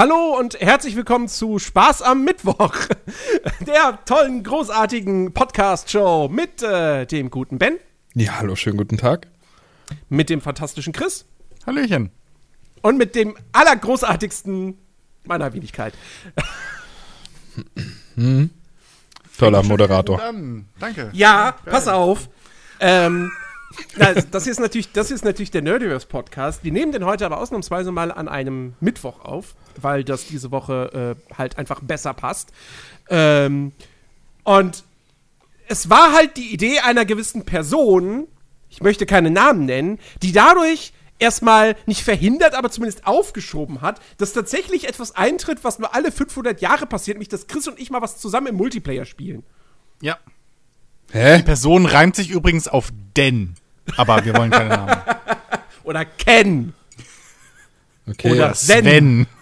Hallo und herzlich willkommen zu Spaß am Mittwoch, der tollen, großartigen Podcast-Show mit äh, dem guten Ben, Ja, hallo, schönen guten Tag. mit dem fantastischen Chris Hallöchen. und mit dem allergroßartigsten meiner Wenigkeit. Toller Moderator. Danke. Ja, pass auf. Ähm, na, das ist natürlich, das ist natürlich der Nerdiverse Podcast. Wir nehmen den heute aber ausnahmsweise mal an einem Mittwoch auf, weil das diese Woche äh, halt einfach besser passt. Ähm, und es war halt die Idee einer gewissen Person, ich möchte keine Namen nennen, die dadurch erstmal nicht verhindert, aber zumindest aufgeschoben hat, dass tatsächlich etwas eintritt, was nur alle 500 Jahre passiert, nämlich dass Chris und ich mal was zusammen im Multiplayer spielen. Ja. Hä? Person reimt sich übrigens auf den. Aber wir wollen keine Namen. Oder Ken. Okay. Oder- Sven.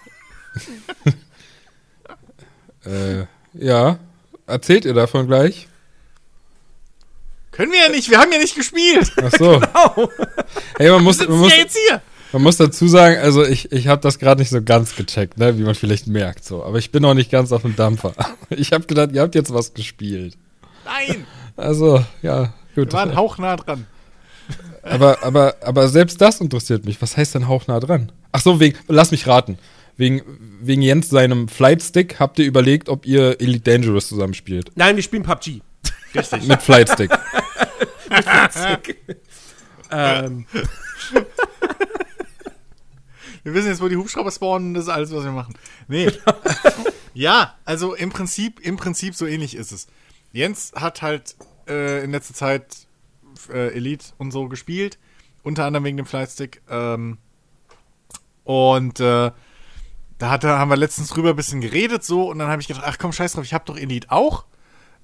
Äh, ja. Erzählt ihr davon gleich? Können wir ja nicht, wir haben ja nicht gespielt. Ach so. Hey, man muss, man muss, ja jetzt hier. man muss dazu sagen, also ich, ich habe das gerade nicht so ganz gecheckt, ne, wie man vielleicht merkt. So, aber ich bin noch nicht ganz auf dem Dampfer. Ich habe gedacht, ihr habt jetzt was gespielt. Nein. Also, ja, gut. Wir waren hauchnah dran. Aber, aber, aber selbst das interessiert mich. Was heißt denn hauchnah dran? Ach so, wegen, lass mich raten. Wegen, wegen Jens seinem Flightstick habt ihr überlegt, ob ihr Elite Dangerous zusammenspielt. Nein, wir spielen PUBG. Richtig. Mit Flightstick. ähm, Wir wissen jetzt, wo die Hubschrauber spawnen, das ist alles, was wir machen. Nee. ja, also im Prinzip, im Prinzip so ähnlich ist es. Jens hat halt äh, in letzter Zeit äh, Elite und so gespielt, unter anderem wegen dem Flightstick. Ähm, und äh, da hatte, haben wir letztens drüber ein bisschen geredet so und dann habe ich gedacht, ach komm, scheiß drauf, ich habe doch Elite auch.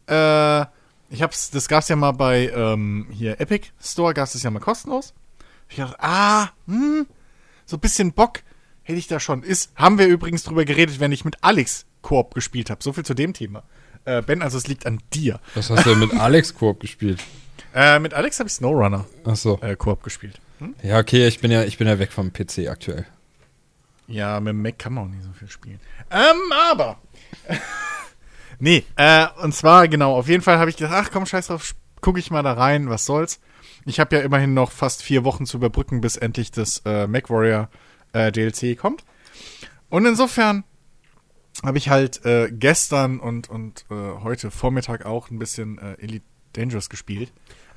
Äh, ich hab's, das gab's ja mal bei ähm, hier Epic Store, gab's das ja mal kostenlos. Ich dachte, ah, hm, so ein bisschen Bock hätte ich da schon. Ist, haben wir übrigens drüber geredet, wenn ich mit Alex Koop gespielt habe. So viel zu dem Thema. Äh, ben, also es liegt an dir. Was hast du denn mit Alex Koop gespielt? Äh, mit Alex habe ich Snowrunner Ach so. äh, Koop gespielt. Ja, okay, ich bin ja, ich bin ja weg vom PC aktuell. Ja, mit dem Mac kann man auch nicht so viel spielen. Ähm, aber. nee, äh, und zwar, genau, auf jeden Fall habe ich gedacht, ach komm, scheiß drauf, gucke ich mal da rein, was soll's. Ich habe ja immerhin noch fast vier Wochen zu überbrücken, bis endlich das äh, MacWarrior äh, DLC kommt. Und insofern habe ich halt äh, gestern und, und äh, heute Vormittag auch ein bisschen äh, Elite Dangerous gespielt.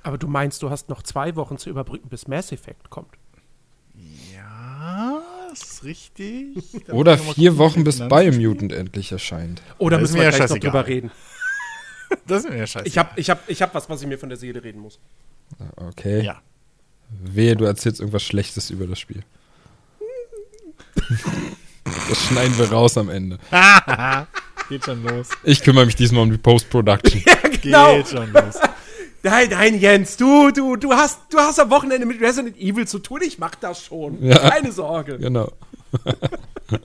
Aber du meinst, du hast noch zwei Wochen zu überbrücken, bis Mass Effect kommt. Ja, das ist richtig. Da Oder vier Wochen, bis Biomutant endlich erscheint. Oder Das müssen wir ja gleich noch drüber reden? Das ist mir ja scheiße. Ich habe ich hab, ich hab was, was ich mir von der Seele reden muss. Okay. Ja. Wehe, du erzählst irgendwas Schlechtes über das Spiel. das schneiden wir raus am Ende. Geht schon los. Ich kümmere mich diesmal um die Post-Production. Genau. Geht schon los. Nein, nein, Jens, du, du, du hast, du hast am Wochenende mit Resident Evil zu tun. Ich mach das schon. Ja. Keine Sorge. genau.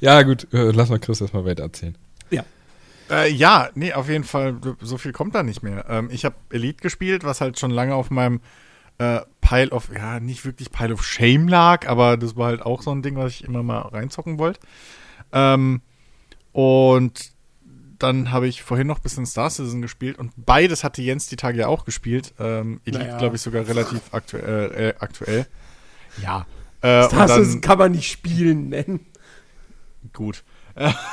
ja, gut, äh, lass mal Chris erstmal weiter erzählen. Ja. Äh, ja, nee, auf jeden Fall, so viel kommt da nicht mehr. Ähm, ich habe Elite gespielt, was halt schon lange auf meinem äh, Pile of, ja, nicht wirklich Pile of Shame lag, aber das war halt auch so ein Ding, was ich immer mal reinzocken wollte. Ähm, und dann habe ich vorhin noch ein bisschen Star Citizen gespielt und beides hatte Jens die Tage ja auch gespielt. Ähm, Elite, Naja. glaube ich, sogar relativ aktuell. Äh, aktuell. Ja. Äh, dann- ist, kann man nicht spielen nennen. Gut.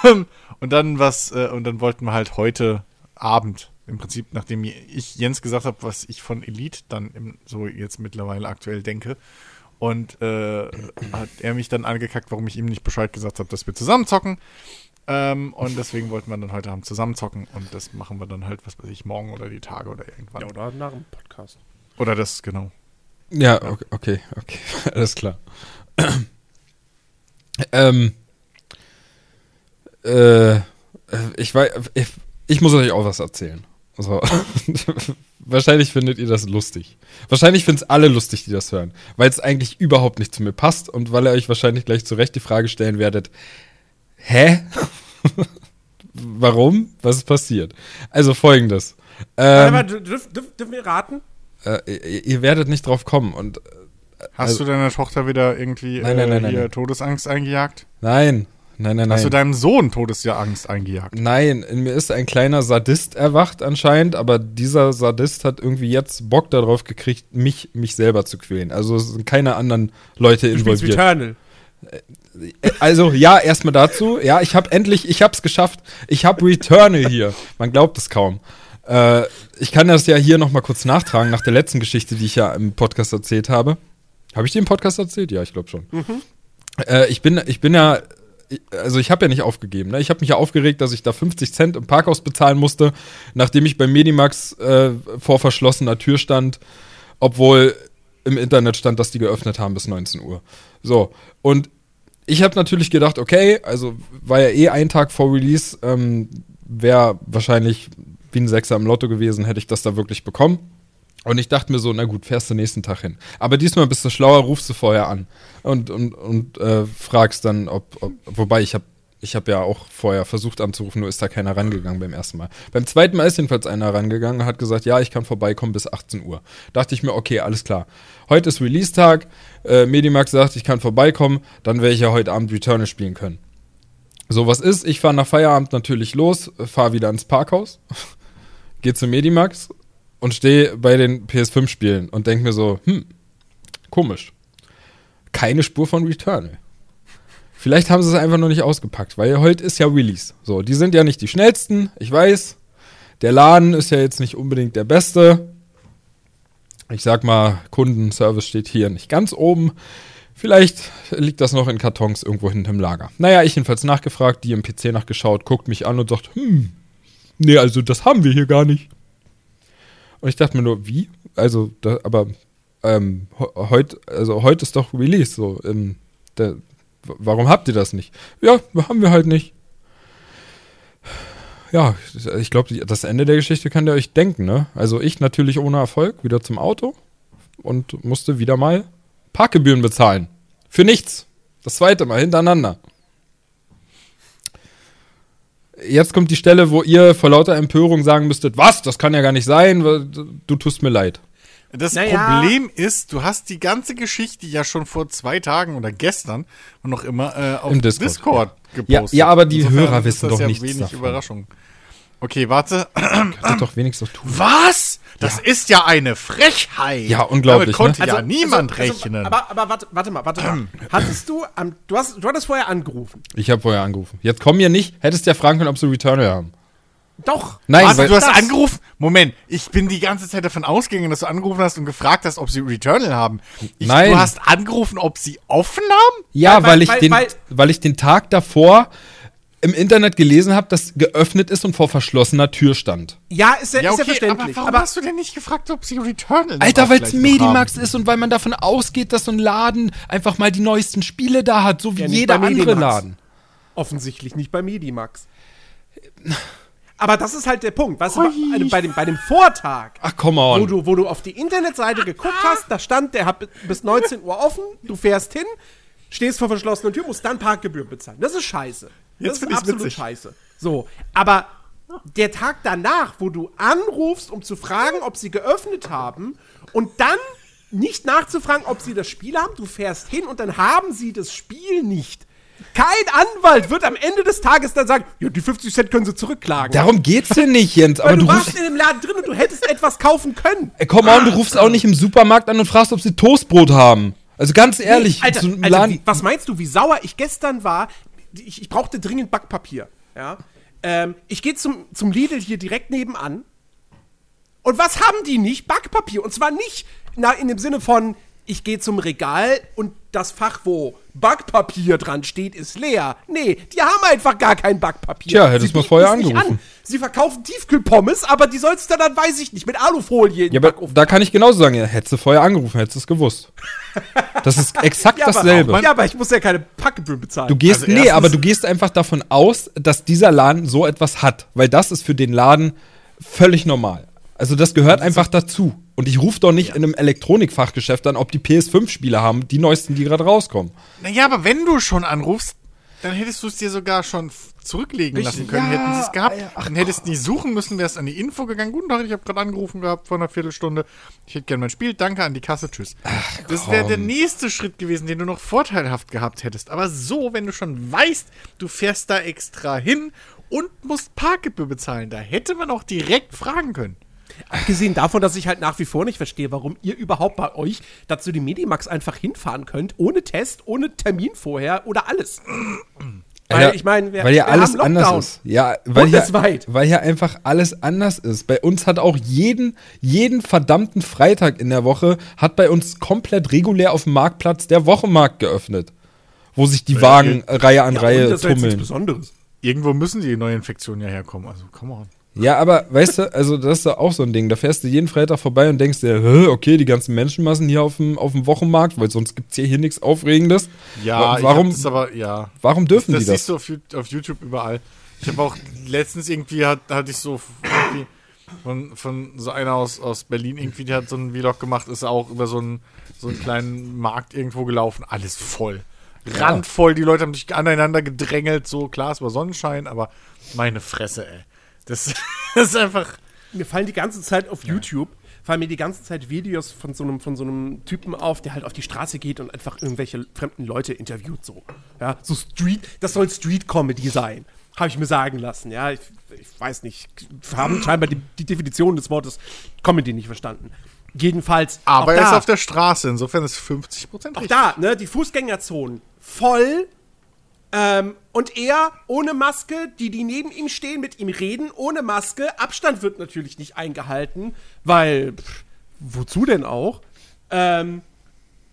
Ähm, und dann was, äh, und dann wollten wir halt heute Abend, im Prinzip, nachdem ich Jens gesagt habe, was ich von Elite dann im, so jetzt mittlerweile aktuell denke. Und äh, hat er mich dann angekackt, warum ich ihm nicht Bescheid gesagt habe, dass wir zusammen zocken. Ähm, und deswegen wollten wir dann heute Abend zusammen zocken. Und das machen wir dann halt, was weiß ich, morgen oder die Tage oder irgendwann. Ja, oder nach dem Podcast. Oder das, genau. Ja, okay, okay, okay. alles klar. ähm, äh, ich weiß, ich, ich muss euch auch was erzählen. Also, wahrscheinlich findet ihr das lustig. Wahrscheinlich finden es alle lustig, die das hören, weil es eigentlich überhaupt nicht zu mir passt und weil ihr euch wahrscheinlich gleich zu Recht die Frage stellen werdet, hä? Warum? Was ist passiert? Also folgendes. Ähm, Aber dürf, dürf, dürfen wir raten? äh, ihr, ihr werdet nicht drauf kommen. Und äh, Hast Also- du deiner Tochter wieder irgendwie Nein, nein, äh, nein, nein, nein. Todesangst eingejagt? Nein, nein, nein, Hast du nein. deinem Sohn Todesangst eingejagt? Nein, in mir ist ein kleiner Sadist erwacht anscheinend, aber dieser Sadist hat irgendwie jetzt Bock darauf gekriegt, mich, mich selber zu quälen. Also es sind keine anderen Leute Du spielst involviert. Returnal. Also ja, erstmal dazu. Ja, ich habe endlich, ich hab's geschafft. Ich habe Returnal hier. Man glaubt es kaum. Äh, ich kann das ja hier noch mal kurz nachtragen nach der letzten Geschichte, die ich ja im Podcast erzählt habe. Habe ich die im Podcast erzählt? Ja, ich glaube schon. Äh, ich bin, ich bin ja, also ich habe ja nicht aufgegeben. Ne? Ich habe mich ja aufgeregt, dass ich da 50 Cent im Parkhaus bezahlen musste, nachdem ich beim Medimax äh, vor verschlossener Tür stand, obwohl im Internet stand, dass die geöffnet haben bis 19 Uhr. So und ich habe natürlich gedacht, okay, also war ja eh ein Tag vor Release, ähm, wäre wahrscheinlich wie ein Sechser im Lotto gewesen, hätte ich das da wirklich bekommen. Und ich dachte mir so, na gut, fährst du nächsten Tag hin. Aber diesmal bist du schlauer, rufst du vorher an und, und, und äh, fragst dann, ob, ob wobei ich habe ich hab ja auch vorher versucht anzurufen, nur ist da keiner rangegangen beim ersten Mal. Beim zweiten Mal ist jedenfalls einer rangegangen und hat gesagt, ja, ich kann vorbeikommen bis 18 Uhr. Dachte ich mir, okay, alles klar. Heute ist Release-Tag, äh, Medimax sagt, ich kann vorbeikommen, dann werde ich ja heute Abend Returnal spielen können. So, was ist? Ich fahre nach Feierabend natürlich los, fahre wieder ins Parkhaus, gehe zu Medimax und stehe bei den PS5-Spielen und denke mir so, hm, komisch. Keine Spur von Returnal. Vielleicht haben sie es einfach noch nicht ausgepackt, weil heute ist ja Release. So, die sind ja nicht die schnellsten, ich weiß. Der Laden ist ja jetzt nicht unbedingt der beste. Ich sag mal, Kundenservice steht hier nicht ganz oben. Vielleicht liegt das noch in Kartons irgendwo hinten im Lager. Naja, ich jedenfalls nachgefragt, die im PC nachgeschaut, guckt mich an und sagt, hm, nee, also das haben wir hier gar nicht. Und ich dachte mir nur, wie? Also, da, aber ähm, heute, also heute ist doch Release, so. Ähm, w- warum habt ihr das nicht? Ja, haben wir halt nicht. Ja, ich glaube, das Ende der Geschichte könnt ihr euch denken, ne? Also ich natürlich ohne Erfolg wieder zum Auto und musste wieder mal Parkgebühren bezahlen. Für nichts. Das zweite Mal hintereinander. Jetzt kommt die Stelle, wo ihr vor lauter Empörung sagen müsstet, was, das kann ja gar nicht sein, du tust mir leid. Das Naja. Problem ist, du hast die ganze Geschichte ja schon vor zwei Tagen oder gestern und noch immer äh, auf Im Discord, Discord, gepostet. Ja, ja, aber die Hörer ist wissen das doch ja nichts wenig davon. Überraschung. Okay, warte. Könnt ihr doch wenigstens tun. Was? Das ist ja eine Frechheit. Ja, unglaublich, Damit konnte ne? ja niemand also, rechnen. aber, aber warte, warte mal, warte mal. Hattest du, am, du, hast, du hattest vorher angerufen. Ich habe vorher angerufen. Jetzt kommen wir nicht, hättest ja fragen können, ob sie Returnal haben. Doch. Nein, Warte, weil, du hast das- angerufen? Moment, ich bin die ganze Zeit davon ausgegangen, dass du angerufen hast und gefragt hast, ob sie Returnal haben. Ich, Nein. Du hast angerufen, ob sie offen haben? ja, weil- weil, ich weil- den, weil- weil ich den Tag davor im Internet gelesen habe, dass geöffnet ist und vor verschlossener Tür stand. Ja, ist ja, Ja, ist ja okay, aber verständlich. warum aber hast du denn nicht gefragt, ob sie Returnal Alter, weil es Medimax haben? ist und weil man davon ausgeht, dass so ein Laden einfach mal die neuesten Spiele da hat, so wie Ja, jeder andere Medimax. Laden. offensichtlich nicht bei Medimax. Aber das ist halt der Punkt. Weißt du, bei, bei, dem, bei dem Vortag, Ach, come wo du, wo du auf die Internetseite geguckt hast, da stand, der hat bis 19 Uhr offen, du fährst hin, stehst vor verschlossener Tür, musst dann Parkgebühren bezahlen. Das ist scheiße. Jetzt das find ist absolut witzig. scheiße. So, aber der Tag danach, wo du anrufst, um zu fragen, ob sie geöffnet haben und dann nicht nachzufragen, ob sie das Spiel haben, du fährst hin und dann haben sie das Spiel nicht. Kein Anwalt wird am Ende des Tages dann sagen, ja, die 50 Cent können sie zurückklagen. Darum geht's hier nicht, Jens. Weil Aber du, du warst in dem Laden drin und du hättest etwas kaufen können. Ey, come on, du rufst auch nicht im Supermarkt an und fragst, ob sie Toastbrot haben. Also ganz ehrlich, Alter, so Laden- wie, was meinst du, wie sauer ich gestern war? Ich, ich brauchte dringend Backpapier. Ja? Ähm, ich gehe zum, zum Lidl hier direkt nebenan. Und was haben die nicht? Backpapier. Und zwar nicht na, in dem Sinne von, ich gehe zum Regal und das Fach, wo Backpapier dran steht, ist leer. Nee, die haben einfach gar kein Backpapier. Tja, hättest Sie mal vorher angerufen. An. Sie verkaufen Tiefkühlpommes, aber die sollst du dann, weiß ich nicht, mit Alufolie in Ja, den aber Backofen da kann ich genauso sagen, ja, hättest du vorher angerufen, hättest du es gewusst. Das ist exakt dasselbe. Aber, ja, aber ich muss ja keine Packgebühren bezahlen. Du gehst, Also nee, aber du gehst einfach davon aus, dass dieser Laden so etwas hat, weil das ist für den Laden völlig normal. Also das gehört einfach dazu. Und ich rufe doch nicht in einem Elektronikfachgeschäft an, ob die PS5-Spiele haben, die neuesten, die gerade rauskommen. Naja, aber wenn du schon anrufst, dann hättest du es dir sogar schon zurücklegen lassen können, Ja, hätten sie es gehabt. ja, ach, dann hättest du nie suchen müssen, wärst an die Info gegangen. Guten Tag, ich habe gerade angerufen gehabt vor einer Viertelstunde. Ich hätte gerne mein Spiel. Danke an die Kasse. Tschüss. das wäre der nächste Schritt gewesen, den du noch vorteilhaft gehabt hättest. Aber so, wenn du schon weißt, du fährst da extra hin und musst Parkgebühr bezahlen, da hätte man auch direkt fragen können. Abgesehen davon, dass ich halt nach wie vor nicht verstehe, warum ihr überhaupt bei euch dazu die Medimax einfach hinfahren könnt, ohne Test, ohne Termin vorher oder alles. Weil Ja, ich meine, wir, weil ja wir alles haben Lockdown. anders ist. Ja, weil hier, weil hier einfach alles anders ist. Bei uns hat auch jeden, jeden verdammten Freitag in der Woche hat bei uns komplett regulär auf dem Marktplatz der Wochenmarkt geöffnet. Wo sich die Wagen äh, Reihe an Ja, Reihe und das ist jetzt nichts tummeln. Besonderes. Irgendwo müssen die Neuinfektionen ja herkommen. Also, come on. Ja, aber weißt du, also das ist ja auch so ein Ding. Da fährst du jeden Freitag vorbei und denkst dir, okay, die ganzen Menschenmassen hier auf dem, auf dem Wochenmarkt, weil sonst gibt's hier, hier nichts Aufregendes. Ja, warum, das aber, ja. warum dürfen das die das? siehst du auf, auf YouTube überall. Ich habe auch letztens irgendwie hat, hatte ich so von, von so einer aus, aus Berlin irgendwie, die hat so einen Vlog gemacht, ist auch über so einen, so einen kleinen Markt irgendwo gelaufen. Alles voll. Randvoll, die Leute haben sich aneinander gedrängelt, so klar, es war Sonnenschein, aber meine Fresse, ey. Das, das ist einfach. Mir fallen die ganze Zeit auf YouTube, fallen mir die ganze Zeit Videos von so einem, von so einem Typen auf, der halt auf die Straße geht und einfach irgendwelche fremden Leute interviewt, so. Ja, so Street, das soll Street-Comedy sein. Habe ich mir sagen lassen, ja. Ich, ich weiß nicht, haben scheinbar die, die Definition des Wortes Comedy nicht verstanden. Jedenfalls. Aber auch er ist da, auf der Straße, insofern ist 50% auch richtig. da, ne, die Fußgängerzonen voll. Ähm, und er ohne Maske, die, die neben ihm stehen, mit ihm reden, ohne Maske. Abstand wird natürlich nicht eingehalten, weil, pff, wozu denn auch? Ähm,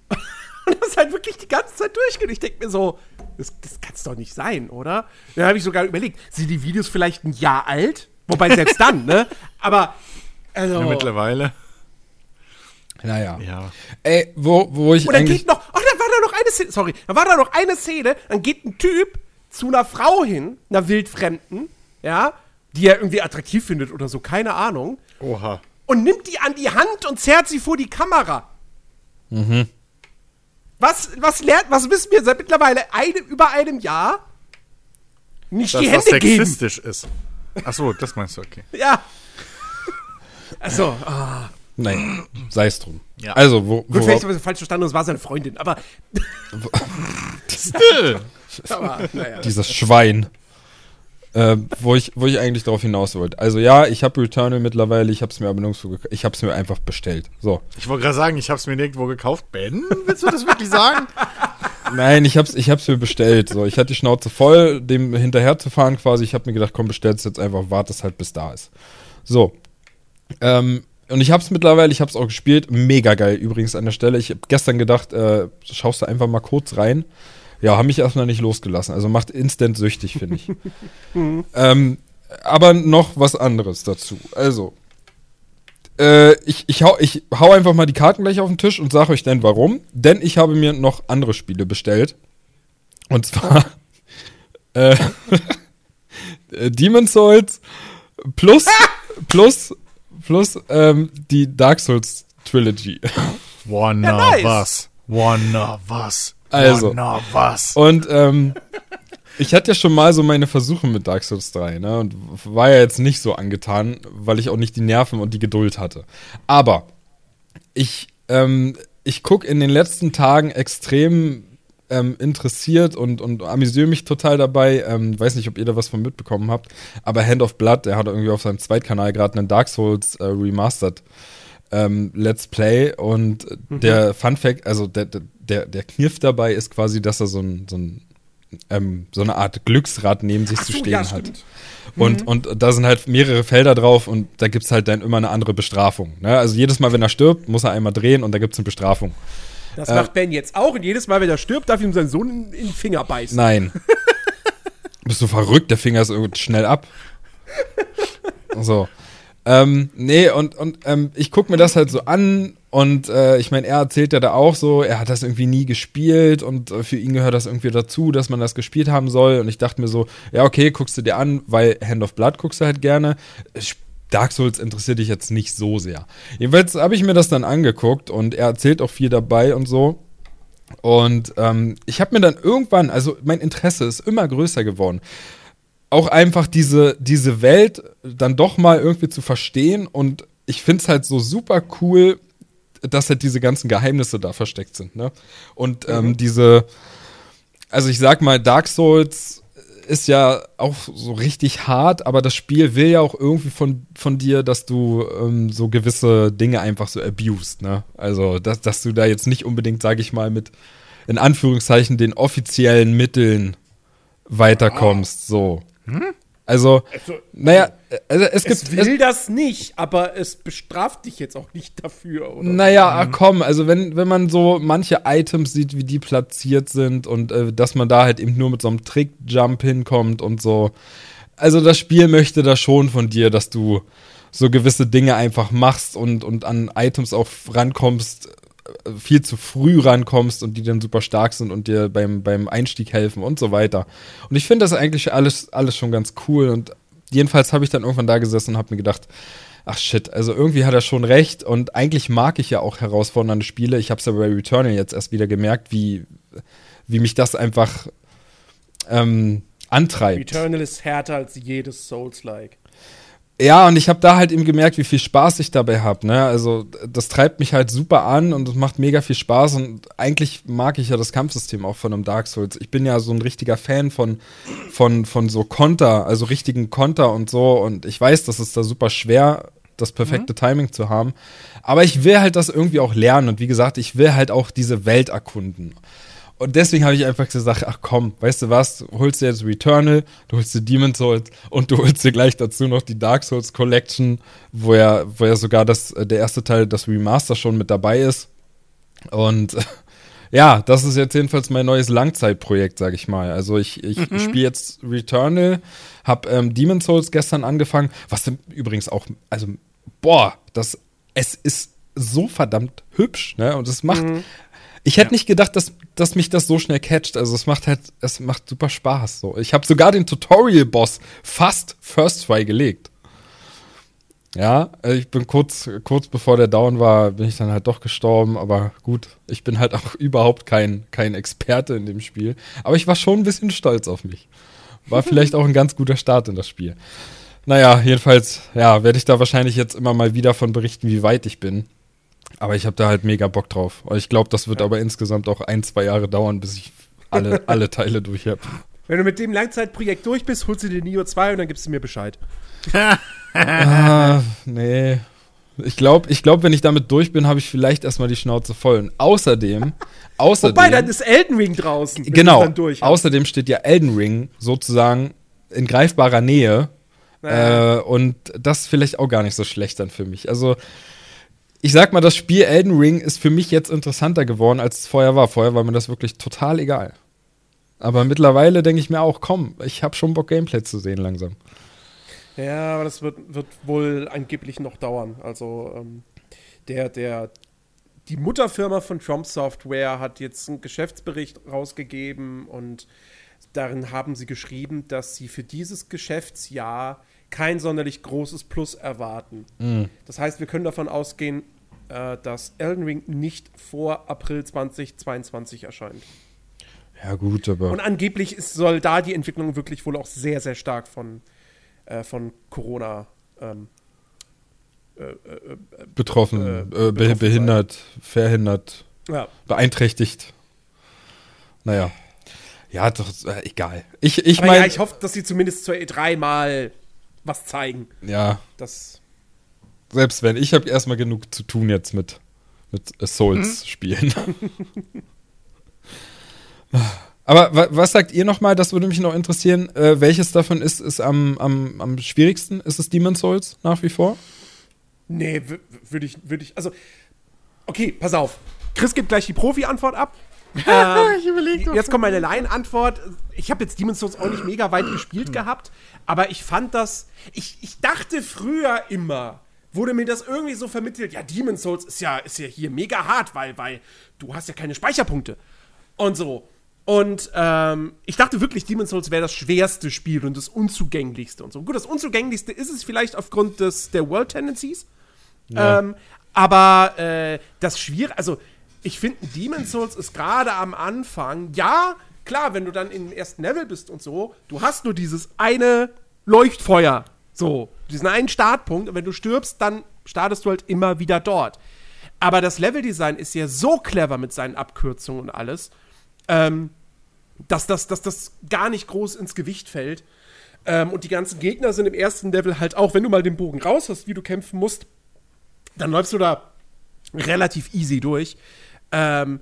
und das halt wirklich die ganze Zeit durchgeht. Ich denke mir so, das, das kann es doch nicht sein, oder? Dann habe ich sogar überlegt, sind die Videos vielleicht ein Jahr alt? Wobei selbst dann, ne? Aber, also. Ja, mittlerweile. Naja. Ja. Ey, wo, wo ich Und dann geht noch, ach, da war da noch eine Szene, sorry, da war da noch eine Szene, dann geht ein Typ zu einer Frau hin, einer Wildfremden, ja, die er irgendwie attraktiv findet oder so, keine Ahnung, Oha. und nimmt die an die Hand und zerrt sie vor die Kamera. Mhm. Was, was lernt, was wissen wir seit mittlerweile einem, über einem Jahr? Nicht Dass die das Hände geben. sexistisch ist. Ach so, das meinst du, okay. Ja. Also, ah, Nein, sei es drum. Ja. Also, wo, gut, vielleicht habe ich es falsch verstanden, es war seine Freundin, aber, aber naja. dieses Schwein. Äh, wo, ich, wo ich eigentlich darauf hinaus wollte. Also ja, ich habe Returnal mittlerweile, ich habe es mir aber nirgendwo gekauft. Ich habe es mir einfach bestellt. So. Ich wollte gerade sagen, ich habe es mir nirgendwo gekauft. Ben, willst du das wirklich sagen? Nein, ich hab's, ich hab's mir bestellt. So, ich hatte die Schnauze voll, dem hinterher zu fahren quasi. Ich habe mir gedacht, komm, bestell's jetzt einfach, wartest halt bis da ist. So. Ähm, und ich hab's mittlerweile, ich hab's auch gespielt. Mega geil übrigens an der Stelle. Ich habe gestern gedacht, äh, schaust du einfach mal kurz rein. Ja, haben mich erstmal nicht losgelassen. Also macht instant süchtig, finde ich. ähm, aber noch was anderes dazu. Also, äh, ich, ich, hau, ich hau einfach mal die Karten gleich auf den Tisch und sage euch dann warum. Denn ich habe mir noch andere Spiele bestellt. Und zwar äh, äh, Demon Souls plus, plus, plus ähm, die Dark Souls Trilogy. Wanna Ja, nice. was? Wanna was? Also. Wanna was? Und ähm, ich hatte ja schon mal so meine Versuche mit Dark Souls 3, ne? Und war ja jetzt nicht so angetan, weil ich auch nicht die Nerven und die Geduld hatte. Aber ich, ähm, ich gucke in den letzten Tagen extrem ähm, interessiert und, und amüsiere mich total dabei. Ähm, weiß nicht, ob ihr da was von mitbekommen habt, aber Hand of Blood, der hat irgendwie auf seinem Zweitkanal gerade einen Dark Souls äh, Remastered ähm, Let's Play und der Fun Fact, also der, der, der Kniff dabei ist quasi, dass er so ein, so ein ähm, so eine Art Glücksrad neben sich Ach zu so, stehen ja, hat. Und, und da sind halt mehrere Felder drauf und da gibt's halt dann immer eine andere Bestrafung. Ne? Also jedes Mal, wenn er stirbt, muss er einmal drehen und da gibt's eine Bestrafung. Das macht Ben jetzt auch und jedes Mal, wenn er stirbt, darf ihm sein Sohn in, in den Finger beißen. Nein. Bist du verrückt? Der Finger ist irgendwie schnell ab. So. Ähm, nee, und, und ähm, ich guck mir das halt so an und äh, ich meine, er erzählt ja da auch so, er hat das irgendwie nie gespielt und äh, für ihn gehört das irgendwie dazu, dass man das gespielt haben soll. Und ich dachte mir so, ja, okay, guckst du dir an, weil Hand of Blood guckst du halt gerne. Sp- Dark Souls interessiert dich jetzt nicht so sehr. Jedenfalls habe ich mir das dann angeguckt und er erzählt auch viel dabei und so. Und ähm, ich habe mir dann irgendwann, also mein Interesse ist immer größer geworden. auch einfach diese, diese Welt dann doch mal irgendwie zu verstehen. Und ich finde es halt so super cool, dass halt diese ganzen Geheimnisse da versteckt sind. Ne? Und ähm, diese, also ich sag mal, Dark Souls ist ja auch so richtig hart, aber das Spiel will ja auch irgendwie von, von dir, dass du ähm, so gewisse Dinge einfach so abused, ne? Also, dass, dass du da jetzt nicht unbedingt, sag ich mal, mit in Anführungszeichen den offiziellen Mitteln weiterkommst, so. Also, Also, naja, also es gibt. es will das nicht, aber es bestraft dich jetzt auch nicht dafür, oder? Naja, ah, komm, also wenn, wenn man so manche Items sieht, wie die platziert sind und äh, dass man da halt eben nur mit so einem Trick-Jump hinkommt und so. Also das Spiel möchte da schon von dir, dass du so gewisse Dinge einfach machst und, und an Items auch rankommst, viel zu früh rankommst und die dann super stark sind und dir beim, beim Einstieg helfen und so weiter. Und ich finde das eigentlich alles, alles schon ganz cool und jedenfalls habe ich dann irgendwann da gesessen und habe mir gedacht, ach shit, also irgendwie hat er schon recht und eigentlich mag ich ja auch herausfordernde Spiele. Ich habe es ja bei Returnal jetzt erst wieder gemerkt, wie, wie mich das einfach ähm, antreibt. Eternal ist härter als jedes Souls-like. Ja, und ich habe da halt eben gemerkt, wie viel Spaß ich dabei habe. Ne? Also das treibt mich halt super an und es macht mega viel Spaß. Und eigentlich mag ich ja das Kampfsystem auch von einem Dark Souls. Ich bin ja so ein richtiger Fan von, von, von so Konter, also richtigen Konter und so. Und ich weiß, das ist da super schwer, das perfekte Timing zu haben. Aber ich will halt das irgendwie auch lernen. Und wie gesagt, ich will halt auch diese Welt erkunden. Und deswegen habe ich einfach gesagt, ach komm, weißt du was, du holst dir jetzt Returnal, du holst dir Demon's Souls und du holst dir gleich dazu noch die Dark Souls Collection, wo ja, wo ja sogar das, äh, der erste Teil, das Remaster schon mit dabei ist. Und ja, das ist jetzt jedenfalls mein neues Langzeitprojekt, sag ich mal. Also ich, ich spiele jetzt Returnal, hab ähm, Demon's Souls gestern angefangen, was übrigens auch, also boah, das, es ist so verdammt hübsch, ne? Und es macht, ich hätte nicht gedacht, dass, dass mich das so schnell catcht. Also es macht halt, es macht super Spaß. So. Ich habe sogar den Tutorial-Boss fast First Try gelegt. Ja, äh, ich bin kurz, kurz bevor der down war, bin ich dann halt doch gestorben. Aber gut, ich bin halt auch überhaupt kein, kein Experte in dem Spiel. Aber ich war schon ein bisschen stolz auf mich. War vielleicht auch ein ganz guter Start in das Spiel. Naja, jedenfalls, ja, werde ich da wahrscheinlich jetzt immer mal wieder von berichten, wie weit ich bin. Aber ich habe da halt mega Bock drauf. Ich glaube, das wird aber insgesamt auch ein, zwei Jahre dauern, bis ich alle, alle Teile durch habe. Wenn du mit dem Langzeitprojekt durch bist, holst du dir Nio 2 und dann gibst du mir Bescheid. ah, nee. Ich glaube, ich glaub, wenn ich damit durch bin, habe ich vielleicht erstmal die Schnauze voll. Und außerdem, außerdem. Wobei, dann ist Elden Ring draußen. genau. Außerdem steht ja Elden Ring sozusagen in greifbarer Nähe. Ja. Äh, und das ist vielleicht auch gar nicht so schlecht dann für mich. Also, ich sag mal, das Spiel Elden Ring ist für mich jetzt interessanter geworden, als es vorher war. Vorher war mir das wirklich total egal. Aber mittlerweile denke ich mir auch, komm, ich habe schon Bock, Gameplay zu sehen langsam. Ja, aber das wird, wird wohl angeblich noch dauern. Also, ähm, der, der, die Mutterfirma von From Software hat jetzt einen Geschäftsbericht rausgegeben und darin haben sie geschrieben, dass sie für dieses Geschäftsjahr kein sonderlich großes Plus erwarten. Das heißt, wir können davon ausgehen, äh, dass Elden Ring nicht vor April 2022 erscheint. Ja, gut, aber. Und angeblich ist, soll da die Entwicklung wirklich wohl auch sehr, sehr stark von, äh, von Corona ähm, betroffen, äh, äh, be betroffen behindert, verhindert, ja. beeinträchtigt. Naja. Ja, doch, äh, egal. Ich, ich meine. ja, ich hoffe, dass sie zumindest zur E3 mal was zeigen. ja, Das, selbst wenn. Ich habe erstmal genug zu tun jetzt mit, mit äh, Mhm. Souls-Spielen. Aber wa was sagt ihr nochmal? Das würde mich noch interessieren. Äh, welches davon ist, ist am, am, am schwierigsten? Ist es Demon's Souls nach wie vor? nee, würde ich, würde ich, also, okay, pass auf. Chris gibt gleich die Profi-Antwort ab. Ähm, Ich überleg doch jetzt kommt meine Laien-Antwort. Ich habe jetzt Demon's Souls auch nicht mega weit gespielt gehabt, aber ich fand das, ich, ich dachte früher immer, wurde mir das irgendwie so vermittelt, ja, Demon's Souls ist ja, ist ja hier mega hart, weil, weil du hast ja keine Speicherpunkte und so. Und ähm, ich dachte wirklich, Demon's Souls wäre das schwerste Spiel und das unzugänglichste und so. Gut, das unzugänglichste ist es vielleicht aufgrund des, der World Tendencies. Ähm, aber äh, das schwierig, also ich finde, Demon's Souls ist gerade am Anfang, ja, klar, wenn du dann im ersten Level bist und so, du hast nur dieses eine Leuchtfeuer. So, diesen einen Startpunkt. Und wenn du stirbst, dann startest du halt immer wieder dort. Aber das Leveldesign ist ja so clever mit seinen Abkürzungen und alles, ähm, dass, das, dass das gar nicht groß ins Gewicht fällt. Ähm, und die ganzen Gegner sind im ersten Level halt auch, wenn du mal den Bogen raus hast, wie du kämpfen musst, dann läufst du da relativ easy durch. Ähm,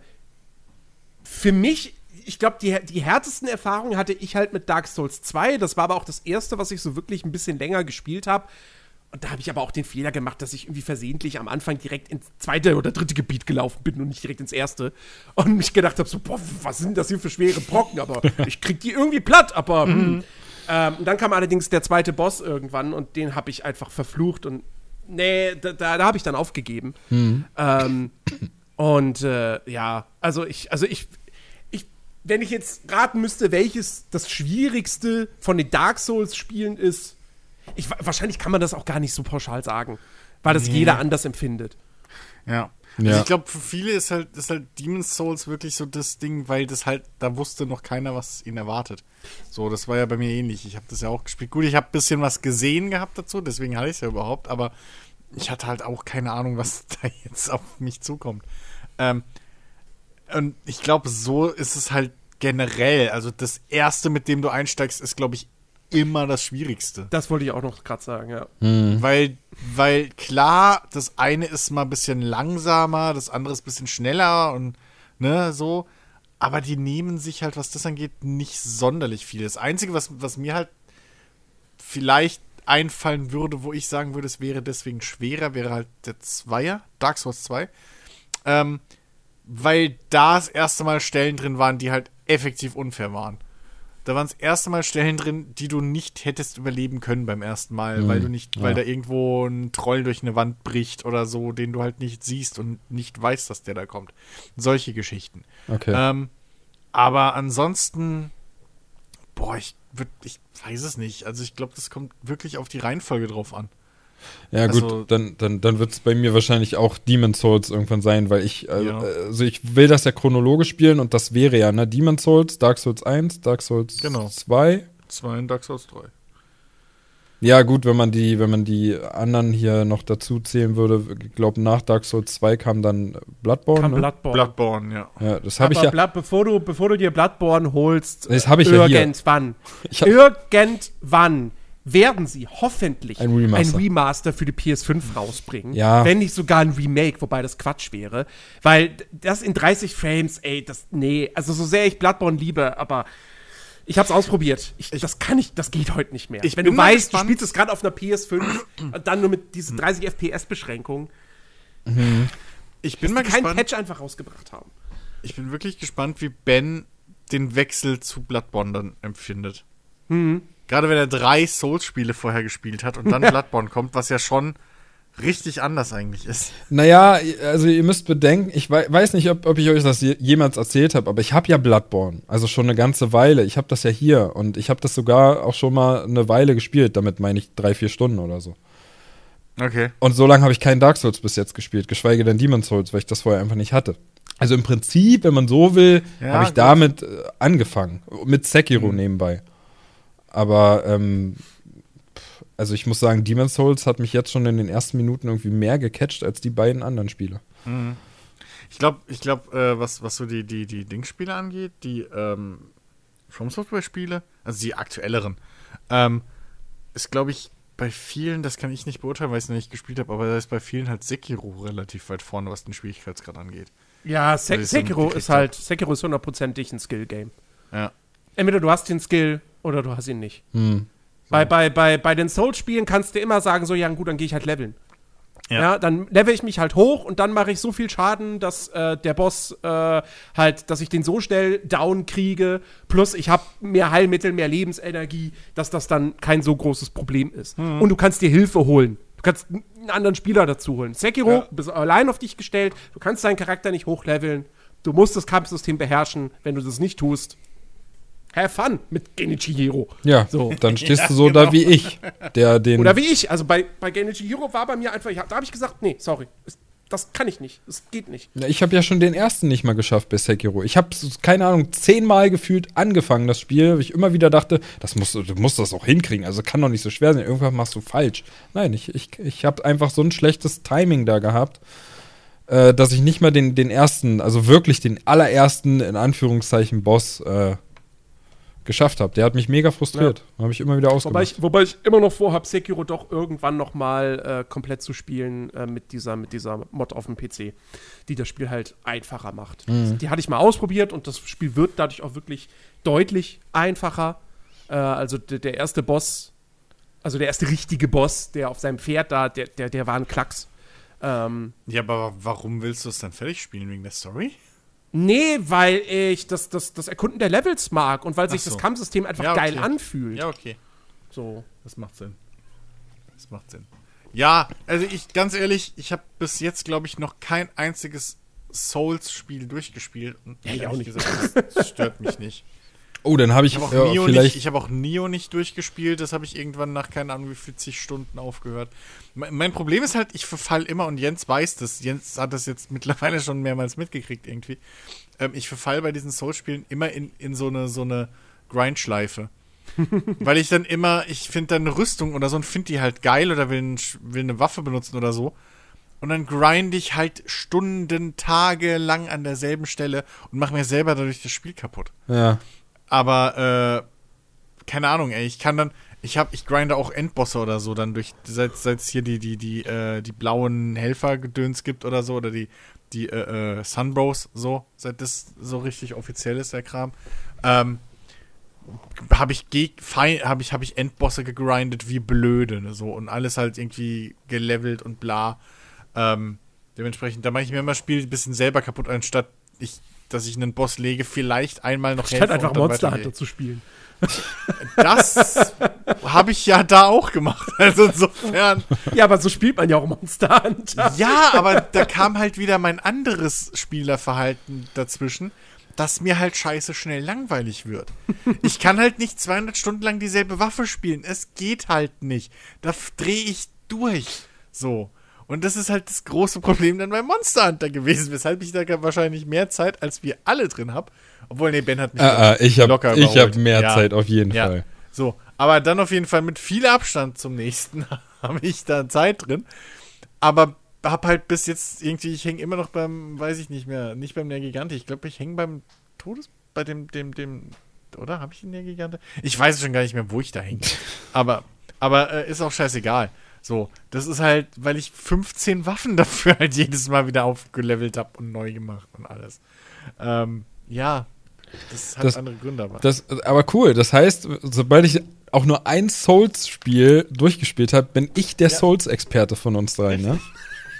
für mich, ich glaube, die, die härtesten Erfahrungen hatte ich halt mit Dark Souls 2. Das war aber auch das erste, was ich so wirklich ein bisschen länger gespielt habe. Und da habe ich aber auch den Fehler gemacht, dass ich irgendwie versehentlich am Anfang direkt ins zweite oder dritte Gebiet gelaufen bin und nicht direkt ins erste. Und mich gedacht habe, so, boah, was sind das hier für schwere Brocken? Aber ich krieg die irgendwie platt, aber. Mhm. Ähm, und dann kam allerdings der zweite Boss irgendwann und den habe ich einfach verflucht und nee, da, da, da habe ich dann aufgegeben. Mhm. Ähm, und äh, ja, also ich, also ich, ich, wenn ich jetzt raten müsste, welches das schwierigste von den Dark Souls-Spielen ist, ich, wahrscheinlich kann man das auch gar nicht so pauschal sagen, weil das nee. jeder anders empfindet. Ja. Also ja. ich glaube, für viele ist halt, ist halt Demon's Souls wirklich so das Ding, weil das halt, da wusste noch keiner, was ihn erwartet. So, das war ja bei mir ähnlich. Ich habe das ja auch gespielt. Gut, ich habe ein bisschen was gesehen gehabt dazu, deswegen hatte ich es ja überhaupt, aber ich hatte halt auch keine Ahnung, was da jetzt auf mich zukommt. Ähm, und ich glaube, so ist es halt generell. Also das erste, mit dem du einsteigst, ist, glaube ich, immer das Schwierigste. Das wollte ich auch noch gerade sagen, ja. Mhm. Weil, weil klar, das eine ist mal ein bisschen langsamer, das andere ist ein bisschen schneller und ne, so. Aber die nehmen sich halt, was das angeht, nicht sonderlich viel. Das Einzige, was, was mir halt vielleicht einfallen würde, wo ich sagen würde, es wäre deswegen schwerer, wäre halt der Zweier, Dark Souls 2. Ähm, weil da das erste Mal Stellen drin waren, die halt effektiv unfair waren. Da waren das erste Mal Stellen drin, die du nicht hättest überleben können beim ersten Mal, mhm. weil du nicht, ja. weil da irgendwo ein Troll durch eine Wand bricht oder so, den du halt nicht siehst und nicht weißt, dass der da kommt. Solche Geschichten. Okay. Ähm, aber ansonsten, boah, ich würd, ich weiß es nicht. Also ich glaube, das kommt wirklich auf die Reihenfolge drauf an. Ja, also, gut, dann, dann, dann wird es bei mir wahrscheinlich auch Demon Souls irgendwann sein, weil ich, äh, ja. also ich will das ja chronologisch spielen und das wäre ja, ne, Demon Souls, Dark Souls 1, Dark Souls genau. 2. 2 und Dark Souls 3. Ja, gut, wenn man die, wenn man die anderen hier noch dazu zählen würde, ich glaube, nach Dark Souls 2 kam dann Bloodborne. Kam ne? Bloodborne. Bloodborne, ja. Ja, das habe ich ja. Blood, bevor, du, bevor du dir Bloodborne holst, das habe ich irgendwann, ja hier. irgendwann werden sie hoffentlich ein Remaster. ein Remaster, für die PS5 rausbringen. Ja. Wenn nicht sogar ein Remake, wobei das Quatsch wäre. Weil das in 30 Frames, ey, das, nee, also so sehr ich Bloodborne liebe, aber ich hab's ausprobiert. Ich, das kann ich, das geht heute nicht mehr. Ich Wenn du weißt, gespannt. du spielst es gerade auf einer PS5 und dann nur mit diesen 30 FPS-Beschränkungen. Mhm. Ich bin mal gespannt. keinen Patch einfach rausgebracht haben. Ich bin wirklich gespannt, wie Ben den Wechsel zu Bloodborne dann empfindet. Mhm. Gerade wenn er drei Souls-Spiele vorher gespielt hat und dann Bloodborne kommt, was ja schon richtig anders eigentlich ist. Naja, also ihr müsst bedenken, ich weiß nicht, ob, ob ich euch das jemals erzählt habe, aber ich habe ja Bloodborne, also schon eine ganze Weile. Ich habe das ja hier und ich habe das sogar auch schon mal eine Weile gespielt, damit meine ich drei, vier Stunden oder so. Okay. Und so lange habe ich keinen Dark Souls bis jetzt gespielt, geschweige denn Demon Souls, weil ich das vorher einfach nicht hatte. Also im Prinzip, wenn man so will, ja, habe ich gut. damit äh, angefangen, mit Sekiro mhm. nebenbei. Aber ähm, also ich muss sagen, Demon's Souls hat mich jetzt schon in den ersten Minuten irgendwie mehr gecatcht als die beiden anderen Spiele. Mhm. Ich glaube, ich glaube, äh, was, was so die, die, die Dings-Spiele angeht, die ähm, From Software-Spiele, also die aktuelleren, ähm, ist, glaube ich, bei vielen, das kann ich nicht beurteilen, weil ich es noch nicht gespielt habe, aber da ist bei vielen halt Sekiro relativ weit vorne, was den Schwierigkeitsgrad angeht. Ja, Se also Sekiro ist halt, Sekiro ist hundertprozentig ein Skill-Game. Ja. Entweder du hast den Skill oder du hast ihn nicht. Hm. Bei, bei, bei, bei den Souls-Spielen kannst du immer sagen, so, ja gut, dann gehe ich halt leveln. Ja. ja. dann level ich mich halt hoch und dann mache ich so viel Schaden, dass äh, der Boss äh, halt, dass ich den so schnell down kriege, plus ich habe mehr Heilmittel, mehr Lebensenergie, dass das dann kein so großes Problem ist. Mhm. Und du kannst dir Hilfe holen. Du kannst einen anderen Spieler dazu holen. Sekiro, ja. du bist allein auf dich gestellt, du kannst deinen Charakter nicht hochleveln, du musst das Kampfsystem beherrschen. Wenn du das nicht tust, have fun mit Genichi Hiro. Ja, so. dann stehst ja, du so genau. da wie ich, der den. Oder wie ich. Also bei, bei Genichi Hiro war bei mir einfach, da habe ich gesagt, nee, sorry. das kann ich nicht. Das geht nicht. Ja, ich habe ja schon den ersten nicht mal geschafft bei Sekiro. Ich habe, keine Ahnung, zehnmal gefühlt angefangen, das Spiel, weil ich immer wieder dachte, das musst, du musst das auch hinkriegen. Also kann doch nicht so schwer sein. Irgendwann machst du falsch. Nein, ich, ich, ich habe einfach so ein schlechtes Timing da gehabt, äh, dass ich nicht mal den, den ersten, also wirklich den allerersten, in Anführungszeichen, Boss äh, geschafft habe. Der hat mich mega frustriert. Ja. Habe ich immer wieder ausgemacht. Wobei ich, wobei ich immer noch vorhabe, Sekiro doch irgendwann noch mal äh, komplett zu spielen äh, mit, dieser, mit dieser Mod auf dem PC, die das Spiel halt einfacher macht. Mhm. Die hatte ich mal ausprobiert und das Spiel wird dadurch auch wirklich deutlich einfacher. Äh, also der erste Boss, also der erste richtige Boss, der auf seinem Pferd da, der, der, der war ein Klacks. Ähm, ja, aber warum willst du es dann fertig spielen? Wegen der Story? Nee, weil ich das, das, das Erkunden der Levels mag und weil sich so. das Kampfsystem einfach ja, okay. geil anfühlt. Ja, okay. So. Das macht Sinn. Das macht Sinn. Ja, also ich, ganz ehrlich, ich habe bis jetzt, glaube ich, noch kein einziges Souls-Spiel durchgespielt. Und ja, ich auch nicht. Gesagt, das stört mich nicht. Oh, dann habe ich, ich hab auch ja, Neo vielleicht. Nicht, ich habe auch Nio nicht durchgespielt. Das habe ich irgendwann nach keine Ahnung wie 40 Stunden aufgehört. Mein, mein Problem ist halt, ich verfall immer und Jens weiß das. Jens hat das jetzt mittlerweile schon mehrmals mitgekriegt irgendwie. Ähm, ich verfall bei diesen Soul-Spielen immer in, in so eine so eine Grindschleife. Weil ich dann immer, ich finde dann eine Rüstung oder so und finde die halt geil oder will, ein, will eine Waffe benutzen oder so. Und dann grind ich halt Stunden, Tage lang an derselben Stelle und mache mir selber dadurch das Spiel kaputt. Ja. Aber, äh, keine Ahnung, ey, ich kann dann, ich hab, ich grinde auch Endbosse oder so dann durch, seit es hier die, die, die, äh, die blauen Helfergedöns gibt oder so, oder die, die, äh, äh, Sunbros, so, seit das so richtig offiziell ist, der Kram, ähm, habe ich, hab ich, hab ich Endbosse gegrindet wie blöde, ne, so, und alles halt irgendwie gelevelt und bla, ähm, dementsprechend, da mache ich mir immer Spiel ein bisschen selber kaputt, anstatt ich dass ich einen Boss lege, vielleicht einmal noch Statt einfach Monster Hunter zu spielen. Das habe ich ja da auch gemacht. Also insofern. Ja, aber so spielt man ja auch Monster Hunter. Ja, aber da kam halt wieder mein anderes Spielerverhalten dazwischen, dass mir halt scheiße schnell langweilig wird. Ich kann halt nicht 200 Stunden lang dieselbe Waffe spielen. Es geht halt nicht. Da drehe ich durch. So. Und das ist halt das große Problem dann beim Monster Hunter gewesen, weshalb ich da wahrscheinlich mehr Zeit als wir alle drin habe. Obwohl, nee, Ben hat mich ah, ah, ich hab, locker Ich habe mehr ja. Zeit auf jeden ja. Fall. So, aber dann auf jeden Fall mit viel Abstand zum nächsten habe ich da Zeit drin. Aber habe halt bis jetzt irgendwie, ich hänge immer noch beim, weiß ich nicht mehr, nicht beim Nergigante. Ich glaube, ich hänge beim Todes, bei dem, dem, dem, oder? Habe ich den Nergigante? Ich weiß schon gar nicht mehr, wo ich da hänge. aber, aber äh, ist auch scheißegal. So, das ist halt, weil ich 15 Waffen dafür halt jedes Mal wieder aufgelevelt habe und neu gemacht und alles. Ähm, ja, das hat das, andere Gründe aber. Das, aber cool, das heißt, sobald ich auch nur ein Souls-Spiel durchgespielt habe, bin ich der ja. Souls-Experte von uns drei, ne?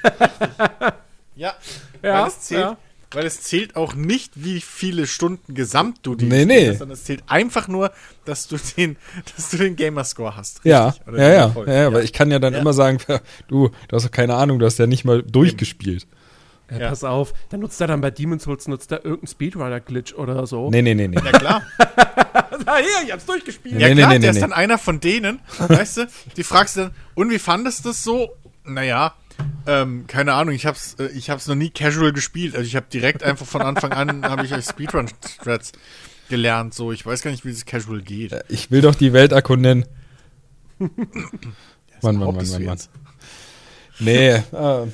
ja, ja, weil es zählt, ja. Weil es zählt auch nicht, wie viele Stunden gesamt du die nee, nee. hast, sondern es zählt einfach nur, dass du den, dass du den Gamerscore hast. Richtig? Ja, ja, ja, ja, ja, weil ich kann ja dann ja. immer sagen, du, du hast doch keine Ahnung, du hast ja nicht mal durchgespielt. Ja, ja. Pass auf, dann nutzt er dann bei Demon's Souls nutzt er irgendeinen Speedrunner-Glitch oder so. Nee, nee, nee, nee. Ja, klar. Na hier, ich hab's durchgespielt. Ja, nee, klar, nee, nee, der ist dann einer von denen, weißt du, die fragst du dann, und wie fandest du das so? Naja, ähm, keine Ahnung, ich hab's, äh, ich hab's noch nie casual gespielt. Also ich habe direkt einfach von Anfang an habe ich euch Speedrun-Strats gelernt. So, ich weiß gar nicht, wie es casual geht. Äh, ich will doch die Welt erkunden. Mann, Mann, Mann, Mann, Mann. Nee, äh,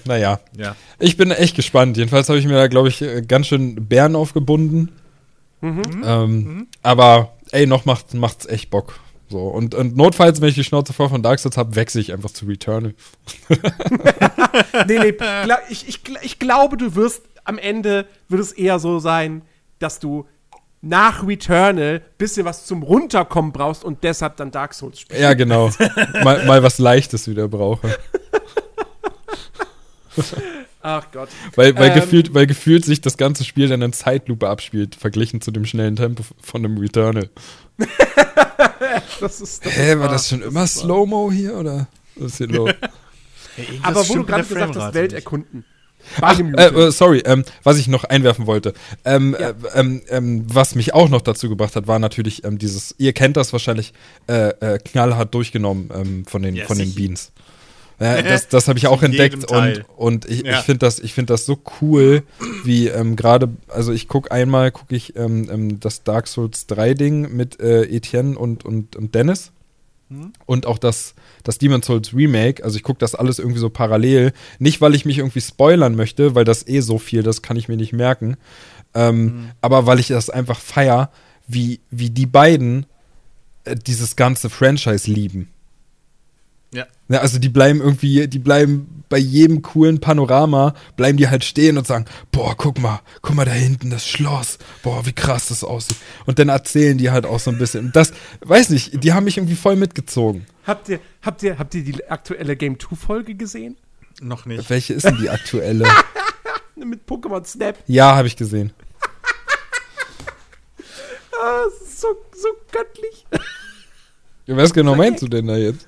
naja. Ja. Ich bin echt gespannt. Jedenfalls habe ich mir da, glaube ich, äh, ganz schön Bären aufgebunden. Mhm. Ähm, mhm. Aber ey, noch macht, macht's echt Bock. So, und, und notfalls, wenn ich die Schnauze voll von Dark Souls habe, wechsle ich einfach zu Returnal. nee, nee, ich, ich, ich glaube, du wirst am Ende, wird es eher so sein, dass du nach Returnal bisschen was zum Runterkommen brauchst und deshalb dann Dark Souls spielst. Ja, genau. mal, mal was Leichtes wieder brauche. Ach Gott. Weil, weil, ähm, gefühlt, weil gefühlt sich das ganze Spiel dann in Zeitlupe abspielt, verglichen zu dem schnellen Tempo von dem Returnal. das ist, das Hä, war das schon immer Slow-Mo hier oder was ist hier los? Hey, Aber wo du gerade gesagt hast, Welt erkunden. Ach, äh, sorry, ähm, was ich noch einwerfen wollte. Ähm, ja. äh, ähm, ähm, was mich auch noch dazu gebracht hat, war natürlich ähm, dieses, ihr kennt das wahrscheinlich, äh, äh knallhart durchgenommen ähm, von, den, ja, von den Beans. Ja, das das habe ich auch entdeckt und, und ich, Ja. ich finde das, ich find das so cool, wie ähm, gerade, also ich gucke einmal, gucke ich ähm, ähm, das Dark Souls 3 Ding mit äh, Etienne und, und, und Dennis Hm? und auch das, das Demon Souls Remake, also ich gucke das alles irgendwie so parallel, nicht weil ich mich irgendwie spoilern möchte, weil das eh so viel, das kann ich mir nicht merken, ähm, Hm. aber weil ich das einfach feier, wie, wie die beiden äh, dieses ganze Franchise lieben. Ja. Ja, also die bleiben irgendwie, die bleiben bei jedem coolen Panorama, bleiben die halt stehen und sagen, boah, guck mal, guck mal da hinten, das Schloss, boah, wie krass das aussieht. Und dann erzählen die halt auch so ein bisschen. Und Das, weiß nicht, die haben mich irgendwie voll mitgezogen. Habt ihr, habt ihr, habt ihr die aktuelle Game 2 Folge gesehen? Noch nicht. Welche ist denn die aktuelle? Mit Pokémon Snap. ja, habe ich gesehen. Ah, so, so göttlich. Ja, Was genau meinst du denn da jetzt?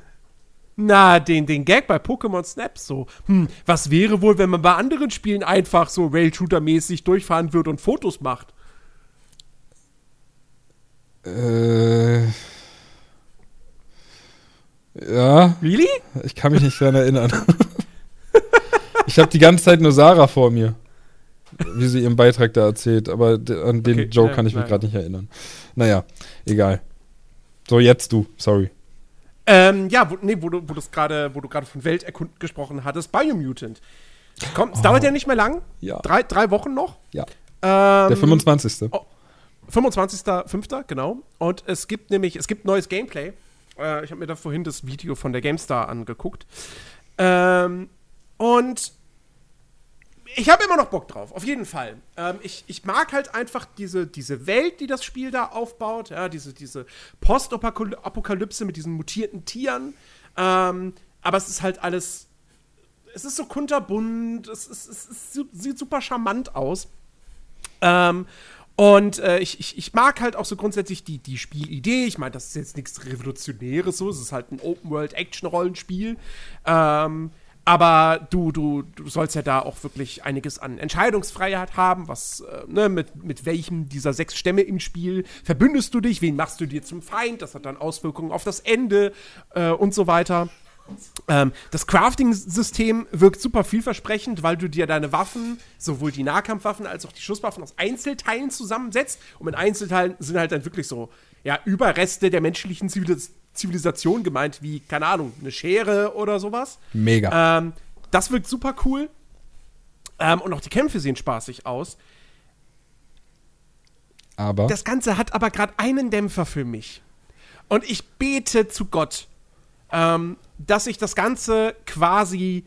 Na, den, den Gag bei Pokémon Snap so. Hm, was wäre wohl, wenn man bei anderen Spielen einfach so Rail-Shooter-mäßig durchfahren würde und Fotos macht? Äh. Ja, Really? ich kann mich nicht dran erinnern. ich habe die ganze Zeit nur Sarah vor mir, wie sie ihren Beitrag da erzählt, aber an den Okay, Joke kann ich mich gerade nicht erinnern. Naja, egal. So, jetzt du, sorry. Ähm, ja, wo, nee, wo du, wo gerade, wo du gerade von Welterkunden gesprochen hattest, Biomutant. Kommt, es dauert ja nicht mehr lang. Oh. Ja. Drei, drei Wochen noch. Ja, Ähm, der 25. oh, 25.05. genau. Und es gibt nämlich, es gibt neues Gameplay. Äh, ich habe mir da vorhin das Video von der GameStar angeguckt. Ähm, und ich habe immer noch Bock drauf, auf jeden Fall. Ähm, ich, ich mag halt einfach diese, diese Welt, die das Spiel da aufbaut, ja, diese, diese Postapokalypse mit diesen mutierten Tieren. Ähm, aber es ist halt alles, es ist so kunterbunt, es, ist, es, ist, su- sieht super charmant aus. Ähm, und äh, ich, ich, ich mag halt auch so grundsätzlich die, die Spielidee. Ich meine, das ist jetzt nichts Revolutionäres so. Es ist halt ein Open-World-Action-Rollenspiel. Ähm, aber du, du, du sollst ja da auch wirklich einiges an Entscheidungsfreiheit haben. Was, äh, ne, mit, mit welchem dieser sechs Stämme im Spiel verbündest du dich? Wen machst du dir zum Feind? Das hat dann Auswirkungen auf das Ende äh, und so weiter. Ähm, das Crafting-System wirkt super vielversprechend, weil du dir deine Waffen, sowohl die Nahkampfwaffen als auch die Schusswaffen aus Einzelteilen zusammensetzt. Und mit Einzelteilen sind halt dann wirklich so, ja, Überreste der menschlichen Zivilis Zivilisation gemeint, wie, keine Ahnung, eine Schere oder sowas. Mega. Ähm, das wirkt super cool. Ähm, und auch die Kämpfe sehen spaßig aus. aber Das Ganze hat aber gerade einen Dämpfer für mich. Und ich bete zu Gott, ähm, dass sich das Ganze quasi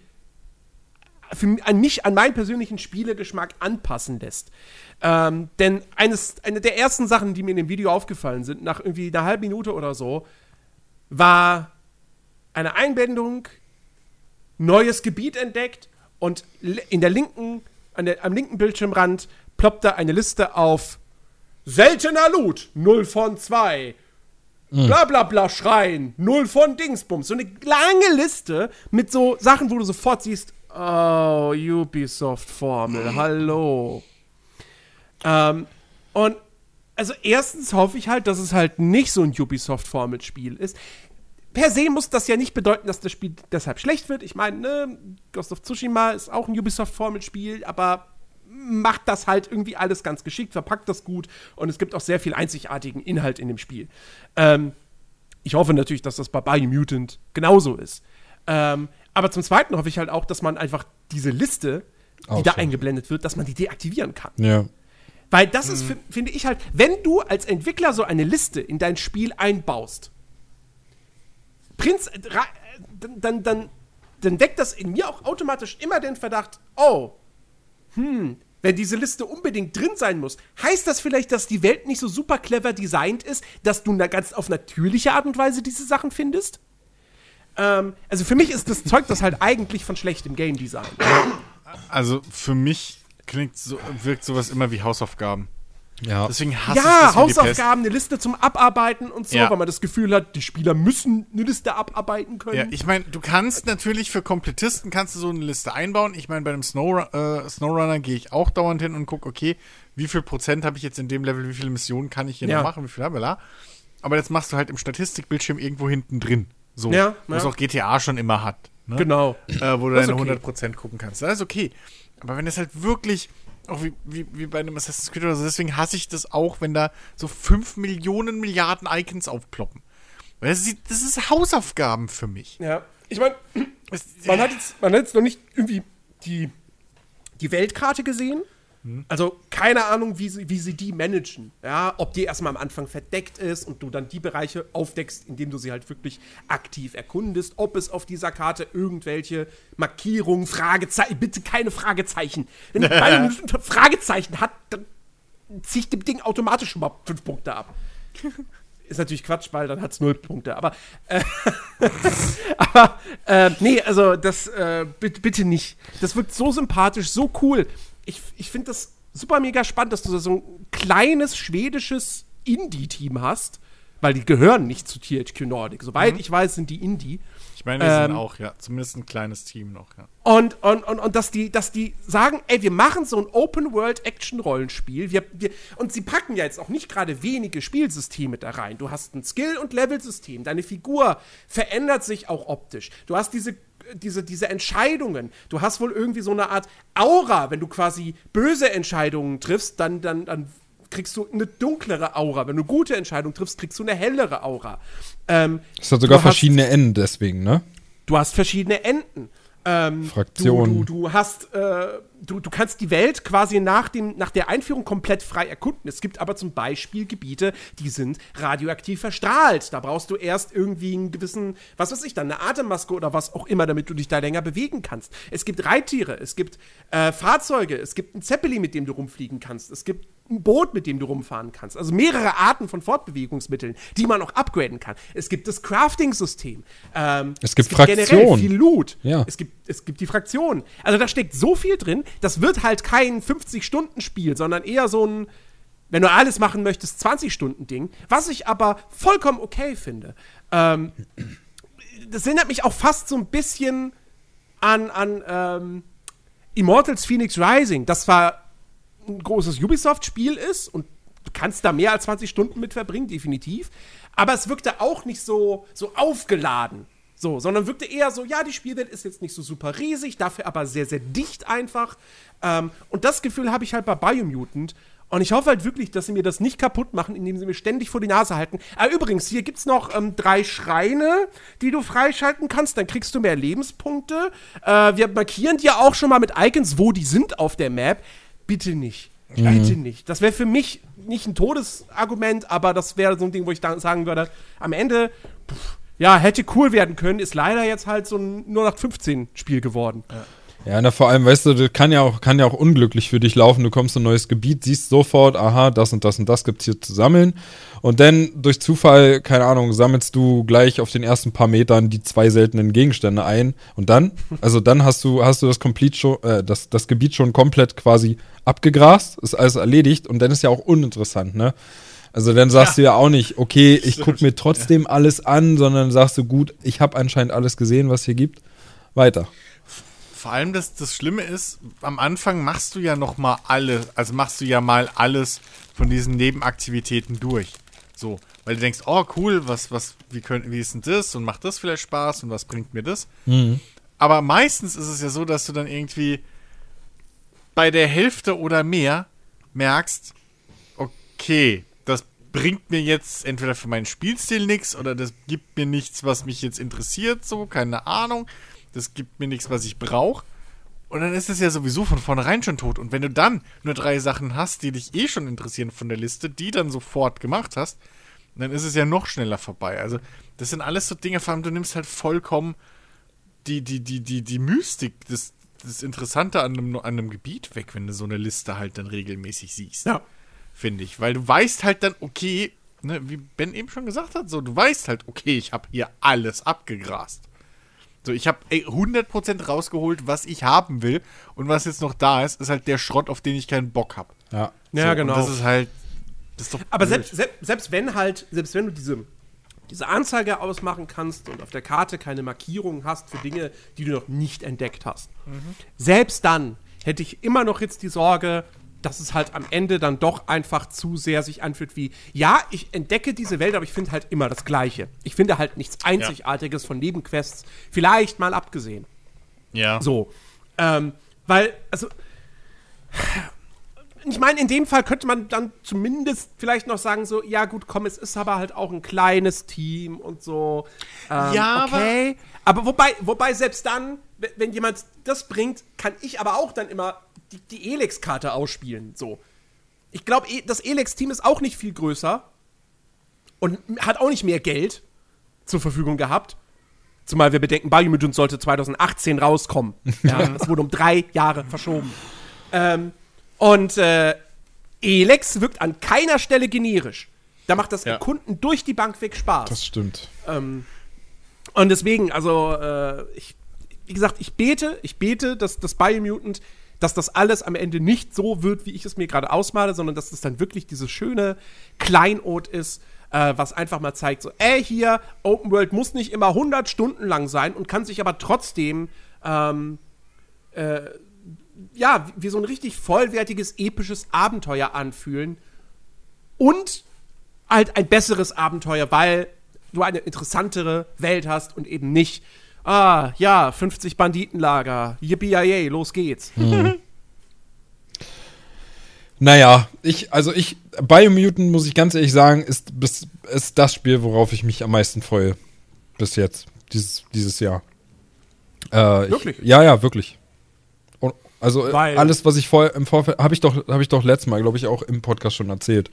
für mich, an mich, an meinen persönlichen Spielegeschmack anpassen lässt. Ähm, denn eines, eine der ersten Sachen, die mir in dem Video aufgefallen sind, nach irgendwie einer halben Minute oder so, war eine Einblendung, neues Gebiet entdeckt und in der linken, an der, am linken Bildschirmrand ploppte eine Liste auf Seltener Loot, 0 von 2. Bla bla bla Schreien, 0 von Dingsbums. So eine lange Liste mit so Sachen, wo du sofort siehst, oh, Ubisoft-Formel, hallo. Ähm, und also erstens hoffe ich halt, dass es halt nicht so ein Ubisoft-Formelspiel ist. Per se muss das ja nicht bedeuten, dass das Spiel deshalb schlecht wird. Ich meine, ne, Ghost of Tsushima ist auch ein Ubisoft-Formelspiel, aber macht das halt irgendwie alles ganz geschickt, verpackt das gut und es gibt auch sehr viel einzigartigen Inhalt in dem Spiel. Ähm, ich hoffe natürlich, dass das bei Biomutant genauso ist. Ähm, aber zum Zweiten hoffe ich halt auch, dass man einfach diese Liste, die Auch da so. eingeblendet wird, dass man die deaktivieren kann. ja. Weil das ist, fi- finde ich halt, wenn du als Entwickler so eine Liste in dein Spiel einbaust, Prinz, äh, äh, dann, dann, dann, dann weckt das in mir auch automatisch immer den Verdacht, oh, hm, wenn diese Liste unbedingt drin sein muss, heißt das vielleicht, dass die Welt nicht so super clever designt ist, dass du na ganz auf natürliche Art und Weise diese Sachen findest? Ähm, also für mich ist das Zeug das halt eigentlich von schlechtem Game Design. Also für mich klingt so, wirkt sowas immer wie Hausaufgaben. Ja. Deswegen hasse ich Ja, das die Pest. Hausaufgaben, eine Liste zum Abarbeiten und so, Ja. weil man das Gefühl hat, die Spieler müssen eine Liste abarbeiten können. Ja, ich meine, du kannst natürlich für Komplettisten kannst du so eine Liste einbauen. Ich meine, bei einem Snow, äh, Snowrunner gehe ich auch dauernd hin und gucke, okay, wie viel Prozent habe ich jetzt in dem Level, wie viele Missionen kann ich hier Ja. noch machen, wie viel bla Aber jetzt machst du halt im Statistikbildschirm irgendwo hinten drin. So, Ja, was ja. auch GTA schon immer hat. ne? Genau. äh, wo du Das deine okay. 100% gucken kannst. Das ist okay. Aber wenn es halt wirklich, auch wie, wie, wie bei einem Assassin's Creed oder so, deswegen hasse ich das auch, wenn da so 5 Millionen Milliarden Icons aufploppen. Weil das ist, das ist Hausaufgaben für mich. Ja. Ich meine, man hat jetzt, man hat jetzt noch nicht irgendwie die, die Weltkarte gesehen. Also keine Ahnung, wie sie, wie sie die managen. Ja, ob die erstmal am Anfang verdeckt ist und du dann die Bereiche aufdeckst, indem du sie halt wirklich aktiv erkundest. Ob es auf dieser Karte irgendwelche Markierungen, Fragezeichen, bitte keine Fragezeichen. Wenn Bayern Fragezeichen hat, dann ziehe ich dem Ding automatisch schon mal fünf Punkte ab. Ist natürlich Quatsch, weil dann hat es null Punkte. Aber, äh, aber äh, nee, also das äh, bitte, bitte nicht. Das wirkt so sympathisch, so cool. Ich, ich finde das super mega spannend, dass du so ein kleines schwedisches Indie-Team hast, weil die gehören nicht zu THQ Nordic. Soweit ich weiß, sind die Indie. Ich meine, die sind Ähm, auch, ja, zumindest ein kleines Team noch, ja. Und, und, und, und dass, die, dass die sagen, ey, wir machen so ein Open-World-Action-Rollenspiel. Wir, wir, und sie packen ja jetzt auch nicht gerade wenige Spielsysteme da rein. Du hast ein Skill- und Level-System. Deine Figur verändert sich auch optisch. Du hast diese, diese, diese Entscheidungen. Du hast wohl irgendwie so eine Art Aura. Wenn du quasi böse Entscheidungen triffst, dann, dann, dann kriegst du eine dunklere Aura. Wenn du gute Entscheidungen triffst, kriegst du eine hellere Aura. Ähm, Es hat sogar du hast- verschiedene Enden deswegen, ne? du hast verschiedene Enden. Ähm, Fraktionen. Du, du, du hast, äh, du, du kannst die Welt quasi nach, dem, nach der Einführung komplett frei erkunden. Es gibt aber zum Beispiel Gebiete, die sind radioaktiv verstrahlt. Da brauchst du erst irgendwie einen gewissen, was weiß ich, dann eine Atemmaske oder was auch immer, damit du dich da länger bewegen kannst. Es gibt Reittiere, es gibt äh, Fahrzeuge, es gibt ein Zeppelin, mit dem du rumfliegen kannst. Es gibt ein Boot, mit dem du rumfahren kannst. Also mehrere Arten von Fortbewegungsmitteln, die man auch upgraden kann. Es gibt das Crafting-System. Ähm, Es gibt generell Fraktionen. viel Loot. Ja. Es gibt, es gibt die Fraktionen. Also da steckt so viel drin, das wird halt kein 50-Stunden-Spiel, sondern eher so ein, wenn du alles machen möchtest, 20-Stunden-Ding. Was ich aber vollkommen okay finde. Ähm, das erinnert mich auch fast so ein bisschen an, an ähm, Immortals Phoenix Rising. Das war ein großes Ubisoft-Spiel ist und du kannst da mehr als 20 Stunden mit verbringen, definitiv. Aber es wirkte auch nicht so, so aufgeladen. So, sondern wirkte eher so, ja, die Spielwelt ist jetzt nicht so super riesig, dafür aber sehr, sehr dicht einfach. Ähm, und das Gefühl habe ich halt bei Biomutant. Und ich hoffe halt wirklich, dass sie mir das nicht kaputt machen, indem sie mir ständig vor die Nase halten. Ah, übrigens, hier gibt's noch ähm, drei Schreine, die du freischalten kannst. Dann kriegst du mehr Lebenspunkte. Äh, wir markieren dir auch schon mal mit Icons, wo die sind auf der Map. Bitte nicht. Bitte nicht. Das wäre für mich nicht ein Todesargument, aber das wäre so ein Ding, wo ich sagen würde, am Ende, pff, ja, hätte cool werden können, ist leider jetzt halt so ein nur nach 15 Spiel geworden. Ja, na, vor allem, weißt du, das kann ja auch, kann ja auch unglücklich für dich laufen. Du kommst in ein neues Gebiet, siehst sofort, aha, das und das und das gibt's hier zu sammeln. Und dann durch Zufall, keine Ahnung, sammelst du gleich auf den ersten paar Metern die zwei seltenen Gegenstände ein. Und dann, also dann hast du, hast du das Complete schon, äh, das, das Gebiet schon komplett quasi abgegrast, ist alles erledigt und dann ist ja auch uninteressant, ne? Also dann sagst du ja auch nicht, okay, ich guck mir trotzdem alles an, sondern sagst du, gut, ich habe anscheinend alles gesehen, was hier gibt. Weiter. Vor allem das, das Schlimme ist, am Anfang machst du ja noch mal alle, also machst du ja mal alles von diesen Nebenaktivitäten durch. So, weil du denkst, oh cool, was, was, wie, können, wie ist denn das und macht das vielleicht Spaß und was bringt mir das? Aber meistens ist es ja so, dass du dann irgendwie bei der Hälfte oder mehr merkst, okay, bringt mir jetzt entweder für meinen Spielstil nichts oder das gibt mir nichts, was mich jetzt interessiert, so, keine Ahnung. Das gibt mir nichts, was ich brauche. Und dann ist es ja sowieso von vornherein schon tot. Und wenn du dann nur drei Sachen hast, die dich eh schon interessieren von der Liste, die dann sofort gemacht hast, dann ist es ja noch schneller vorbei. Also, das sind alles so Dinge, vor allem du nimmst halt vollkommen die, die, die, die, die Mystik, das, das Interessante an einem, an einem Gebiet weg, wenn du so eine Liste halt dann regelmäßig siehst. Ja. Finde ich. Weil du weißt halt dann, okay, ne, wie Ben eben schon gesagt hat, so, du weißt halt, okay, ich habe hier alles abgegrast. So, ich habe 100% rausgeholt, was ich haben will. Und was jetzt noch da ist, ist halt der Schrott, auf den ich keinen Bock habe. Ja. Ja, so, genau. Und das ist halt. Das ist doch Aber blöd. selbst, selbst, selbst wenn halt, selbst wenn du diese, diese Anzeige ausmachen kannst und auf der Karte keine Markierungen hast für Dinge, die du noch nicht entdeckt hast, selbst dann hätte ich immer noch jetzt die Sorge, dass es halt am Ende dann doch einfach zu sehr sich anfühlt wie, ja, ich entdecke diese Welt, aber ich finde halt immer das Gleiche. Ich finde halt nichts Einzigartiges von Nebenquests, vielleicht mal abgesehen. Ja. So. Ähm, weil, also. Ich meine, in dem Fall könnte man dann zumindest vielleicht noch sagen, so, ja, gut, komm, es ist aber halt auch ein kleines Team und so. Ähm, Ja, okay. Aber wobei, wobei selbst dann, wenn jemand das bringt, kann ich aber auch dann immer die, die Elex-Karte ausspielen. So. Ich glaube, das Elex-Team ist auch nicht viel größer und hat auch nicht mehr Geld zur Verfügung gehabt. Zumal wir bedenken, Biomutant sollte 2018 rauskommen. Ja, es wurde um drei Jahre verschoben. Ähm, und äh, Elex wirkt an keiner Stelle generisch. Da macht das Ja. Erkunden durch die Bank weg Spaß. Das stimmt. Ähm, und deswegen, also, äh, ich, wie gesagt, ich bete, ich bete, dass das Biomutant, dass das alles am Ende nicht so wird, wie ich es mir gerade ausmale, sondern dass das dann wirklich dieses schöne Kleinod ist, äh, was einfach mal zeigt, so, ey, hier, Open World muss nicht immer 100 Stunden lang sein und kann sich aber trotzdem, ähm, äh, ja, wie, wie so ein richtig vollwertiges, episches Abenteuer anfühlen und halt ein besseres Abenteuer, weil du eine interessantere Welt hast und eben nicht, ah, ja, 50 Banditenlager, yippie los geht's. Naja, ich, also ich, Biomutant, muss ich ganz ehrlich sagen, ist, bis, ist das Spiel, worauf ich mich am meisten freue. Bis jetzt, dieses, dieses Jahr. Äh, Wirklich? Ich, ja, ja, wirklich. Und, also Weil- alles, was ich vor, im Vorfeld, habe ich doch, habe ich doch letztes Mal, glaube ich, auch im Podcast schon erzählt.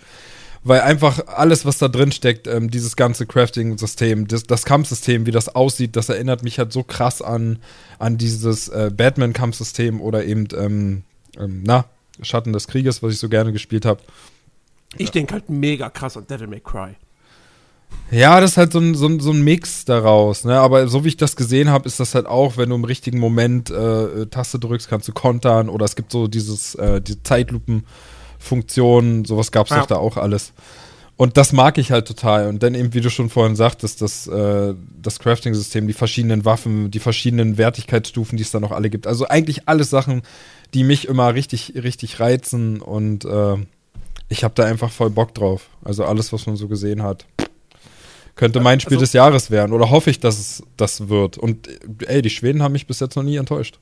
Weil einfach alles, was da drin steckt, ähm, dieses ganze Crafting-System, das, das Kampfsystem, wie das aussieht, das erinnert mich halt so krass an, an dieses äh, Batman-Kampfsystem oder eben, ähm, ähm, na, Schatten des Krieges, was ich so gerne gespielt habe. Ich denke halt mega krass an Devil May Cry. Ja, das ist halt so ein, so ein, so ein Mix daraus, ne? Aber so wie ich das gesehen habe, ist das halt auch, wenn du im richtigen Moment äh, Taste drückst, kannst du kontern oder es gibt so dieses, äh, die Zeitlupen-Funktion, sowas gab's Ja. doch da auch alles. Und das mag ich halt total. Und dann eben, wie du schon vorhin sagtest, das, äh, das Crafting-System, die verschiedenen Waffen, die verschiedenen Wertigkeitsstufen, die es da noch alle gibt. Also eigentlich alles Sachen, die mich immer richtig, richtig reizen und äh, ich habe da einfach voll Bock drauf. Also alles, was man so gesehen hat. Könnte mein Spiel Also- des Jahres werden oder hoffe ich, dass es das wird. Und äh, ey, die Schweden haben mich bis jetzt noch nie enttäuscht.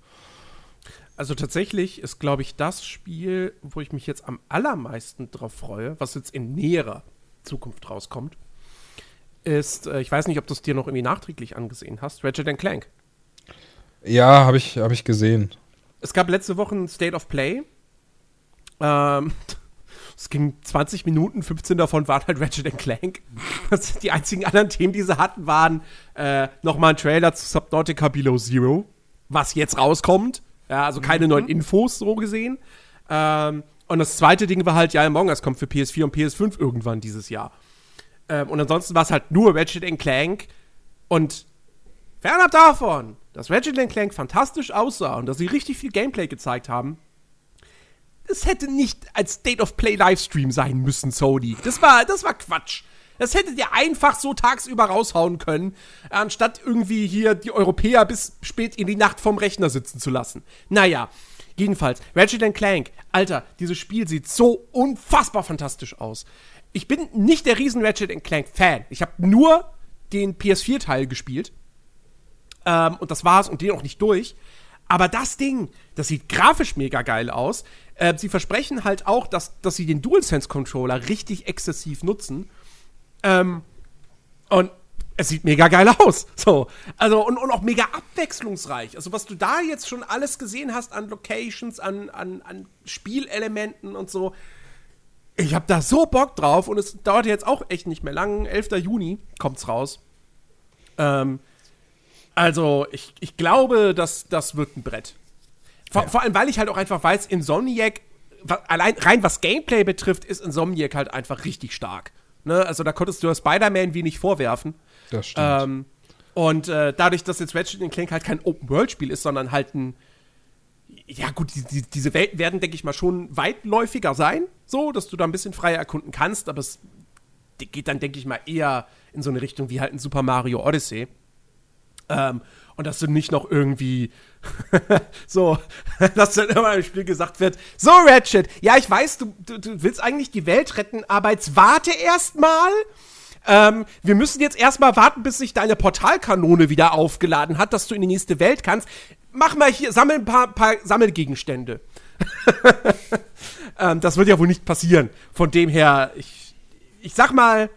Also tatsächlich ist, glaube ich, das Spiel, wo ich mich jetzt am allermeisten drauf freue, was jetzt in näherer Zukunft rauskommt, ist, äh, ich weiß nicht, ob du es dir noch irgendwie nachträglich angesehen hast, Ratchet Clank. Ja, habe ich, hab ich gesehen. Es gab letzte Woche ein State of Play. Ähm, es ging 20 Minuten, 15 davon waren halt Ratchet Clank. Die einzigen anderen Themen, die sie hatten, waren äh, nochmal ein Trailer zu Subnautica Below Zero, was jetzt rauskommt. Ja, also keine neuen Infos so gesehen. Ähm, und das zweite Ding war halt, ja, Among Us kommt für PS4 und PS5 irgendwann dieses Jahr. Ähm, und ansonsten war es halt nur Ratchet Clank und Fernab davon, dass Ratchet Clank fantastisch aussah und dass sie richtig viel Gameplay gezeigt haben, es hätte nicht als State of Play Livestream sein müssen, Sony. Das war, das war Quatsch. Das hättet ihr einfach so tagsüber raushauen können, anstatt irgendwie hier die Europäer bis spät in die Nacht vorm Rechner sitzen zu lassen. Naja, jedenfalls, Ratchet Clank, Alter, dieses Spiel sieht so unfassbar fantastisch aus. Ich bin nicht der riesen Ratchet Clank-Fan. Ich habe nur den PS4-Teil gespielt. Ähm, und das war's und den auch nicht durch. Aber das Ding, das sieht grafisch mega geil aus. Äh, sie versprechen halt auch, dass, dass sie den DualSense-Controller richtig exzessiv nutzen. Ähm, und es sieht mega geil aus. So. Also, und, und auch mega abwechslungsreich. Also, was du da jetzt schon alles gesehen hast an Locations, an, an, an Spielelementen und so. Ich hab da so Bock drauf und es dauert jetzt auch echt nicht mehr lang. 11. Juni kommt's raus. Ähm, also, ich, ich glaube, dass das wird ein Brett. Vor, vor allem, weil ich halt auch einfach weiß, Insomniac, allein rein was Gameplay betrifft, ist Insomniac halt einfach richtig stark. Ne? Also, da konntest du Spider-Man wenig vorwerfen. Das stimmt. Ähm, und äh, dadurch, dass jetzt Ratchet Clank halt kein Open-World-Spiel ist, sondern halt ein. Ja, gut, die, die, diese Welten werden, denke ich mal, schon weitläufiger sein, so, dass du da ein bisschen freier erkunden kannst, aber es geht dann, denke ich mal, eher in so eine Richtung wie halt ein Super Mario Odyssey. Ähm, und dass du nicht noch irgendwie so, dass dann immer im Spiel gesagt wird, so Ratchet, ja, ich weiß, du, du, du willst eigentlich die Welt retten, aber jetzt warte erstmal. Ähm, wir müssen jetzt erstmal warten, bis sich deine Portalkanone wieder aufgeladen hat, dass du in die nächste Welt kannst. Mach mal hier, sammel ein paar, paar Sammelgegenstände. ähm, das wird ja wohl nicht passieren. Von dem her, ich, ich sag mal,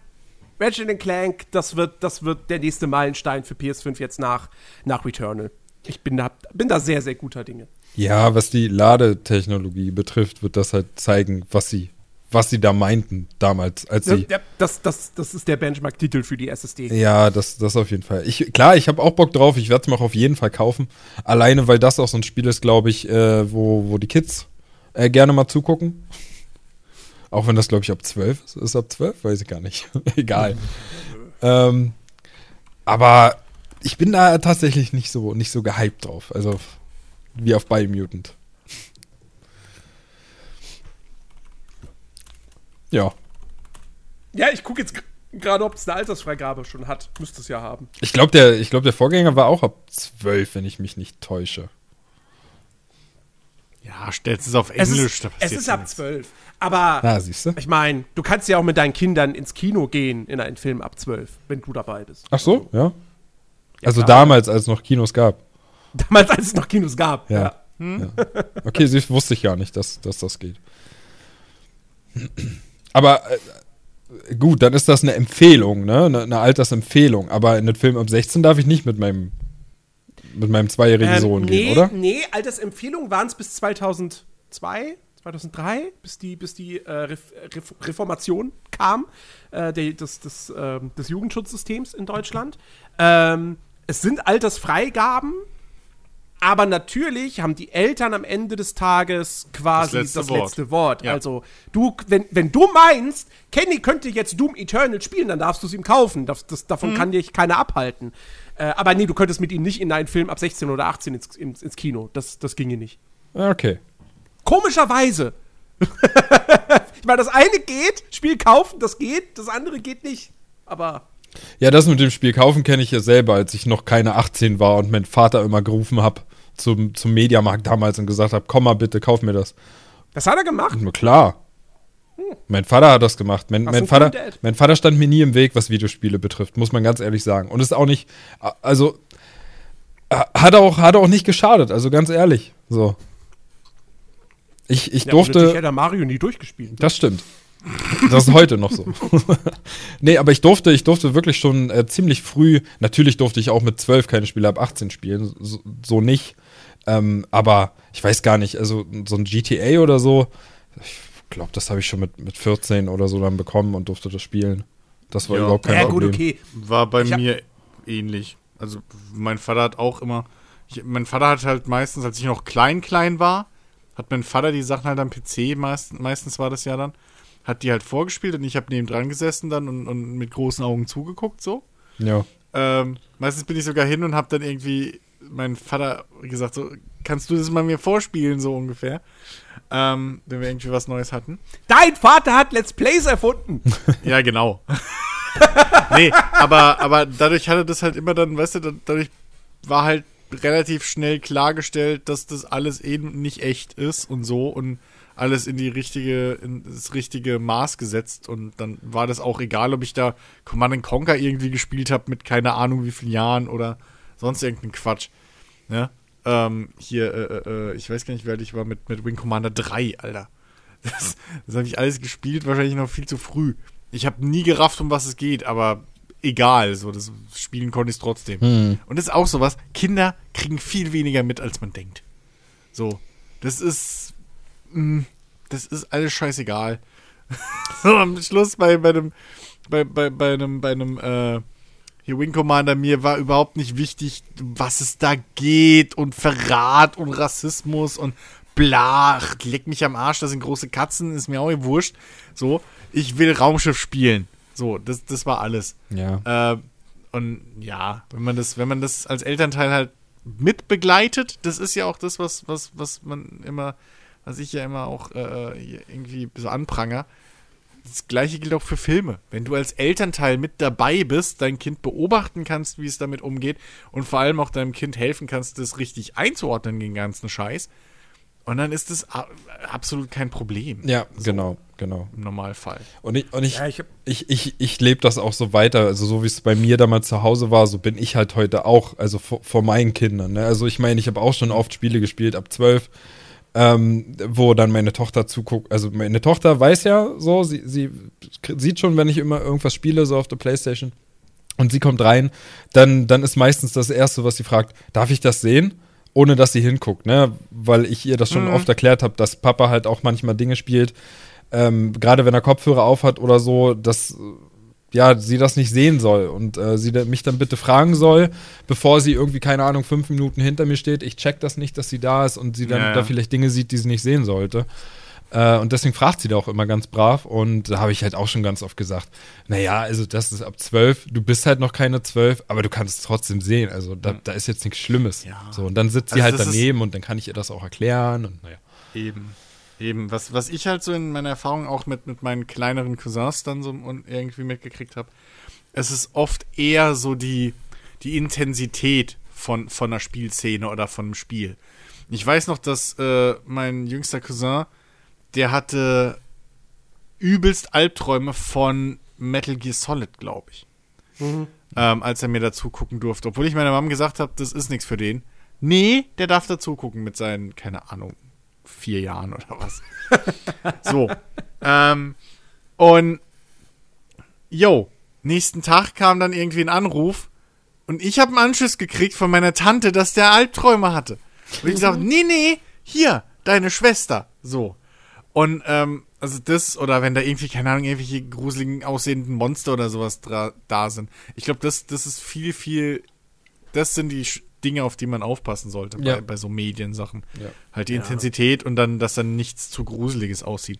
Ratchet Clank, das wird, das wird der nächste Meilenstein für PS5 jetzt nach, nach Returnal. Ich bin da, bin da sehr, sehr guter Dinge. Ja, was die Ladetechnologie betrifft, wird das halt zeigen, was sie, was sie da meinten damals, als sie. Ja, das, das, das ist der Benchmark-Titel für die SSD. Ja, das, das auf jeden Fall. Ich, klar, ich habe auch Bock drauf. Ich werde es mir auch auf jeden Fall kaufen. Alleine, weil das auch so ein Spiel ist, glaube ich, äh, wo, wo die Kids äh, gerne mal zugucken. Auch wenn das, glaube ich, ab 12 ist. Ist ab 12? Weiß ich gar nicht. Egal. ähm, aber ich bin da tatsächlich nicht so, nicht so gehypt drauf. Also wie auf Biomutant. Ja. Ja, ich gucke jetzt gerade, ob es eine Altersfreigabe schon hat. Müsste es ja haben. Ich glaube, der, glaub, der Vorgänger war auch ab 12, wenn ich mich nicht täusche. Ja, stellst es auf Es Englisch. ist, es ist ab 12. Aber Na, siehst du? ich meine, du kannst ja auch mit deinen Kindern ins Kino gehen in einen Film ab 12, wenn du dabei bist. Ach so, ja. Also klar. damals, als es noch Kinos gab. Damals, als es noch Kinos gab. Ja. Ja. Okay, sie wusste ich gar nicht, dass, dass das geht. Aber äh, gut, dann ist das eine Empfehlung, ne? Eine, eine Altersempfehlung. Aber in den Film ab 16 darf ich nicht mit meinem mit meinem zweijährigen Ähm, Sohn nee, gehen, oder? Nee, Altersempfehlungen waren es bis 2002, 2003, bis die, bis die äh, Ref, Ref, Reformation kam, äh, der, des, des, ähm, des Jugendschutzsystems in Deutschland. Ähm, es sind Altersfreigaben, aber natürlich haben die Eltern am Ende des Tages quasi das Das letzte letzte Wort. Wort. Ja. Also, du, wenn, wenn du meinst, Kenny könnte jetzt Doom Eternal spielen, dann darfst du es ihm kaufen. Das, das, davon kann dich keiner abhalten. Äh, aber nee, du könntest mit ihm nicht in einen Film ab 16 oder 18 ins, ins, ins Kino. Das, das ginge nicht. Ja, Okay. Komischerweise. ich meine, das eine geht, Spiel kaufen, das geht, das andere geht nicht. Aber Ja, das mit dem Spiel kaufen kenne ich ja selber, als ich noch keine 18 war und mein Vater immer gerufen hab zum, zum Mediamarkt damals und gesagt hab, komm mal bitte, kauf mir das. das hat er gemacht. Na klar. Mein Vater hat das gemacht. Mein, mein, ein Vater, mein Vater stand mir nie im Weg, was Videospiele betrifft, muss man ganz ehrlich sagen. Und ist auch nicht, also äh, hat auch, hat auch nicht geschadet, also ganz ehrlich. So. Ich, ich Ja, durfte. hätte er Mario nie durchgespielt. Das stimmt. Das ist heute noch so. nee, aber ich durfte, ich durfte wirklich schon äh, ziemlich früh, natürlich durfte ich auch mit 12 keine Spiele ab 18 spielen, so, so nicht. Ähm, aber ich weiß gar nicht, also so ein GTA oder so, ich glaube, das habe ich schon mit, mit 14 oder so dann bekommen und durfte das spielen. Das war Ja. überhaupt kein Ja, gut, Problem. okay. War bei Ich mir ähnlich. Also mein Vater hat auch immer. Ich, mein Vater hat halt meistens, als ich noch klein, klein war, hat mein Vater die Sachen halt am PC, meist, meistens war das ja dann, hat die halt vorgespielt und ich habe neben dran gesessen dann und, und mit großen Augen zugeguckt so. Ja. Ähm, meistens bin ich sogar hin und habe dann irgendwie meinen Vater gesagt, so, kannst du das mal mir vorspielen, so ungefähr. Ähm, wenn wir irgendwie was Neues hatten. Dein Vater hat Let's Plays erfunden. Ja, genau. nee, aber, aber dadurch hatte das halt immer dann, weißt du, da- dadurch war halt relativ schnell klargestellt, dass das alles eben nicht echt ist und so und alles in die richtige, in das richtige Maß gesetzt und dann war das auch egal, ob ich da Command Conquer irgendwie gespielt habe mit keine Ahnung wie vielen Jahren oder sonst irgendein Quatsch. Ne? Ähm, hier, äh, äh, ich weiß gar nicht, alt ich war mit, mit Wing Commander 3, Alter. Das, das habe ich alles gespielt, wahrscheinlich noch viel zu früh. Ich habe nie gerafft, um was es geht, aber egal, so das spielen konnte ich trotzdem. Und das ist auch sowas, Kinder kriegen viel weniger mit, als man denkt. So, das ist mh, das ist alles scheißegal. so am Schluss bei bei einem bei bei bei einem bei einem äh, hier Wing Commander mir war überhaupt nicht wichtig, was es da geht und Verrat und Rassismus und bla, leck mich am Arsch, das sind große Katzen, ist mir auch wurscht. So, ich will Raumschiff spielen. So, das, das war alles. Ja. Äh, und ja, wenn man das, wenn man das als Elternteil halt mit begleitet, das ist ja auch das, was, was, was man immer, was ich ja immer auch äh, irgendwie so anpranger. das gleiche gilt auch für Filme. Wenn du als Elternteil mit dabei bist, dein Kind beobachten kannst, wie es damit umgeht und vor allem auch deinem Kind helfen kannst, das richtig einzuordnen, den ganzen Scheiß. Und dann ist das a- absolut kein Problem. Ja, genau, genau. Im Normalfall. Und ich, und ich, Ja, ich ich, ich, ich lebe das auch so weiter. Also so wie es bei mir damals zu Hause war, so bin ich halt heute auch, also vor, vor meinen Kindern. Ne? Also ich meine, ich habe auch schon oft Spiele gespielt ab zwölf, ähm, wo dann meine Tochter zuguckt. Also meine Tochter weiß ja so, sie, sie sieht schon, wenn ich immer irgendwas spiele, so auf der Playstation. Und sie kommt rein, dann, dann ist meistens das Erste, was sie fragt, darf ich das sehen? Ohne dass sie hinguckt, ne? Weil ich ihr das schon oft erklärt habe, dass Papa halt auch manchmal Dinge spielt, ähm, gerade wenn er Kopfhörer aufhat oder so, dass ja, sie das nicht sehen soll und äh, sie mich dann bitte fragen soll, bevor sie irgendwie, keine Ahnung, fünf Minuten hinter mir steht. Ich check das nicht, dass sie da ist und sie dann Ja, ja. da vielleicht Dinge sieht, die sie nicht sehen sollte. Äh, und deswegen fragt sie da auch immer ganz brav. Und da habe ich halt auch schon ganz oft gesagt, naja, also das ist ab zwölf, du bist halt noch keine zwölf, aber du kannst es trotzdem sehen. Also da, da ist jetzt nichts Schlimmes. Ja. So, und dann sitzt sie Also halt daneben und dann kann ich ihr das auch erklären. Und naja. Eben. Eben. Was, was ich halt so in meiner Erfahrung auch mit, mit meinen kleineren Cousins dann so und irgendwie mitgekriegt habe, es ist oft eher so die, die Intensität von, von einer Spielszene oder von einem Spiel. Ich weiß noch, dass äh, mein jüngster Cousin, der hatte übelst Albträume von Metal Gear Solid, glaube ich. Ähm, als er mir dazu gucken durfte. Obwohl ich meiner Mom gesagt habe, das ist nichts für den. Nee, der darf dazu gucken mit seinen, keine Ahnung, vier Jahren oder was. so. Ähm, und yo, nächsten Tag kam dann irgendwie ein Anruf und ich habe einen Anschluss gekriegt von meiner Tante, dass der Albträume hatte. Und ich gesagt, nee, nee, hier, deine Schwester. So. Und, ähm, also das, oder wenn da irgendwie, keine Ahnung, irgendwelche gruseligen aussehenden Monster oder sowas da sind. Ich glaube, das, das ist viel, viel, das sind die Dinge, auf die man aufpassen sollte Ja. bei, bei so Mediensachen. Ja. Halt die Intensität und dann, dass dann nichts zu Gruseliges aussieht.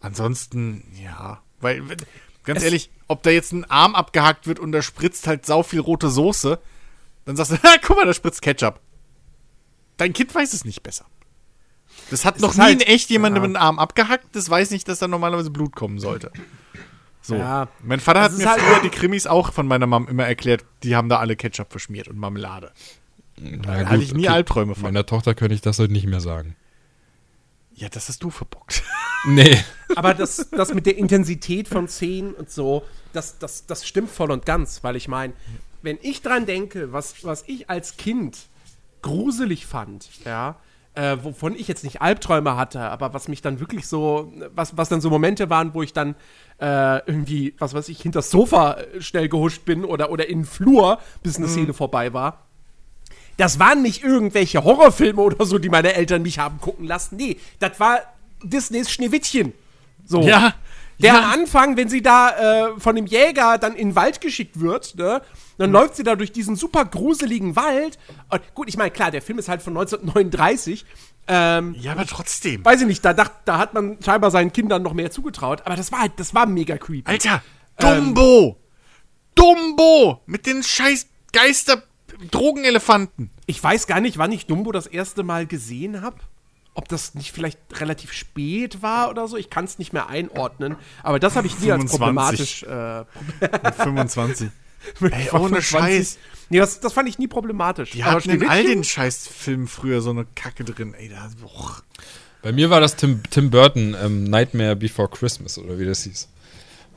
Ansonsten, ja, weil, ganz Es- ehrlich, ob da jetzt ein Arm abgehackt wird und da spritzt halt sau viel rote Soße, dann sagst du, guck mal, da spritzt Ketchup. Dein Kind weiß es nicht besser. Das hat Es noch nie halt- in echt jemandem ja. einen Arm abgehackt, das weiß nicht, dass da normalerweise Blut kommen sollte. So. Ja. Mein Vater hat mir halt- früher die Krimis auch von meiner Mom immer erklärt, die haben da alle Ketchup verschmiert und Marmelade. Na Da hatte ich nie Albträume von. Meiner Tochter könnte ich das heute nicht mehr sagen. Ja, das hast du verbockt. Nee. Aber das, das mit der Intensität von Szenen und so, das, das, das stimmt voll und ganz, weil ich meine, wenn ich dran denke, was, was ich als Kind gruselig fand, ja, äh, wovon ich jetzt nicht Albträume hatte, aber was mich dann wirklich so, was, was dann so Momente waren, wo ich dann äh, irgendwie, was weiß ich, hinter das Sofa äh, schnell gehuscht bin oder, oder in den Flur, bis eine Szene vorbei war. Das waren nicht irgendwelche Horrorfilme oder so, die meine Eltern mich haben gucken lassen. Nee, das war Disneys Schneewittchen. So. Ja. Der ja. am Anfang, wenn sie da äh, von dem Jäger dann in den Wald geschickt wird, ne, dann läuft sie da durch diesen super gruseligen Wald. Und gut, ich meine, klar, der Film ist halt von 1939. Ähm, Ja, aber trotzdem. weiß ich nicht, da, dacht, da hat man scheinbar seinen Kindern noch mehr zugetraut. Aber das war halt, das war mega creepy. Alter, Dumbo! Dumbo! Mit den scheiß Geister Drogenelefanten. Ich weiß gar nicht, wann ich Dumbo das erste Mal gesehen habe. Ob das nicht vielleicht relativ spät war oder so. Ich kann es nicht mehr einordnen. Aber das habe ich nie als 25. problematisch. Äh, Mit 25. Ey, ohne 25. Scheiß. Nee, das, das fand ich nie problematisch. Die hatten in all den Scheißfilmen früher so eine Kacke drin. Ey, da, boah. Bei mir war das Tim, Tim Burton, ähm, Nightmare Before Christmas oder wie das hieß.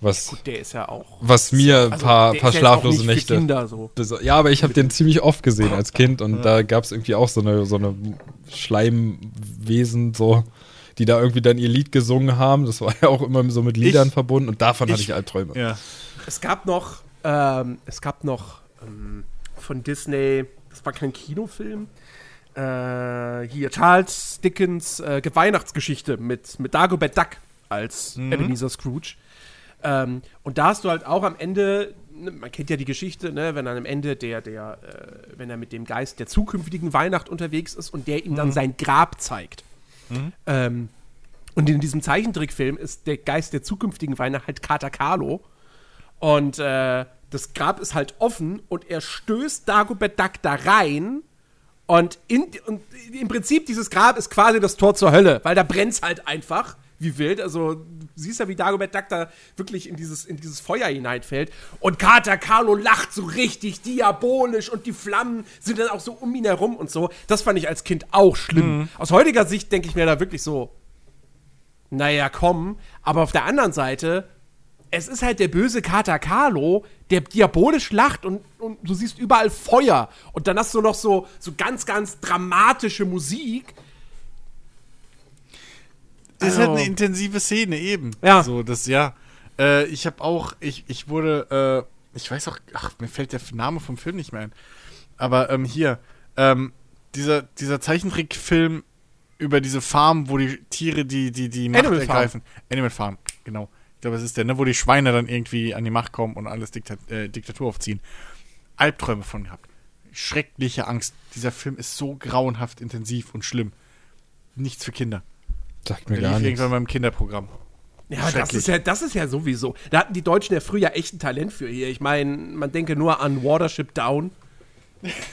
Was, Der ist ja auch. was mir ein also, paar, paar ja schlaflose Nächte. Kinder so. Das, ja, aber ich habe den ziemlich oft gesehen als Kind und da gab es irgendwie auch so eine, so eine Schleimwesen, so, die da irgendwie dann ihr Lied gesungen haben. Das war ja auch immer so mit Liedern Ich- verbunden und davon hatte ich- ich Albträume. Ja. Es gab noch, ähm, es gab noch ähm, von Disney, das war kein Kinofilm, äh, hier Charles Dickens äh, Weihnachtsgeschichte mit, mit Dagobert Duck als Ebenezer Scrooge. Ähm, und da hast du halt auch am Ende, ne, man kennt ja die Geschichte, ne, wenn dann am Ende der, der, äh, wenn er mit dem Geist der zukünftigen Weihnacht unterwegs ist und der ihm dann sein Grab zeigt. Ähm, und in diesem Zeichentrickfilm ist der Geist der zukünftigen Weihnacht halt Kater Carlo. Und äh, das Grab ist halt offen und er stößt Dagobert Duck da rein. Und, in, und im Prinzip dieses Grab ist quasi das Tor zur Hölle, weil da brennt halt einfach. Wie wild. Also, du siehst ja, wie Dagobert Duck da wirklich in dieses, in dieses Feuer hineinfällt. Und Kater Carlo lacht so richtig diabolisch und die Flammen sind dann auch so um ihn herum und so. Das fand ich als Kind auch schlimm. Mhm. Aus heutiger Sicht denke ich mir da wirklich so, naja, komm. Aber auf der anderen Seite, es ist halt der böse Kater Carlo, der diabolisch lacht und, und du siehst überall Feuer. Und dann hast du noch so, so ganz, ganz dramatische Musik. Das ist Also- halt eine intensive Szene eben. Ja. So, das, ja. Äh, ich habe auch, ich, ich wurde, äh, ich weiß auch, ach, mir fällt der Name vom Film nicht mehr ein. Aber ähm, hier, ähm, dieser, dieser Zeichentrickfilm über diese Farm, wo die Tiere die, die, die Macht Animal Farm. ergreifen. Animal Farm, genau. Ich glaube, es ist der, ne, wo die Schweine dann irgendwie an die Macht kommen und alles Diktat äh, Diktatur aufziehen. Albträume von gehabt. Schreckliche Angst. Dieser Film ist so grauenhaft intensiv und schlimm. Nichts für Kinder. Sagt mir Der gar lief nichts. irgendwann beim Kinderprogramm. Ja, das ist ja, das ist ja sowieso. Da hatten die Deutschen ja früher echt ein Talent für hier. Ich meine, man denke nur an Watership Down,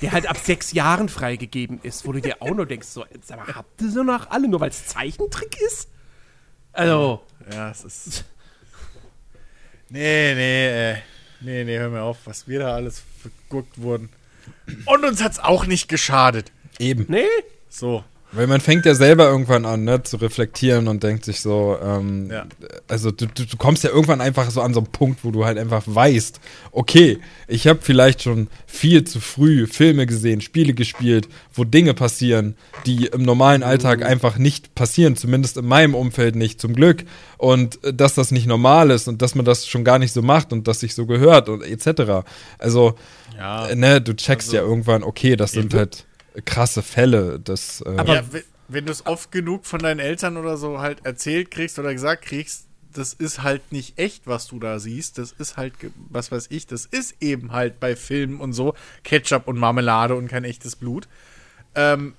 der halt ab sechs Jahren freigegeben ist, wo du dir auch nur denkst, so, sag mal, habt ihr so noch alle, nur weil es Zeichentrick ist? Also, Ja, es ist. Nee, nee, äh, nee, nee, hör mir auf, was wir da alles verguckt wurden. Und uns hat's auch nicht geschadet. Eben. nee? So. Weil man fängt ja selber irgendwann an, ne, zu reflektieren und denkt sich so, ähm, Ja. also du, du, du kommst ja irgendwann einfach so an so einen Punkt, wo du halt einfach weißt, okay, ich habe vielleicht schon viel zu früh Filme gesehen, Spiele gespielt, wo Dinge passieren, die im normalen Alltag einfach nicht passieren, zumindest in meinem Umfeld nicht, zum Glück. Und äh, dass das nicht normal ist und dass man das schon gar nicht so macht und dass sich so gehört und etc. Also, Ja. äh, ne, du checkst Also- ja irgendwann, okay, das sind halt krasse Fälle. Das, äh, ja, we- wenn du es oft genug von deinen Eltern oder so halt erzählt kriegst oder gesagt kriegst, das ist halt nicht echt, was du da siehst. Das ist halt, was weiß ich, das ist eben halt bei Filmen und so Ketchup und Marmelade und kein echtes Blut. Ähm,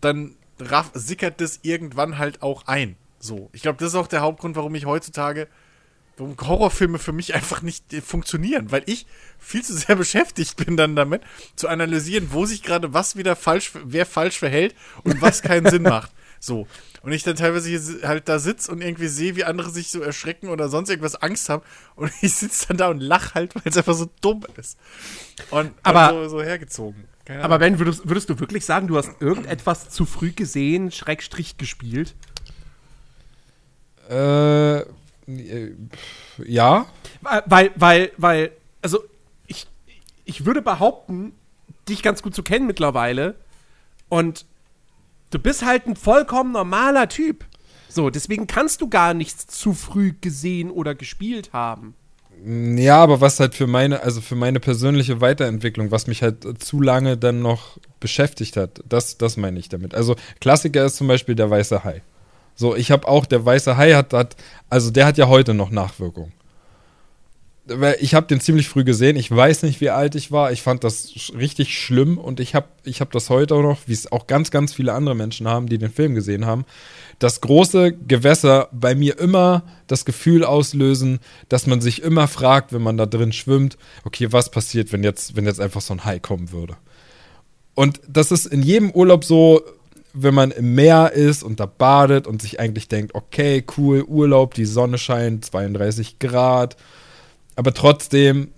dann raff, sickert das irgendwann halt auch ein. So. Ich glaube, das ist auch der Hauptgrund, warum ich heutzutage, warum Horrorfilme für mich einfach nicht äh, funktionieren, weil ich viel zu sehr beschäftigt bin dann damit, zu analysieren, wo sich gerade was wieder falsch, wer falsch verhält und was keinen Sinn macht. So. Und ich dann teilweise halt da sitze und irgendwie sehe, wie andere sich so erschrecken oder sonst irgendwas Angst haben. Und ich sitze dann da und lach halt, weil es einfach so dumm ist. Und, Aber- und so, so hergezogen. Keine Aber Ben, würdest, würdest du wirklich sagen, du hast irgendetwas zu früh gesehen, Schrägstrich gespielt? Äh, ja. Weil, weil, weil, also ich, ich würde behaupten, dich ganz gut zu kennen mittlerweile. Und du bist halt ein vollkommen normaler Typ. So, deswegen kannst du gar nichts zu früh gesehen oder gespielt haben. Ja, aber was halt für meine, also für meine persönliche Weiterentwicklung, was mich halt äh, zu lange dann noch beschäftigt hat, das, das meine ich damit. Also Klassiker ist zum Beispiel der weiße Hai. So, ich habe auch, der weiße Hai hat, hat, also der hat ja heute noch Nachwirkung. Ich habe den ziemlich früh gesehen. Ich weiß nicht, wie alt ich war. Ich fand das richtig schlimm und ich habe ich hab das heute auch noch, wie es auch ganz, ganz viele andere Menschen haben, die den Film gesehen haben, dass große Gewässer bei mir immer das Gefühl auslösen, dass man sich immer fragt, wenn man da drin schwimmt, okay, was passiert, wenn jetzt, wenn jetzt einfach so ein Hai kommen würde. Und das ist in jedem Urlaub so, wenn man im Meer ist und da badet und sich eigentlich denkt, okay, cool, Urlaub, die Sonne scheint, 32 Grad, aber trotzdem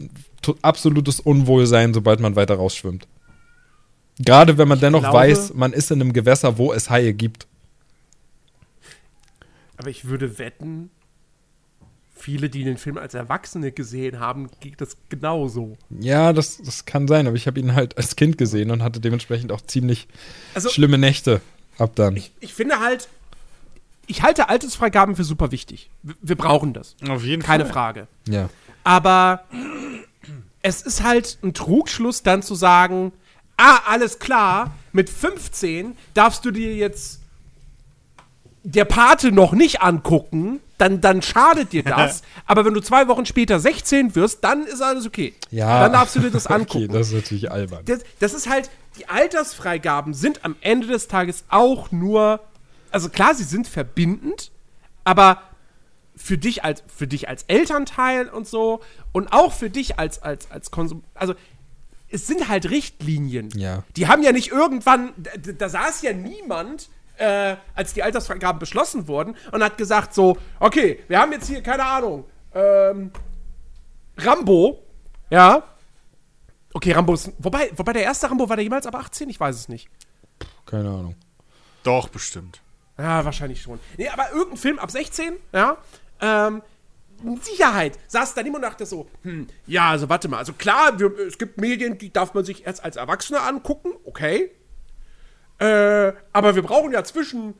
absolutes Unwohlsein, sobald man weiter rausschwimmt. Gerade wenn man dennoch glaube- weiß, man ist in einem Gewässer, wo es Haie gibt. Aber ich würde wetten, viele, die den Film als Erwachsene gesehen haben, geht das genauso. Ja, das, das kann sein, aber ich habe ihn halt als Kind gesehen und hatte dementsprechend auch ziemlich Also- schlimme Nächte ab dann. Ich finde halt, ich halte Altersfreigaben für super wichtig. Wir, wir brauchen das. Auf jeden Keine Fall. Frage. ja. Aber es ist halt ein Trugschluss, dann zu sagen, ah, alles klar, mit 15 darfst du dir jetzt der Pate noch nicht angucken, dann, dann schadet dir das. Aber wenn du zwei Wochen später 16 wirst, dann ist alles okay. Ja. Dann darfst du dir das angucken. Okay, das ist natürlich albern. das, das ist halt, die Altersfreigaben sind am Ende des Tages auch nur, also klar, sie sind verbindend, aber für dich als, für dich als Elternteil und so und auch für dich als, als, als Konsum, also es sind halt Richtlinien. Ja. Die haben ja nicht irgendwann, da, da saß ja niemand äh, als die Altersfreigaben beschlossen wurden und hat gesagt so, okay, wir haben jetzt hier, keine Ahnung, ähm, Rambo, ja. Okay, Rambo ist, wobei, wobei der erste Rambo war der jemals ab 18? Ich weiß es nicht. Keine Ahnung. Doch, bestimmt. Ja, wahrscheinlich schon. Nee, aber irgendein Film ab 16, ja, ähm, mit Sicherheit saß daneben und dachte so, hm, ja, also warte mal, also klar, wir, es gibt Medien, die darf man sich erst als Erwachsener angucken, okay. Äh, aber wir brauchen ja zwischen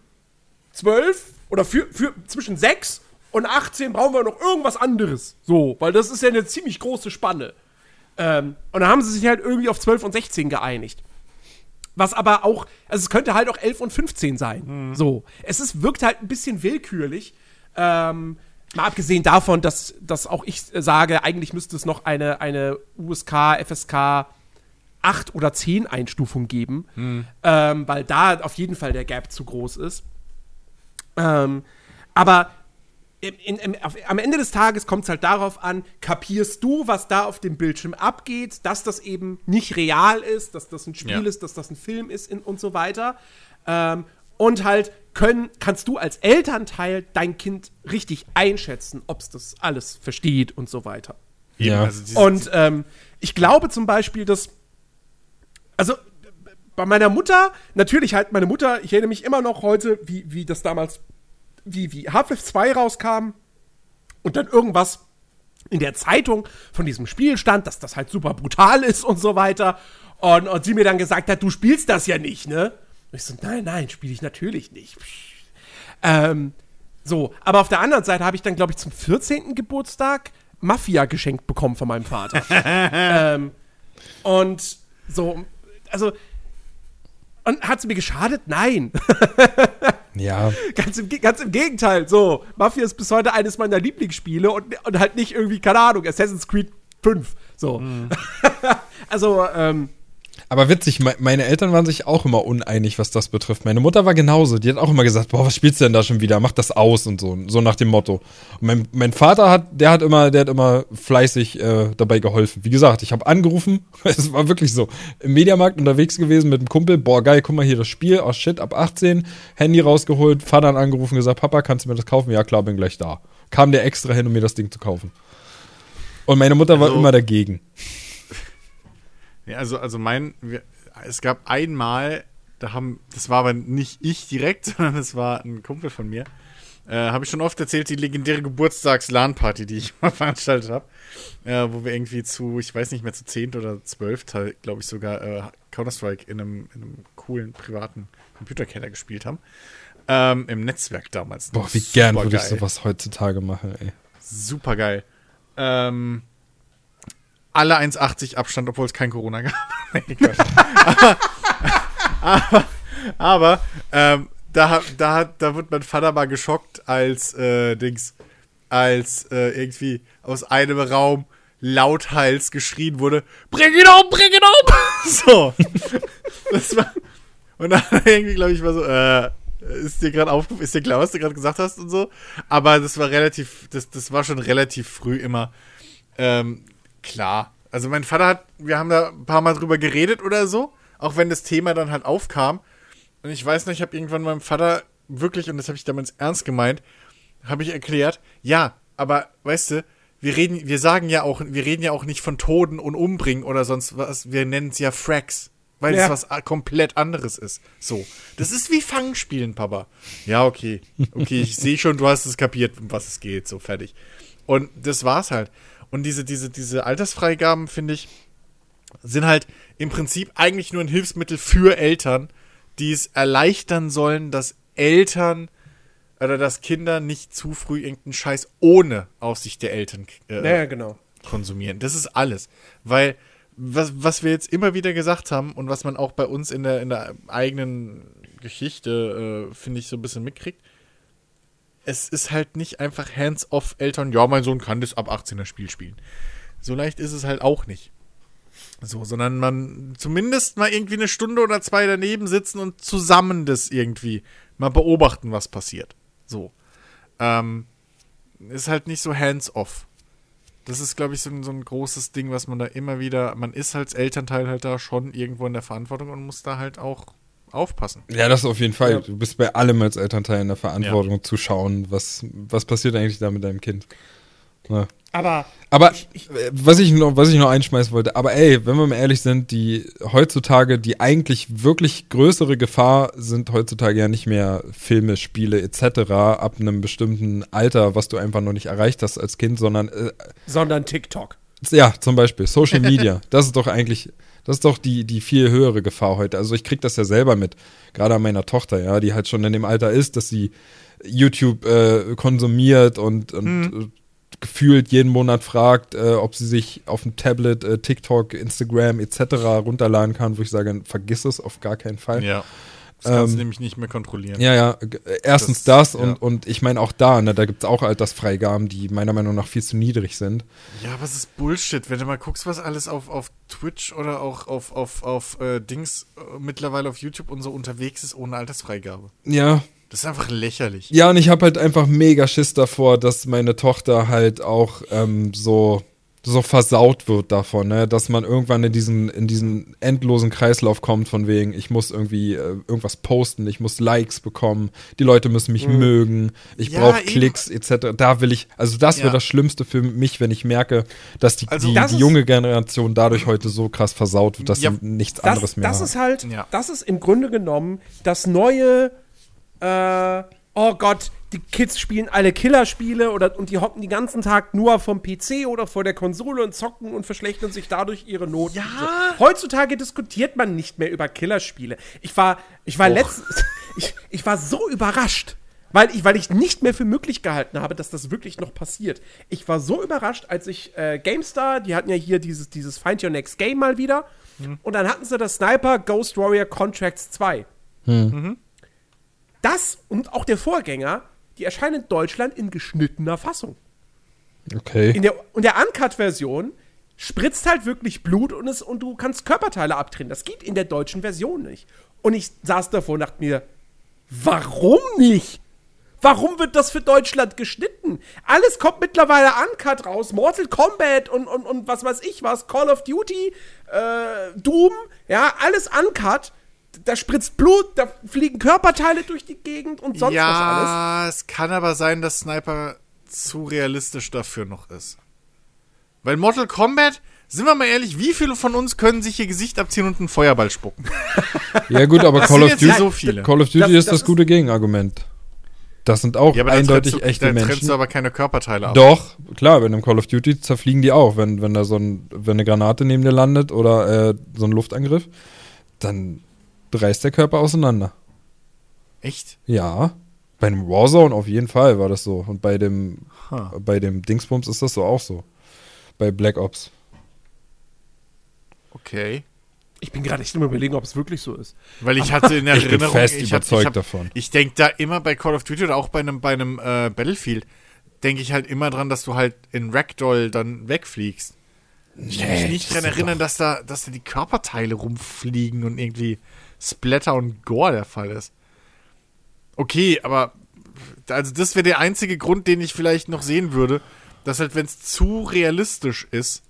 12 oder für, für, zwischen 6 und 18 brauchen wir noch irgendwas anderes. So, weil das ist ja eine ziemlich große Spanne. Ähm, und dann haben sie sich halt irgendwie auf 12 und 16 geeinigt. Was aber auch, also es könnte halt auch 11 und 15 sein. So. Es ist, wirkt halt ein bisschen willkürlich. Ähm, mal abgesehen davon, dass, dass auch ich sage, eigentlich müsste es noch eine, eine USK, FSK 8 oder 10 Einstufung geben. Ähm, weil da auf jeden Fall der Gap zu groß ist. Ähm, aber im, in, im, auf, am Ende des Tages kommt es halt darauf an, kapierst du, was da auf dem Bildschirm abgeht, dass das eben nicht real ist, dass das ein Spiel Ja. ist, dass das ein Film ist in, und so weiter. Ähm, und halt können, kannst du als Elternteil dein Kind richtig einschätzen, ob es das alles versteht und so weiter. Ja. Also Und ähm, ich glaube zum Beispiel, dass. Also bei meiner Mutter, natürlich halt meine Mutter, ich erinnere mich immer noch heute, wie, wie das damals, wie, wie Half-Life 2 rauskam und dann irgendwas in der Zeitung von diesem Spiel stand, dass das halt super brutal ist und so weiter. Und, und sie mir dann gesagt hat, du spielst das ja nicht, ne? Und ich so, nein, nein, spiele ich natürlich nicht. Ähm, so, aber auf der anderen Seite habe ich dann, glaube ich, zum 14. Geburtstag Mafia geschenkt bekommen von meinem Vater. ähm, und so, also, und hat es mir geschadet? Nein. Ja. ganz, im, ganz im Gegenteil. So, Mafia ist bis heute eines meiner Lieblingsspiele und, und halt nicht irgendwie, keine Ahnung, Assassin's Creed 5. So. also, ähm, Aber witzig, me meine Eltern waren sich auch immer uneinig, was das betrifft. Meine Mutter war genauso. Die hat auch immer gesagt, boah, was spielst du denn da schon wieder? Mach das aus und so, so nach dem Motto. Und mein, mein Vater hat, der hat immer, der hat immer fleißig äh, dabei geholfen. Wie gesagt, ich habe angerufen, es war wirklich so, im Mediamarkt unterwegs gewesen mit einem Kumpel, boah, geil, guck mal hier das Spiel, oh shit, ab 18, Handy rausgeholt, Vater hat angerufen, gesagt, Papa, kannst du mir das kaufen? Ja, klar, bin gleich da. Kam der extra hin, um mir das Ding zu kaufen. Und meine Mutter war Also- immer dagegen. Ja, also, also mein, wir, es gab einmal, da haben, das war aber nicht ich direkt, sondern es war ein Kumpel von mir. Äh, habe ich schon oft erzählt, die legendäre Geburtstags-LAN-Party, die ich mal veranstaltet habe. Äh, wo wir irgendwie zu, ich weiß nicht mehr, zu 10 oder 12, glaube ich sogar, äh, Counter-Strike in einem, in einem coolen privaten Computerkeller gespielt haben. Ähm, Im Netzwerk damals. Boah, wie gern würde ich sowas heutzutage machen, ey. Super geil. Ähm, alle 1,80 Abstand, obwohl es kein Corona gab. nee, aber aber, aber ähm, da, hat- da, da wird mein Vater mal geschockt, als äh, Dings, als äh, irgendwie aus einem Raum lauthals geschrien wurde: Bring ihn um, bring ihn um! so. Das war. Und dann irgendwie, glaube ich, war so, äh, ist dir gerade aufgefallen, ist dir klar, was du gerade gesagt hast und so. Aber das war relativ, das, das war schon relativ früh immer ähm, klar. Also mein Vater hat, wir haben da ein paar Mal drüber geredet oder so, auch wenn das Thema dann halt aufkam. Und ich weiß nicht, ich habe irgendwann meinem Vater wirklich, und das habe ich damals ernst gemeint, habe ich erklärt, ja, aber weißt du, wir reden, wir sagen ja auch, wir reden ja auch nicht von Toten und Umbringen oder sonst was, wir nennen es ja Fracks. Weil Ja. es was komplett anderes ist. So. Das ist wie Fangspielen, Papa. Ja, okay. Okay, ich sehe schon, du hast es kapiert, um was es geht. So, fertig. Und das war's halt. Und diese, diese, diese Altersfreigaben, finde ich, sind halt im Prinzip eigentlich nur ein Hilfsmittel für Eltern, die es erleichtern sollen, dass Eltern oder dass Kinder nicht zu früh irgendeinen Scheiß ohne Aufsicht der Eltern äh, ja, genau. konsumieren. Das ist alles. Weil, was, was wir jetzt immer wieder gesagt haben und was man auch bei uns in der, in der eigenen Geschichte, äh, finde ich, so ein bisschen mitkriegt, es ist halt nicht einfach hands-off Eltern, ja, mein Sohn kann das ab 18er Spiel spielen. So leicht ist es halt auch nicht. So, sondern man zumindest mal irgendwie eine Stunde oder zwei daneben sitzen und zusammen das irgendwie mal beobachten, was passiert. So. Ähm, ist halt nicht so hands-off. Das ist, glaube ich, so ein, so ein großes Ding, was man da immer wieder, man ist als Elternteil halt da schon irgendwo in der Verantwortung und muss da halt auch aufpassen. Ja, das auf jeden Fall. Ja. Du bist bei allem als Elternteil in der Verantwortung zu schauen, was, was passiert eigentlich da mit deinem Kind. Ja. Aber Aber äh, was ich noch, was ich noch einschmeißen wollte, aber ey, wenn wir mal ehrlich sind, die heutzutage die eigentlich wirklich größere Gefahr sind heutzutage ja nicht mehr Filme, Spiele etc. ab einem bestimmten Alter, was du einfach noch nicht erreicht hast als Kind, sondern äh, sondern TikTok. ja, zum Beispiel Social Media. das ist doch eigentlich, das ist doch die, die viel höhere Gefahr heute. Also ich krieg das ja selber mit, gerade an meiner Tochter, ja, die halt schon in dem Alter ist, dass sie YouTube äh, konsumiert und, und äh, gefühlt jeden Monat fragt, äh, ob sie sich auf dem Tablet äh, TikTok, Instagram etc. runterladen kann, wo ich sage, vergiss es auf gar keinen Fall. Ja. Das kannst Ähm, du nämlich nicht mehr kontrollieren. Ja, ja, äh, erstens das, Das- und, ja. und ich meine auch da, ne, da gibt es auch Altersfreigaben, die meiner Meinung nach viel zu niedrig sind. Ja, aber es ist Bullshit. Wenn du mal guckst, was alles auf, auf Twitch oder auch auf, auf, auf äh, Dings äh, mittlerweile auf YouTube und so unterwegs ist ohne Altersfreigabe. Ja, Das ist einfach lächerlich. Ja, und ich habe halt einfach mega Schiss davor, dass meine Tochter halt auch ähm, so, so versaut wird davon, ne? dass man irgendwann in diesen, in diesen endlosen Kreislauf kommt, von wegen, ich muss irgendwie äh, irgendwas posten, ich muss Likes bekommen, die Leute müssen mich mögen, ich Ja, brauche. Klicks, etc. Da will ich, also das wäre Ja. das Schlimmste für mich, wenn ich merke, dass die, Also die, das die junge Generation dadurch heute so krass versaut wird, dass Ja, sie nichts Das, anderes mehr das haben. ist halt, Ja. das ist im Grunde genommen das neue, äh, oh Gott, die Kids spielen alle Killerspiele oder und die hocken den ganzen Tag nur vom PC oder vor der Konsole und zocken und verschlechtern sich dadurch ihre Noten. Ja. So. Heutzutage diskutiert man nicht mehr über Killerspiele. Ich war, ich war letztens, ich, ich war so überrascht. Weil ich, weil ich nicht mehr für möglich gehalten habe, dass das wirklich noch passiert. Ich war so überrascht, als ich äh, GameStar, die hatten ja hier dieses, dieses Find Your Next Game mal wieder. Und dann hatten sie das Sniper Ghost Warrior Contracts 2. Das und auch der Vorgänger, die erscheinen in Deutschland in geschnittener Fassung. Okay. In der, und der Uncut-Version spritzt halt wirklich Blut und, es, und du kannst Körperteile abtrennen. Das geht in der deutschen Version nicht. Und ich saß davor und dachte mir, warum nicht? Warum wird das für Deutschland geschnitten? Alles kommt mittlerweile uncut raus. Mortal Kombat und, und, und was weiß ich was. Call of Duty, äh, Doom, ja, alles uncut. Da spritzt Blut, da fliegen Körperteile durch die Gegend und sonst was alles. ja, es kann aber sein, dass Sniper zu realistisch dafür noch ist. Weil Mortal Kombat, sind wir mal ehrlich, wie viele von uns können sich ihr Gesicht abziehen und einen Feuerball spucken? Ja gut, aber Call of Duty, so viele. Call of Duty Das- ist das das, ist- gute Gegenargument. Das sind auch Ja, eindeutig du, echte da trennst Menschen. du aber keine Körperteile ab. Doch, klar, bei einem Call of Duty zerfliegen die auch, wenn, wenn da so ein, wenn eine Granate neben dir landet oder äh, so ein Luftangriff, dann reißt der Körper auseinander. Echt? Ja. Bei einem Warzone auf jeden Fall war das so. Und bei dem, Huh. bei dem Dingsbums ist das so auch so. Bei Black Ops. Okay. Ich bin gerade echt immer überlegen, ob es wirklich so ist. Weil ich hatte in Ich bin Erinnerung, fest ich hab- überzeugt ich hab, davon. Ich denke da immer bei Call of Duty oder auch bei einem, bei einem äh, Battlefield, denke ich halt immer dran, dass du halt in Ragdoll dann wegfliegst. Ich kann mich Nee, nicht ist erinnern, dass da, dass da die Körperteile rumfliegen und irgendwie Splatter und Gore der Fall ist. Okay, aber also das wäre der einzige Grund, den ich vielleicht noch sehen würde, dass halt, wenn es zu realistisch ist,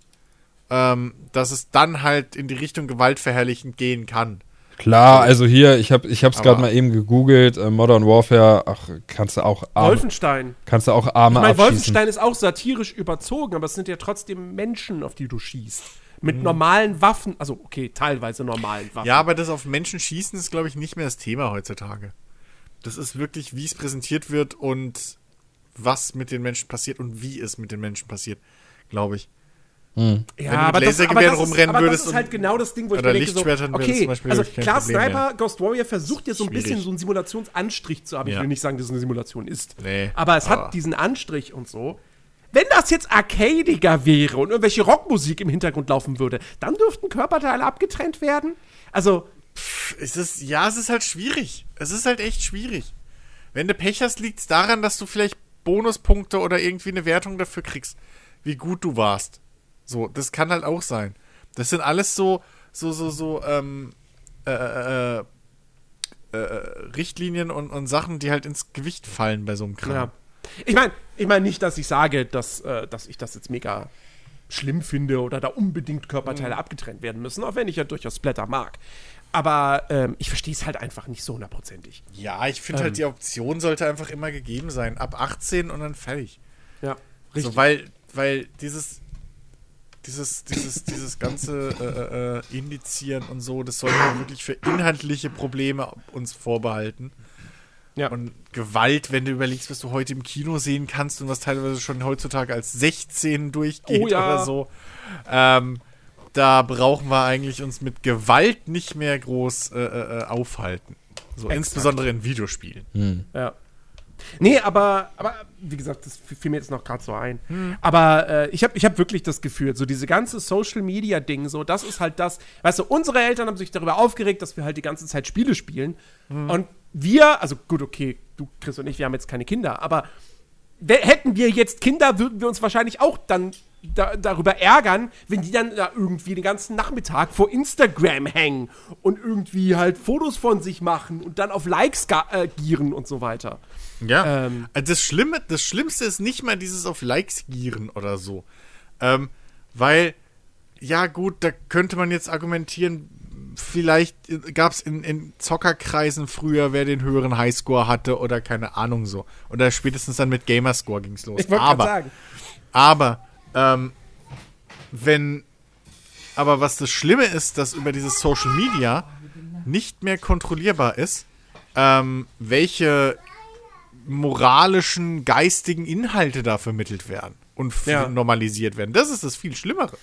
ähm, dass es dann halt in die Richtung gewaltverherrlichend gehen kann. Klar, also hier, ich habe ich hab's Aber- gerade mal eben gegoogelt, äh, Modern Warfare, ach, kannst du auch Arme, Wolfenstein. kannst du auch Ich Arme meine, abschießen. Wolfenstein ist auch satirisch überzogen, aber es sind ja trotzdem Menschen, auf die du schießt. Mit Mhm. normalen Waffen, also okay, teilweise normalen Waffen. Ja, aber das auf Menschen schießen ist, glaube ich, nicht mehr das Thema heutzutage. Das ist wirklich, wie es präsentiert wird und was mit den Menschen passiert und wie es mit den Menschen passiert, glaube ich. Ja, Wenn du mit aber das, aber Lasergewehren das ist, rumrennen aber würdest das ist halt genau das Ding, wo ich mir denke, so, okay, zum Beispiel also klar, Problem Sniper, mehr. Ghost Warrior versucht ja so ein Schwierig. bisschen so einen Simulationsanstrich zu haben. Ich Ja. will nicht sagen, dass es eine Simulation ist. Nee, aber es aber- hat diesen Anstrich und so. Wenn das jetzt arcadiger wäre und irgendwelche Rockmusik im Hintergrund laufen würde, dann dürften Körperteile abgetrennt werden. Also, Es ist, ja, es ist halt schwierig. Es ist halt echt schwierig. Wenn du Pech hast, liegt es daran, dass du vielleicht Bonuspunkte oder irgendwie eine Wertung dafür kriegst, wie gut du warst. So, das kann halt auch sein. Das sind alles so, so, so, so, ähm, äh, äh, äh, äh, Richtlinien und, und Sachen, die halt ins Gewicht fallen bei so einem Kram. ja. Ich meine, ich meine nicht, dass ich sage, dass, äh, dass ich das jetzt mega schlimm finde oder da unbedingt Körperteile abgetrennt werden müssen, auch wenn ich ja durchaus Splatter mag. Aber ähm, ich verstehe es halt einfach nicht so hundertprozentig. Ja, ich finde Ähm. halt, die Option sollte einfach immer gegeben sein. Ab 18 und dann fertig. Ja, So, weil, weil dieses, dieses, dieses, dieses ganze äh, äh, Indizieren und so, das sollte man wirklich für inhaltliche Probleme uns vorbehalten. Ja. Und Gewalt, wenn du überlegst, was du heute im Kino sehen kannst und was teilweise schon heutzutage als 16 durchgeht Oh ja. oder so. Ähm, da brauchen wir eigentlich uns mit Gewalt nicht mehr groß äh, äh, aufhalten. So, Exakt. insbesondere in Videospielen. Ja. Nee, aber, aber wie gesagt, das fiel mir jetzt noch gerade so ein. Aber äh, ich habe ich hab wirklich das Gefühl, so diese ganze Social-Media-Ding, so, das ist halt das, weißt du, unsere Eltern haben sich darüber aufgeregt, dass wir halt die ganze Zeit Spiele spielen. Und wir, also gut, okay, du, Chris und ich, wir haben jetzt keine Kinder, aber hätten wir jetzt Kinder, würden wir uns wahrscheinlich auch dann da, darüber ärgern, wenn die dann da irgendwie den ganzen Nachmittag vor Instagram hängen und irgendwie halt Fotos von sich machen und dann auf Likes äh, gieren und so weiter. Ja. Ähm. Also das Schlimme, das Schlimmste ist nicht mal dieses auf Likes gieren oder so. Ähm, weil, ja gut, da könnte man jetzt argumentieren, vielleicht gab es in, in Zockerkreisen früher, wer den höheren Highscore hatte oder keine Ahnung so. Oder spätestens dann mit Gamerscore ging es los. Ich Aber, sagen. aber, ähm, wenn, aber was das Schlimme ist, dass über dieses Social Media nicht mehr kontrollierbar ist, ähm, welche moralischen, geistigen Inhalte da vermittelt werden und Ja. normalisiert werden. Das ist das viel Schlimmere.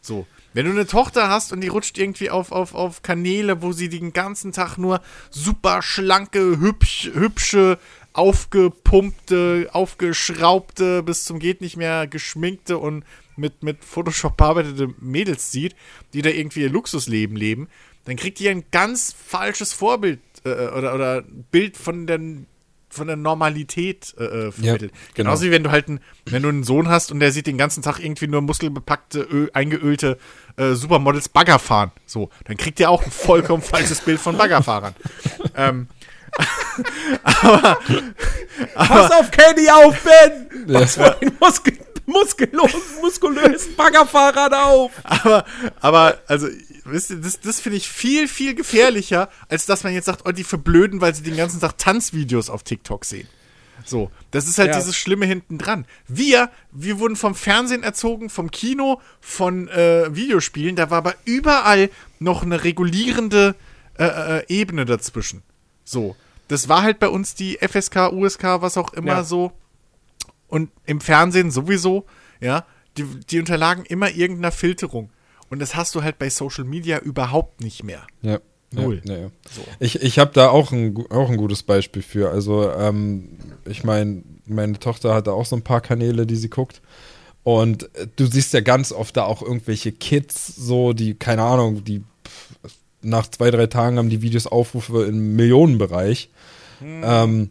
So, wenn du eine Tochter hast und die rutscht irgendwie auf, auf, auf Kanäle, wo sie den ganzen Tag nur super schlanke, hübsch, hübsche, aufgepumpte, aufgeschraubte, bis zum geht nicht mehr geschminkte und mit, mit Photoshop bearbeitete Mädels sieht, die da irgendwie ihr Luxusleben leben, dann kriegt die ein ganz falsches Vorbild äh, oder, oder Bild von der von der Normalität äh, äh, vermittelt. genau. Genauso wie wenn du halt einen, wenn du einen Sohn hast und der sieht den ganzen Tag irgendwie nur muskelbepackte, Ö, eingeölte äh, Supermodels Bagger fahren. So, dann kriegt ihr auch ein vollkommen falsches Bild von Baggerfahrern. ähm, Pass auf Kenny auf, Ben! Was für ein Muskel muskellos, muskulösen Baggerfahrer da auf! aber, aber, also, das, das finde ich viel, viel gefährlicher, als dass man jetzt sagt, oh, die verblöden, weil sie den ganzen Tag Tanzvideos auf TikTok sehen. So, das ist halt Ja. dieses Schlimme hinten dran. Wir, wir wurden vom Fernsehen erzogen, vom Kino, von äh, Videospielen, da war aber überall noch eine regulierende äh, äh, Ebene dazwischen. So, das war halt bei uns die FSK, USK, was auch immer Ja. so. Und im Fernsehen sowieso, ja, die, die unterlagen immer irgendeiner Filterung. Und das hast du halt bei Social Media überhaupt nicht mehr. Ja. Null. Ja, ja. So. Ich, ich habe da auch ein, auch ein gutes Beispiel für. Also, ähm, ich meine, meine Tochter hat da auch so ein paar Kanäle, die sie guckt. Und äh, du siehst ja ganz oft da auch irgendwelche Kids, so, die, keine Ahnung, die pff, nach zwei, drei Tagen haben die Videos Aufrufe im Millionenbereich. Ähm,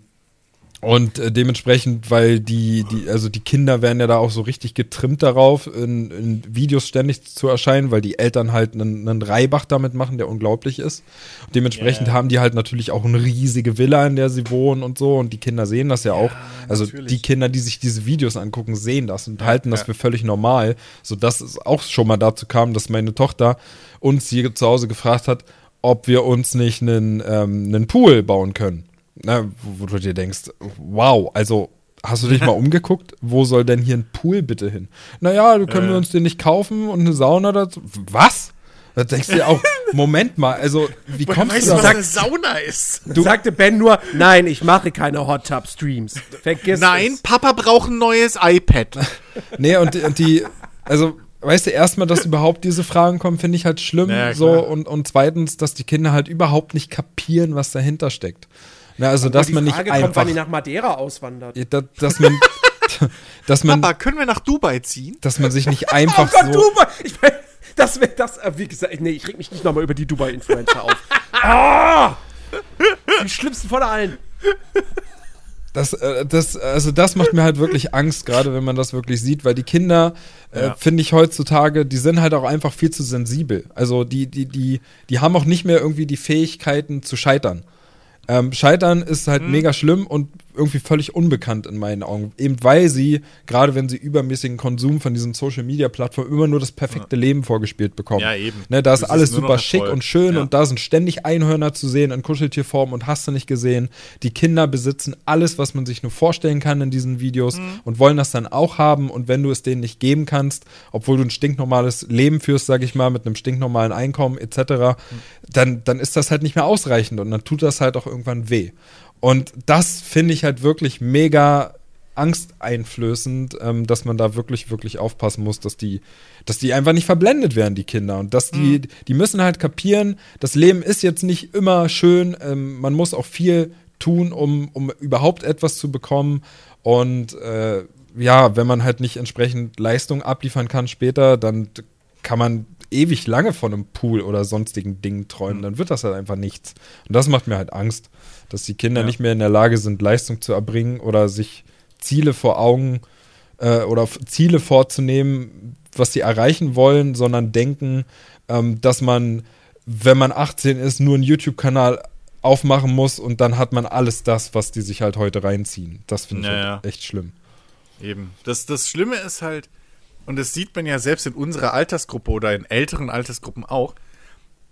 und äh, dementsprechend, weil die, die, also die Kinder werden ja da auch so richtig getrimmt darauf, in, in Videos ständig zu erscheinen, weil die Eltern halt einen, einen Reibach damit machen, der unglaublich ist. Und dementsprechend Ja. haben die halt natürlich auch eine riesige Villa, in der sie wohnen und so. Und die Kinder sehen das ja, auch. Also natürlich. die Kinder, die sich diese Videos angucken, sehen das und halten das ja. für völlig normal. Sodass es auch schon mal dazu kam, dass meine Tochter uns hier zu Hause gefragt hat, ob wir uns nicht einen, ähm, einen Pool bauen können. Na, wo, wo du dir denkst, wow, also hast du dich mal umgeguckt? Wo soll denn hier ein Pool bitte hin? Naja, können wir uns den nicht kaufen und eine Sauna dazu? Was? Da denkst du dir auch, Moment mal, also wie kommst weißt du du, was da? eine Sauna ist? Sagte Ben nur, nein, ich mache keine Hot Tub Streams. Vergiss Nein, es. Papa braucht ein neues iPad. Nee, und, die- und die, also, weißt du, erstmal, dass überhaupt diese Fragen kommen, finde ich halt schlimm. Ja, so, und, und zweitens, dass die Kinder halt überhaupt nicht kapieren, was dahinter steckt. Na, also, dass die man nicht Frage kommt, einfach. wann die nach Madeira auswandert. dass, dass man. dass man. Papa, können wir nach Dubai ziehen? dass man sich nicht Oh einfach Gott, so. Dubai! Ich mein, das wäre das, äh, wie gesagt, nee, ich reg mich nicht nochmal über die Dubai-Influencer auf. Ah! Die schlimmsten von allen. Das, äh, das, also das macht mir halt wirklich Angst, gerade wenn man das wirklich sieht, weil die Kinder, äh, Ja. finde ich heutzutage, die sind halt auch einfach viel zu sensibel. Also die, die, die, die haben auch nicht mehr irgendwie die Fähigkeiten zu scheitern. Ähm, scheitern ist halt mega schlimm und irgendwie völlig unbekannt in meinen Augen. Eben weil sie, gerade wenn sie übermäßigen Konsum von diesen Social Media Plattformen, immer nur das perfekte Leben vorgespielt bekommen. Ja, eben. Ne, da ist Das ist alles noch super schick Erfolg. und schön Ja. und da sind ständig Einhörner zu sehen in Kuscheltierform und hast du nicht gesehen. Die Kinder besitzen alles, was man sich nur vorstellen kann in diesen Videos Mhm. und wollen das dann auch haben. Und wenn du es denen nicht geben kannst, obwohl du ein stinknormales Leben führst, sag ich mal, mit einem stinknormalen Einkommen etc., Mhm. dann, dann ist das halt nicht mehr ausreichend und dann tut das halt auch irgendwann weh. Und das finde ich halt wirklich mega angsteinflößend, ähm, dass man da wirklich, wirklich aufpassen muss, dass die, dass die einfach nicht verblendet werden, die Kinder. Und dass die, die müssen halt kapieren, das Leben ist jetzt nicht immer schön, ähm, man muss auch viel tun, um, um überhaupt etwas zu bekommen. Und äh, ja, wenn man halt nicht entsprechend Leistung abliefern kann später, dann kann man ewig lange von einem Pool oder sonstigen Dingen träumen, dann wird das halt einfach nichts. Und das macht mir halt Angst, dass die Kinder Ja. nicht mehr in der Lage sind, Leistung zu erbringen oder sich Ziele vor Augen äh, oder Ziele vorzunehmen, was sie erreichen wollen, sondern denken, ähm, dass man, wenn man 18 ist, nur einen YouTube-Kanal aufmachen muss und dann hat man alles das, was die sich halt heute reinziehen. Das finde ich halt echt schlimm. Eben. Das, das Schlimme ist halt, und das sieht man ja selbst in unserer Altersgruppe oder in älteren Altersgruppen auch,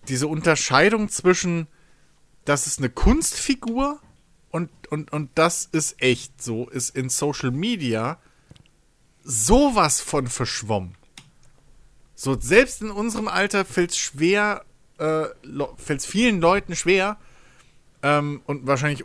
diese Unterscheidung zwischen, das ist eine Kunstfigur und, und, und das ist echt so, ist in Social Media sowas von verschwommen. So, selbst in unserem Alter fällt es schwer, äh, fällt es vielen Leuten schwer, ähm, und wahrscheinlich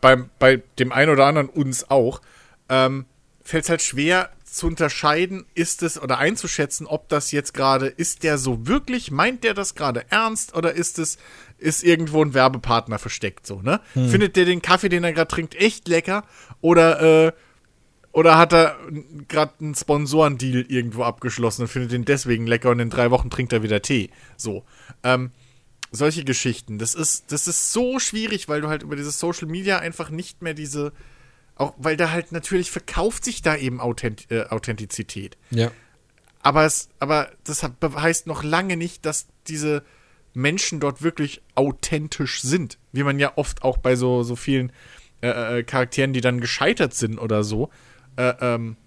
beim, bei dem einen oder anderen uns auch, ähm, fällt es halt schwer zu unterscheiden, ist es oder einzuschätzen, ob das jetzt gerade, ist der so wirklich, meint der das gerade ernst oder ist es, ist irgendwo ein Werbepartner versteckt so, ne? Findet der den Kaffee, den er gerade trinkt, echt lecker oder, äh, oder hat er gerade einen Sponsorendeal irgendwo abgeschlossen und findet den deswegen lecker und in drei Wochen trinkt er wieder Tee. So. Ähm, solche Geschichten. Das ist, das ist so schwierig, weil du halt über dieses Social Media einfach nicht mehr diese, auch weil da halt natürlich verkauft sich da eben Authent äh, Authentizität. Ja. Aber es, aber das heißt noch lange nicht, dass diese Menschen dort wirklich authentisch sind. Wie man ja oft auch bei so, so vielen äh, äh, Charakteren, die dann gescheitert sind oder so, äh, ähm,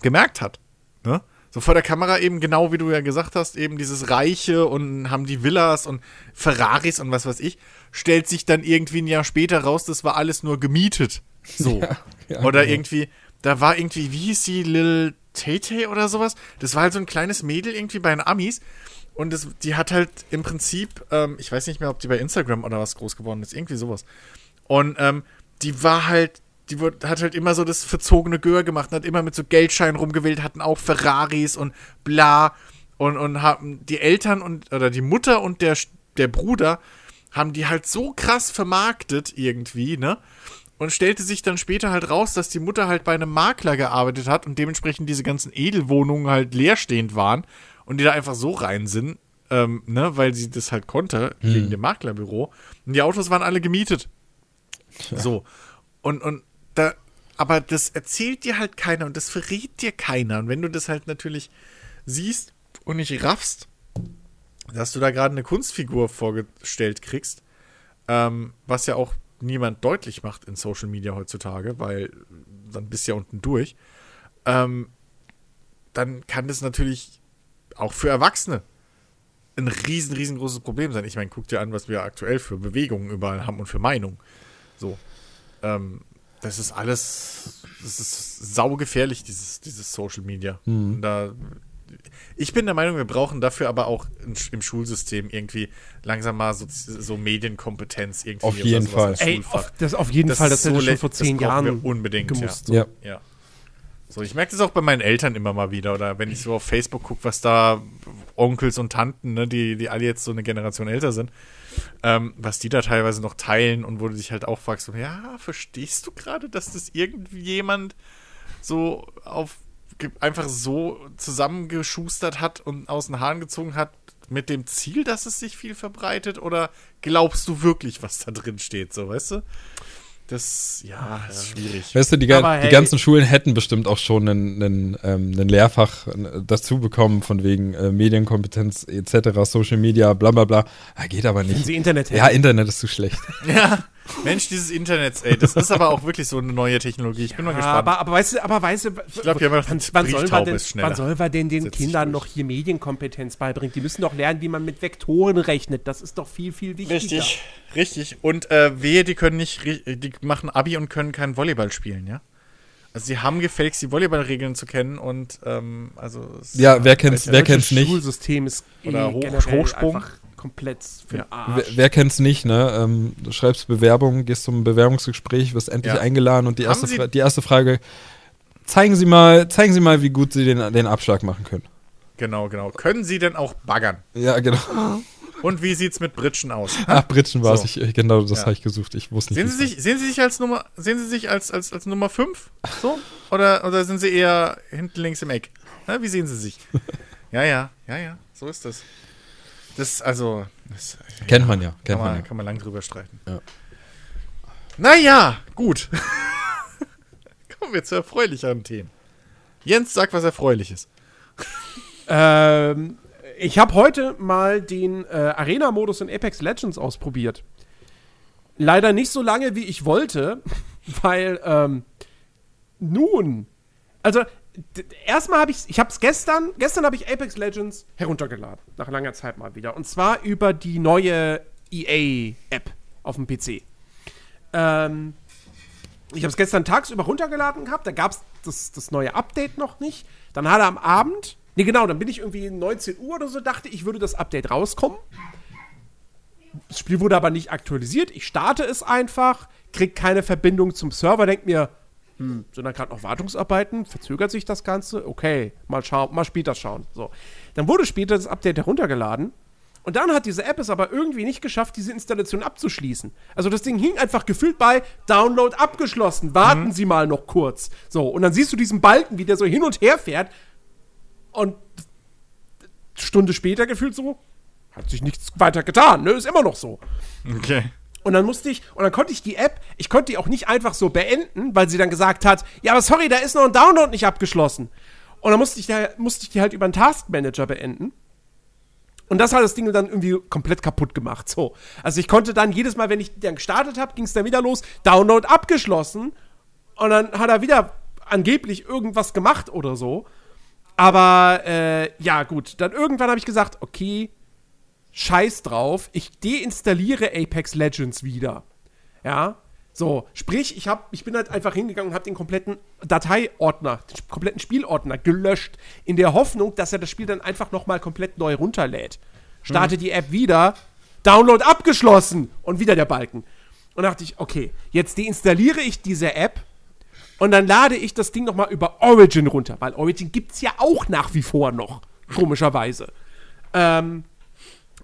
gemerkt hat. Ne? So vor der Kamera eben genau wie du ja gesagt hast, eben dieses Reiche und haben die Villas und Ferraris und was weiß ich, stellt sich dann irgendwie ein Jahr später raus, das war alles nur gemietet. So. ja, oder genau. irgendwie, da war irgendwie, wie hieß sie, Lil Tay oder sowas? Das war halt so ein kleines Mädel irgendwie bei den Amis. Und das, die hat halt im Prinzip, ähm, ich weiß nicht mehr, ob die bei Instagram oder was groß geworden ist, irgendwie sowas. Und ähm, die war halt, die wird, hat halt immer so das verzogene Gör gemacht und hat immer mit so Geldscheinen rumgewählt, hatten auch Ferraris und bla. Und, und haben die Eltern und, oder die Mutter und der, der Bruder haben die halt so krass vermarktet irgendwie, ne? Und stellte sich dann später halt raus, dass die Mutter halt bei einem Makler gearbeitet hat und dementsprechend diese ganzen Edelwohnungen halt leerstehend waren und die da einfach so rein sind, ähm, ne, weil sie das halt konnte, wegen dem Maklerbüro. Und die Autos waren alle gemietet. So. Und, und da, aber das erzählt dir halt keiner und das verrät dir keiner. Und wenn du das halt natürlich siehst und nicht raffst, dass du da gerade eine Kunstfigur vorgestellt kriegst, ähm, was ja auch niemand deutlich macht in Social Media heutzutage, weil dann bist du ja unten durch, ähm, dann kann das natürlich auch für Erwachsene ein riesen, riesengroßes Problem sein. Ich meine, guck dir an, was wir aktuell für Bewegungen überall haben und für Meinungen. So. Ähm, das ist alles, das ist saugefährlich, dieses, dieses Social Media. Und Da, ich bin der Meinung, wir brauchen dafür aber auch im Schulsystem irgendwie langsam mal so, so Medienkompetenz irgendwie. Auf jeden Fall. Ey, auf, das auf jeden Fall, das ist hätte so schon vor das zehn Jahren unbedingt, gemusst. Ja. Ja. So, ich merke das auch bei meinen Eltern immer mal wieder. Oder wenn ich so auf Facebook gucke, was da Onkels und Tanten, ne, die, die alle jetzt so eine Generation älter sind, ähm, was die da teilweise noch teilen und wo du dich halt auch fragst, so, ja, verstehst du gerade, dass das irgendjemand so auf einfach so zusammengeschustert hat und aus den Haaren gezogen hat mit dem Ziel, dass es sich viel verbreitet? Oder glaubst du wirklich, was da drin steht, so, weißt du? Das, ja, ist schwierig. Weißt du, die, ga- Aber die hey- ganzen Schulen hätten bestimmt auch schon einen, einen, ähm, einen Lehrfach äh, dazu bekommen, von wegen äh, Medienkompetenz etc., Social Media, bla bla bla. Ah, geht aber Wenn nicht. sie Internet hätten. Ja, Internet ist zu schlecht. Ja, Mensch, dieses Internet, ey, das ist aber auch wirklich so eine neue Technologie. Ich bin mal Ja, gespannt. aber, aber weißt du, aber weißt du, ich glaube, wir haben wann, wann, sollen wir denn, wann sollen wir denn den Kindern durch. noch hier Medienkompetenz beibringen? Die müssen doch lernen, wie man mit Vektoren rechnet. Das ist doch viel, viel wichtiger. Richtig, richtig. Und äh, wehe, die können nicht, die machen Abi und können kein Volleyball spielen, ja? Also sie haben gefälligst die Volleyballregeln zu kennen und ähm, also es- Ja, wer kennt's, welche- wer Das kennt's nicht? Schulsystem ist Oder eh Hoch- Hochsprung. einfach komplett für den Wer, Arsch. wer kennt's nicht, ne? Ähm, du schreibst Bewerbung, gehst zum Bewerbungsgespräch, wirst endlich Ja. eingeladen und die erste, Sie- Fra die erste Frage, zeigen Sie mal, zeigen Sie mal, wie gut Sie den, den Abschlag machen können. Genau, genau. Können sie denn auch baggern? Ja, genau. Und wie sieht's mit Britschen aus? Ach, Britschen war es. So. Ich, genau, das Ja. habe ich gesucht. Ich wusste nicht. Sehen Sie sich, sehen Sie sich als Nummer, sehen Sie sich als, als, als Nummer 5? So? Oder, oder sind Sie eher hinten links im Eck? Na, wie sehen Sie sich? Ja, ja, ja, ja, so ist das. Das, also, das heißt. Kennt man ja. kann, Kennt man man, ja. kann man lang drüber streiten. Ja. Naja, gut. Kommen wir zu erfreulicheren Themen. Jens, sag was Erfreuliches. Ähm, ich habe heute mal den äh, Arena-Modus in Apex Legends ausprobiert. Leider nicht so lange, wie ich wollte, weil, ähm, nun, also, erstmal habe ich, ich habe es gestern, gestern habe ich Apex Legends heruntergeladen, nach langer Zeit mal wieder. Und zwar über die neue EA-App auf dem PC. Ähm, ich habe es gestern tagsüber runtergeladen gehabt, da gab es das, das neue Update noch nicht. Dann hat er am Abend, nee genau, dann bin ich irgendwie 19 Uhr oder so, dachte ich, würde das Update rauskommen. Das Spiel wurde aber nicht aktualisiert. Ich starte es einfach, krieg keine Verbindung zum Server, denk mir, hm, sind da gerade noch Wartungsarbeiten? Verzögert sich das Ganze? Okay, mal schauen, mal später schauen. So. Dann wurde später das Update heruntergeladen. Und dann hat diese App es aber irgendwie nicht geschafft, diese Installation abzuschließen. Also das Ding hing einfach gefühlt bei Download abgeschlossen. Warten Sie mal noch kurz. So, und dann siehst du diesen Balken, wie der so hin und her fährt. Und Stunde später gefühlt so, hat sich nichts weiter getan, ne? Ist immer noch so. Okay. Und dann musste ich, und dann konnte ich die App, ich konnte die auch nicht einfach so beenden, weil sie dann gesagt hat, ja, aber sorry, da ist noch ein Download nicht abgeschlossen. Und dann musste ich, da, musste ich die halt über einen Taskmanager beenden. Und das hat das Ding dann irgendwie komplett kaputt gemacht. So. Also ich konnte dann jedes Mal, wenn ich die dann gestartet habe, ging es dann wieder los, Download abgeschlossen. Und dann hat er wieder angeblich irgendwas gemacht oder so. Aber äh, ja, gut. Dann irgendwann habe ich gesagt, okay, scheiß drauf, ich deinstalliere Apex Legends wieder. Ja. So, sprich, ich, hab, ich bin halt einfach hingegangen und habe den kompletten Dateiordner, den kompletten Spielordner gelöscht, in der Hoffnung, dass er das Spiel dann einfach nochmal komplett neu runterlädt. Starte die App wieder, Download abgeschlossen und wieder der Balken. Und dachte ich, okay, jetzt deinstalliere ich diese App und dann lade ich das Ding nochmal über Origin runter, weil Origin gibt's ja auch nach wie vor noch, komischerweise. Ähm,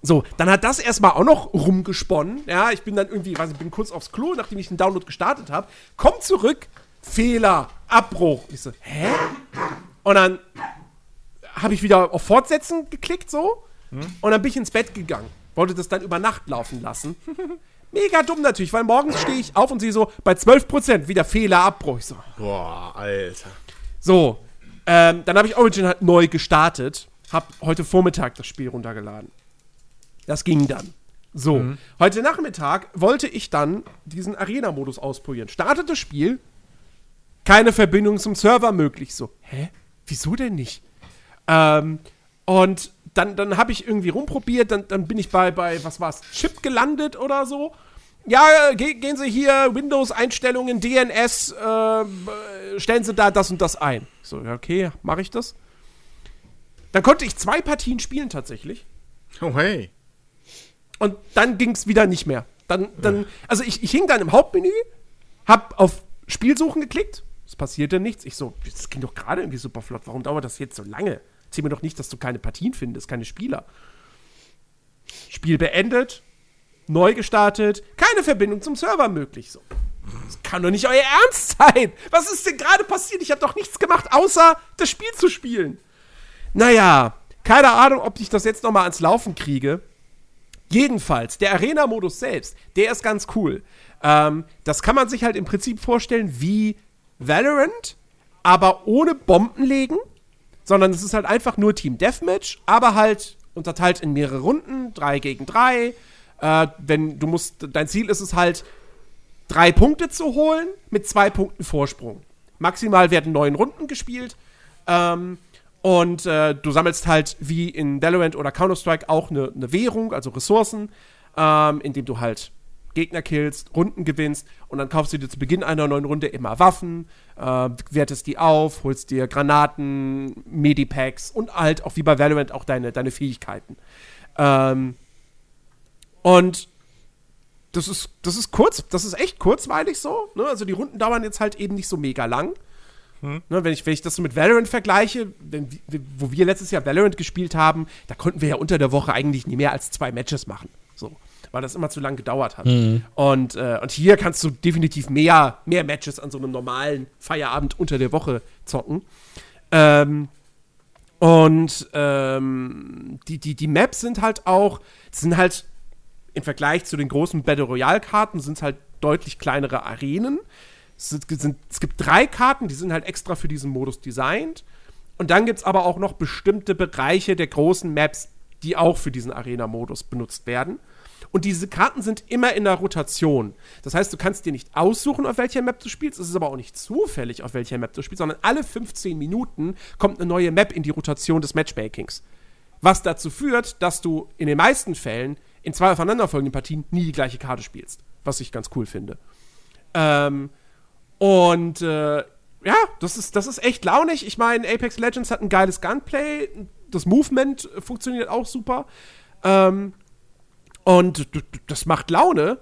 so, dann hat das erstmal auch noch rumgesponnen. Ja, ich bin dann irgendwie, weiß ich, bin kurz aufs Klo, nachdem ich den Download gestartet habe. Komm zurück, Fehler, Abbruch. Ich so, hä? Und dann habe ich wieder auf Fortsetzen geklickt, so. Und dann bin ich ins Bett gegangen. Wollte das dann über Nacht laufen lassen. Mega dumm natürlich, weil morgens stehe ich auf und sehe so, bei 12% wieder Fehler, Abbruch. Ich so, Boah, Alter. so, ähm, dann habe ich Origin halt neu gestartet. Hab heute Vormittag das Spiel runtergeladen. Das ging dann. So, heute Nachmittag wollte ich dann diesen Arena-Modus ausprobieren. Startet das Spiel, keine Verbindung zum Server möglich. So, hä? Wieso denn nicht? Ähm, und dann, dann habe ich irgendwie rumprobiert, dann, dann bin ich bei, bei, was war's, Chip gelandet oder so. Ja, ge gehen Sie hier, Windows-Einstellungen, DNS, äh, stellen Sie da das und das ein. So, ja, okay, mache ich das. Dann konnte ich zwei Partien spielen tatsächlich. Oh, hey. Und dann ging es wieder nicht mehr. Dann, dann, also ich, ich hing dann im Hauptmenü, hab auf Spielsuchen geklickt, es passierte nichts. Ich so, das ging doch gerade irgendwie super flott. Warum dauert das jetzt so lange? Erzähl mir doch nicht, dass du keine Partien findest, keine Spieler. Spiel beendet, neu gestartet, keine Verbindung zum Server möglich. So. Das kann doch nicht euer Ernst sein. Was ist denn gerade passiert? Ich habe doch nichts gemacht, außer das Spiel zu spielen. Naja, keine Ahnung, ob ich das jetzt noch mal ans Laufen kriege. Jedenfalls, der Arena-Modus selbst, der ist ganz cool. Ähm, das kann man sich halt im Prinzip vorstellen wie Valorant, aber ohne Bomben legen, sondern es ist halt einfach nur Team Deathmatch, aber halt unterteilt in mehrere Runden, drei gegen drei. Äh, wenn du musst, dein Ziel ist es halt, drei Punkte zu holen mit zwei Punkten Vorsprung. Maximal werden neun Runden gespielt. Ähm, und äh, du sammelst halt wie in Valorant oder Counter-Strike auch eine ne Währung, also Ressourcen, ähm, indem du halt Gegner killst, Runden gewinnst und dann kaufst du dir zu Beginn einer neuen Runde immer Waffen, äh, wertest die auf, holst dir Granaten, Medipacks und halt auch wie bei Valorant auch deine, deine Fähigkeiten. Ähm, und das ist, das ist kurz, das ist echt kurzweilig so. Ne? Also die Runden dauern jetzt halt eben nicht so mega lang. Hm. Ne, wenn, ich, wenn ich das so mit Valorant vergleiche, wenn, wo wir letztes Jahr Valorant gespielt haben, da konnten wir ja unter der Woche eigentlich nie mehr als zwei Matches machen. So. Weil das immer zu lang gedauert hat. Mhm. Und, äh, und hier kannst du definitiv mehr, mehr Matches an so einem normalen Feierabend unter der Woche zocken. Ähm, und ähm, die, die, die Maps sind halt auch, sind halt im Vergleich zu den großen Battle Royale-Karten, sind es halt deutlich kleinere Arenen. Es, sind, es gibt drei Karten, die sind halt extra für diesen Modus designt. Und dann gibt es aber auch noch bestimmte Bereiche der großen Maps, die auch für diesen Arena-Modus benutzt werden. Und diese Karten sind immer in der Rotation. Das heißt, du kannst dir nicht aussuchen, auf welcher Map du spielst. Es ist aber auch nicht zufällig, auf welcher Map du spielst, sondern alle 15 Minuten kommt eine neue Map in die Rotation des Matchmakings. Was dazu führt, dass du in den meisten Fällen in zwei aufeinanderfolgenden Partien nie die gleiche Karte spielst. Was ich ganz cool finde. Ähm, und äh, ja, das ist, das ist echt launig. Ich meine, Apex Legends hat ein geiles Gunplay. Das Movement funktioniert auch super. Ähm, und das macht Laune.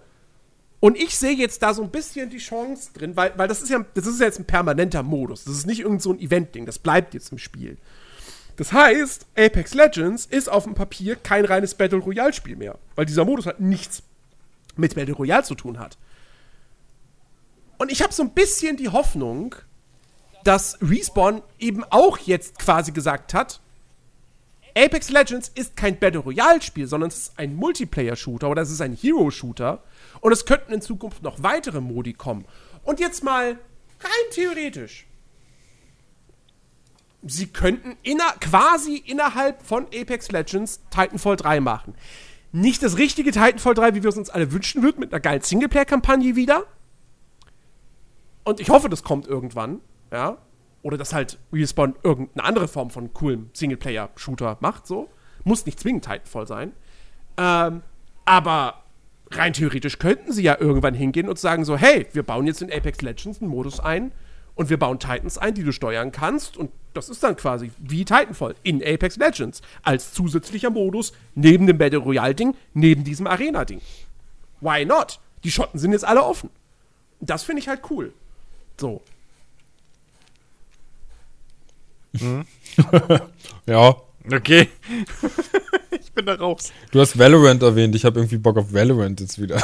Und ich sehe jetzt da so ein bisschen die Chance drin, weil, weil das ist ja, das ist ja jetzt ein permanenter Modus. Das ist nicht irgend so ein Event-Ding. Das bleibt jetzt im Spiel. Das heißt, Apex Legends ist auf dem Papier kein reines Battle Royale-Spiel mehr. Weil dieser Modus halt nichts mit Battle Royale zu tun hat. Und ich habe so ein bisschen die Hoffnung, dass Respawn eben auch jetzt quasi gesagt hat, Apex Legends ist kein Battle Royale Spiel, sondern es ist ein Multiplayer Shooter oder es ist ein Hero Shooter und es könnten in Zukunft noch weitere Modi kommen. Und jetzt mal rein theoretisch. Sie könnten inner, quasi innerhalb von Apex Legends Titanfall 3 machen. Nicht das richtige Titanfall 3, wie wir es uns alle wünschen würden, mit einer geilen Singleplayer-Kampagne wieder, und ich hoffe, das kommt irgendwann, ja. Oder dass halt Respawn irgendeine andere Form von coolem Singleplayer-Shooter macht, so. Muss nicht zwingend Titanfall sein. Ähm, aber rein theoretisch könnten sie ja irgendwann hingehen und sagen so, hey, wir bauen jetzt in Apex Legends einen Modus ein und wir bauen Titans ein, die du steuern kannst und das ist dann quasi wie Titanfall in Apex Legends als zusätzlicher Modus neben dem Battle Royale Ding, neben diesem Arena Ding. Why not? Die Schotten sind jetzt alle offen. Das finde ich halt cool. So. Hm? ja. Okay. ich bin da raus. Du hast Valorant erwähnt. Ich habe irgendwie Bock auf Valorant jetzt wieder.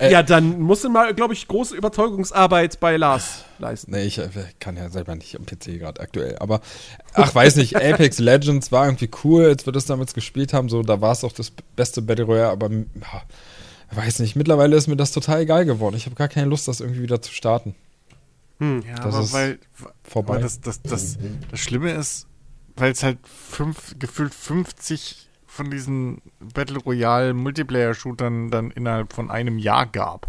ja, dann musst du mal, glaube ich, große Überzeugungsarbeit bei Lars leisten. Nee, ich äh, kann ja selber nicht am PC gerade aktuell. Aber, ach, weiß nicht, Apex Legends war irgendwie cool, als wir das damals gespielt haben. So, da war es auch das beste Battle Royale, aber weiß nicht, mittlerweile ist mir das total egal geworden. Ich habe gar keine Lust, das irgendwie wieder zu starten. Hm, ja, das aber weil, vorbei. das, das, das, das Schlimme ist, weil es halt fünf, gefühlt 50 von diesen Battle Royale Multiplayer-Shootern dann innerhalb von einem Jahr gab.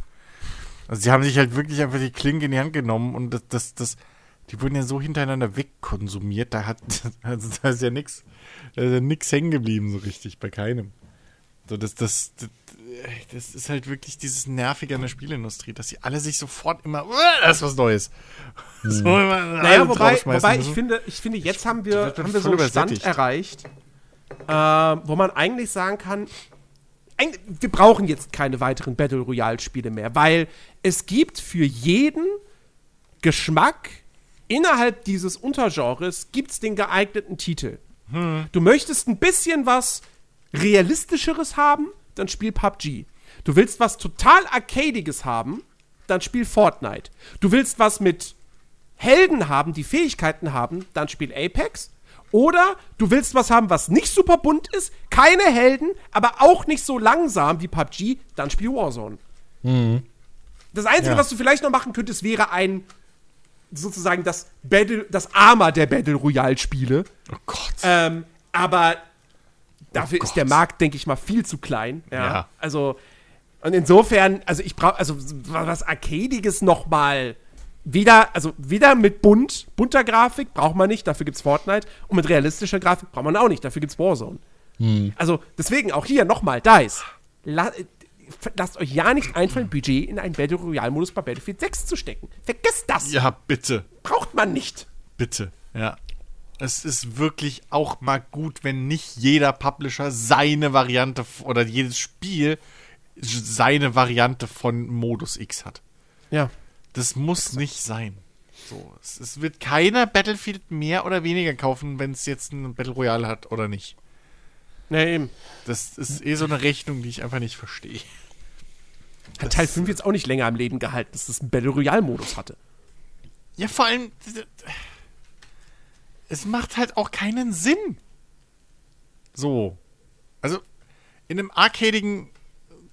Also sie haben sich halt wirklich einfach die Klinke in die Hand genommen und das, das, das, die wurden ja so hintereinander wegkonsumiert, da hat, also da ist ja nichts, da ist ja nichts hängen geblieben so richtig, bei keinem. So, das, das, das, das ist halt wirklich dieses Nervige an der Spielindustrie, dass sie alle sich sofort immer, das ist was Neues. Hm. So immer naja, wobei, wobei ich finde, ich finde, jetzt haben wir, haben wir so einen Stand erreicht, äh, wo man eigentlich sagen kann, wir brauchen jetzt keine weiteren Battle Royale Spiele mehr, weil es gibt für jeden Geschmack innerhalb dieses Untergenres gibt's den geeigneten Titel. Hm. Du möchtest ein bisschen was realistischeres haben, dann spiel PUBG. Du willst was total Arcadiges haben, dann spiel Fortnite. Du willst was mit Helden haben, die Fähigkeiten haben, dann spiel Apex. Oder du willst was haben, was nicht super bunt ist, keine Helden, aber auch nicht so langsam wie PUBG, dann spiel Warzone. Mhm. Das Einzige, ja. was du vielleicht noch machen könntest, wäre ein sozusagen das Battle, das Arma der Battle Royale Spiele. Oh Gott. Ähm, aber Dafür oh ist der Markt, denke ich mal, viel zu klein. Ja. ja. Also, Und insofern, also ich brauche, also was Arcadiges nochmal wieder, also wieder mit bunt, bunter Grafik braucht man nicht, dafür gibt's Fortnite. Und mit realistischer Grafik braucht man auch nicht, dafür gibt's Warzone. Also deswegen auch hier nochmal, DICE. La lasst euch ja nicht einfallen, Budget in einen Battle Royale-Modus bei Battlefield 6 zu stecken. Vergesst das! Ja, bitte. Braucht man nicht. Bitte. Ja. Es ist wirklich auch mal gut, wenn nicht jeder Publisher seine Variante oder jedes Spiel seine Variante von Modus X hat. Ja. Das muss nicht sein. So, es, es wird keiner Battlefield mehr oder weniger kaufen, wenn es jetzt ein Battle Royale hat oder nicht. Ne, eben. Das ist eh so eine Rechnung, die ich einfach nicht verstehe. Hat Teil 5 jetzt auch nicht länger am Leben gehalten, dass es einen Battle Royale-Modus hatte. Ja, vor allem, es macht halt auch keinen Sinn. So. Also, in einem arcadigen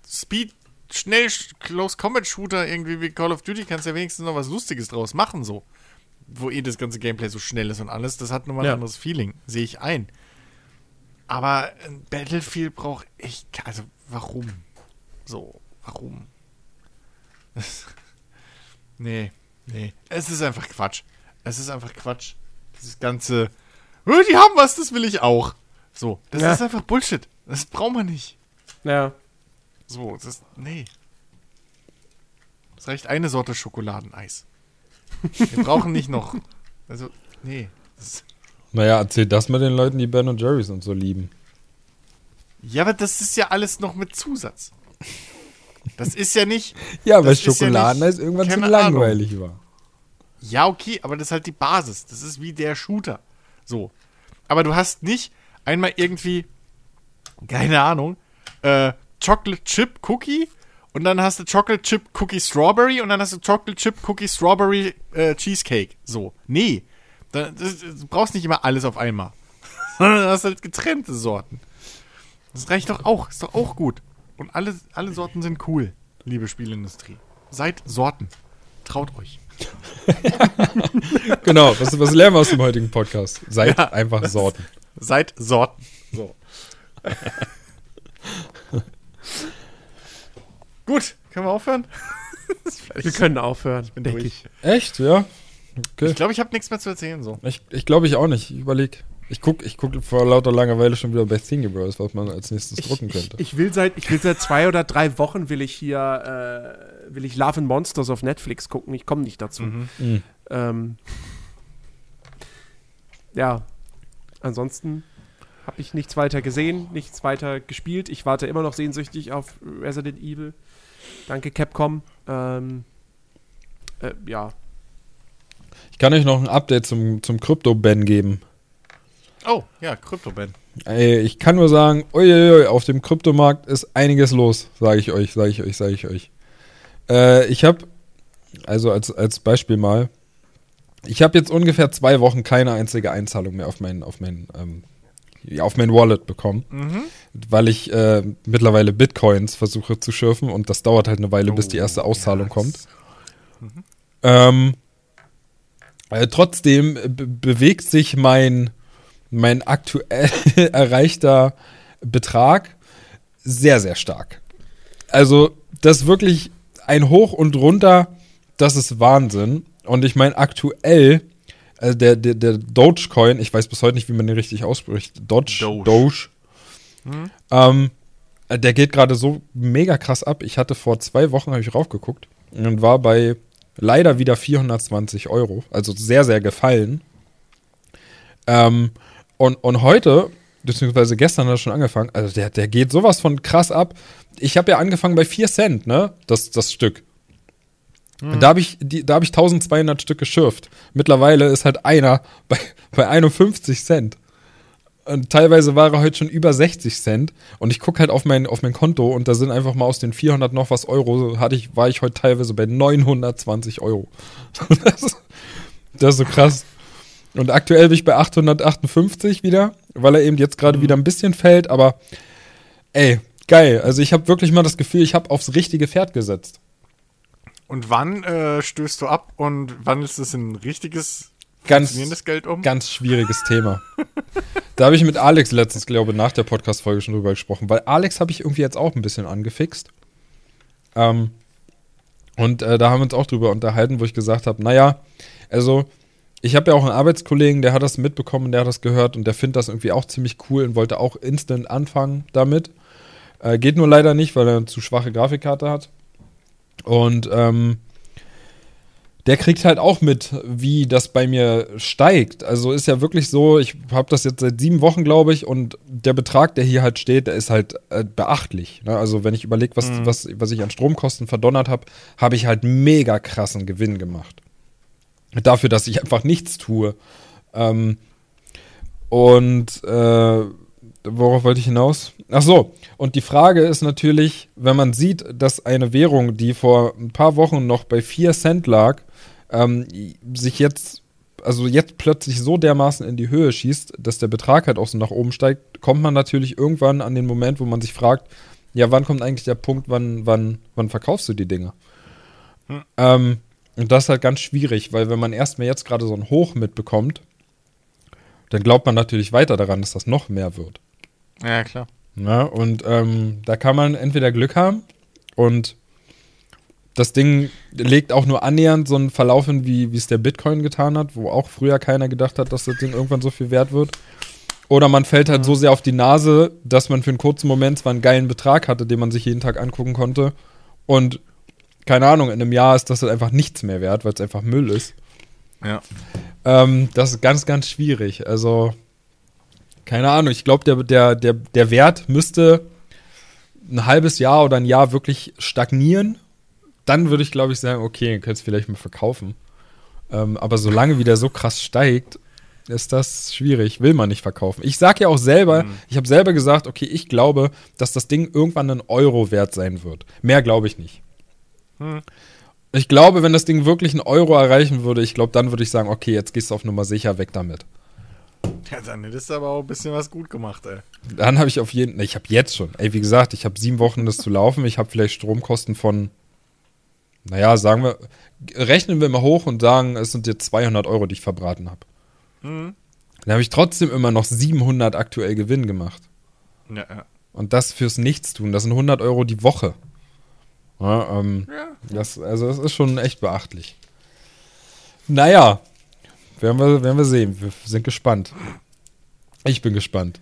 Speed, schnell, Close Combat Shooter irgendwie wie Call of Duty kannst du ja wenigstens noch was Lustiges draus machen, so. Wo eh das ganze Gameplay so schnell ist und alles. Das hat nochmal ein Ja. anderes Feeling. Sehe ich ein. Aber ein Battlefield braucht ich, also, warum? So, warum? nee, nee. Es ist einfach Quatsch. Es ist einfach Quatsch. Dieses ganze, "Oh, die haben was, das will ich auch. So, das Ja. ist einfach Bullshit. Das braucht man nicht. Ja. So, das, nee. Es reicht eine Sorte Schokoladeneis. Wir brauchen nicht noch, also, nee. Das, Naja, erzähl das mal den Leuten, die Ben und Jerry's und so lieben. ja, aber das ist ja alles noch mit Zusatz. Das ist ja nicht, Ja, weil ja Schokoladeneis nicht- irgendwann zu langweilig war. Ja, okay, aber das ist halt die Basis. Das ist wie der Shooter. So. Aber du hast nicht einmal irgendwie, keine Ahnung, äh, Chocolate Chip Cookie und dann hast du Chocolate Chip Cookie Strawberry und dann hast du Chocolate Chip Cookie Strawberry äh, Cheesecake. So. Nee. Da, das, du brauchst nicht immer alles auf einmal. Sondern du hast halt getrennte Sorten. Das reicht doch auch. Ist doch auch gut. Und alle, alle Sorten sind cool, liebe Spielindustrie. Seid Sorten. Traut euch. Genau, was, was lernen wir aus dem heutigen Podcast? Seid Ja, einfach Sorten. Seid Sorten. So. Gut, können wir aufhören? Wir können aufhören, bin denke ich. Echt? Ja? Okay. Ich glaube, ich habe nichts mehr zu erzählen. So. Ich, ich glaube ich auch nicht. Ich überleg. Ich guck, ich guck vor lauter Langeweile schon wieder bei Thingy Bros, was man als nächstes Ich, drucken ich, könnte. ich will seit ich will seit zwei oder drei Wochen will ich hier äh, will ich Love and Monsters auf Netflix gucken. Ich komme nicht dazu. Mhm. Ähm, ja, ansonsten habe ich nichts weiter gesehen, nichts weiter gespielt. Ich warte immer noch sehnsüchtig auf Resident Evil. Danke Capcom. Ähm, äh, ja, Ich kann euch noch ein Update zum, zum Krypto-Ban geben. Oh, ja, Krypto-Ben. Ey, ich kann nur sagen, uiuiui, auf dem Kryptomarkt ist einiges los, sage ich euch, sage ich euch, sage ich euch. Äh, ich habe, also als, als Beispiel mal, ich habe jetzt ungefähr zwei Wochen keine einzige Einzahlung mehr auf mein, auf mein, ähm, auf mein Wallet bekommen, weil ich äh, mittlerweile Bitcoins versuche zu schürfen und das dauert halt eine Weile, bis die erste Auszahlung ja, kommt. das- Ähm, äh, trotzdem be bewegt sich mein, mein aktuell erreichter Betrag sehr, sehr stark. Also, das wirklich ein Hoch und runter, das ist Wahnsinn. Und ich meine, aktuell, also der, der, der Dogecoin, ich weiß bis heute nicht, wie man den richtig ausspricht. Doge. Doge. Doge. Ähm, äh, der geht gerade so mega krass ab. Ich hatte vor zwei Wochen, habe ich raufgeguckt und war bei leider wieder 420 Euro. Also sehr, sehr gefallen. Ähm, und, und heute, beziehungsweise gestern hat er schon angefangen, also der, der geht sowas von krass ab. Ich habe ja angefangen bei 4 Cent, ne? Das, das Stück. Und Da habe ich, die- da hab ich 1200 Stück geschürft. Mittlerweile ist halt einer bei, bei 51 Cent. Und teilweise war er heute schon über 60 Cent. Und ich gucke halt auf mein, auf mein Konto und da sind einfach mal aus den 400 noch was Euro, hatte ich, war ich heute teilweise bei 920 Euro. Das das ist so krass. Und aktuell bin ich bei 858 wieder, weil er eben jetzt gerade wieder ein bisschen fällt. Aber ey, geil. Also ich habe wirklich mal das Gefühl, ich habe aufs richtige Pferd gesetzt. Und wann äh, stößt du ab und wandelst es in richtiges, Ganz, funktionierendes Geld um? ganz schwieriges Thema. Da habe ich mit Alex letztens, glaube ich, nach der Podcast-Folge schon drüber gesprochen, weil Alex habe ich irgendwie jetzt auch ein bisschen angefixt. Ähm, und äh, da haben wir uns auch drüber unterhalten, wo ich gesagt habe, naja, also ich habe ja auch einen Arbeitskollegen, der hat das mitbekommen, der hat das gehört und der findet das irgendwie auch ziemlich cool und wollte auch instant anfangen damit. Äh, geht nur leider nicht, weil er eine zu schwache Grafikkarte hat. Und ähm, der kriegt halt auch mit, wie das bei mir steigt. Also ist ja wirklich so, ich habe das jetzt seit sieben Wochen, glaube ich, und der Betrag, der hier halt steht, der ist halt äh, beachtlich. Ne? Also wenn ich überlege, was, Mhm. was, was ich an Stromkosten verdonnert habe, habe ich halt mega krassen Gewinn gemacht. Dafür, dass ich einfach nichts tue. Ähm, und äh, worauf wollte ich hinaus? Ach so, und die Frage ist natürlich, wenn man sieht, dass eine Währung, die vor ein paar Wochen noch bei 4 Cent lag, ähm, sich jetzt, also jetzt plötzlich so dermaßen in die Höhe schießt, dass der Betrag halt auch so nach oben steigt, kommt man natürlich irgendwann an den Moment, wo man sich fragt, ja, wann kommt eigentlich der Punkt, wann, wann, wann verkaufst du die Dinge? Ähm, und das ist halt ganz schwierig, weil wenn man erstmal jetzt gerade so ein Hoch mitbekommt, dann glaubt man natürlich weiter daran, dass das noch mehr wird. Ja, klar. Ja, und ähm, da kann man entweder Glück haben und das Ding legt auch nur annähernd so einen Verlauf hin, wie wie es der Bitcoin getan hat, wo auch früher keiner gedacht hat, dass das Ding irgendwann so viel wert wird. Oder man fällt halt so sehr auf die Nase, dass man für einen kurzen Moment zwar einen geilen Betrag hatte, den man sich jeden Tag angucken konnte. Und keine Ahnung, in einem Jahr ist das halt einfach nichts mehr wert, weil es einfach Müll ist. Ja. Ähm, das ist ganz, ganz schwierig. Also, keine Ahnung. Ich glaube, der, der, der, der Wert müsste ein halbes Jahr oder ein Jahr wirklich stagnieren. Dann würde ich, glaube ich, sagen, okay, könnt es vielleicht mal verkaufen. Ähm, aber solange wie der so krass steigt, ist das schwierig. Will man nicht verkaufen. Ich sage ja auch selber, ich habe selber gesagt, okay, ich glaube, dass das Ding irgendwann einen Euro wert sein wird. Mehr glaube ich nicht. Ich glaube, wenn das Ding wirklich einen Euro erreichen würde, ich glaube, dann würde ich sagen, okay, jetzt gehst du auf Nummer sicher weg damit. Ja, dann hättest du aber auch ein bisschen was gut gemacht, ey. Dann habe ich auf jeden ich habe jetzt schon, ey, wie gesagt, ich habe sieben Wochen das zu laufen, ich habe vielleicht Stromkosten von, naja, sagen wir, rechnen wir mal hoch und sagen, es sind jetzt 200 Euro, die ich verbraten habe. Dann habe ich trotzdem immer noch 700 aktuell Gewinn gemacht. Ja, ja. Und das fürs Nichtstun, das sind 100 Euro die Woche. Ja, ähm, das, also das ist schon echt beachtlich. Naja, werden wir, werden wir sehen. Wir sind gespannt. Ich bin gespannt.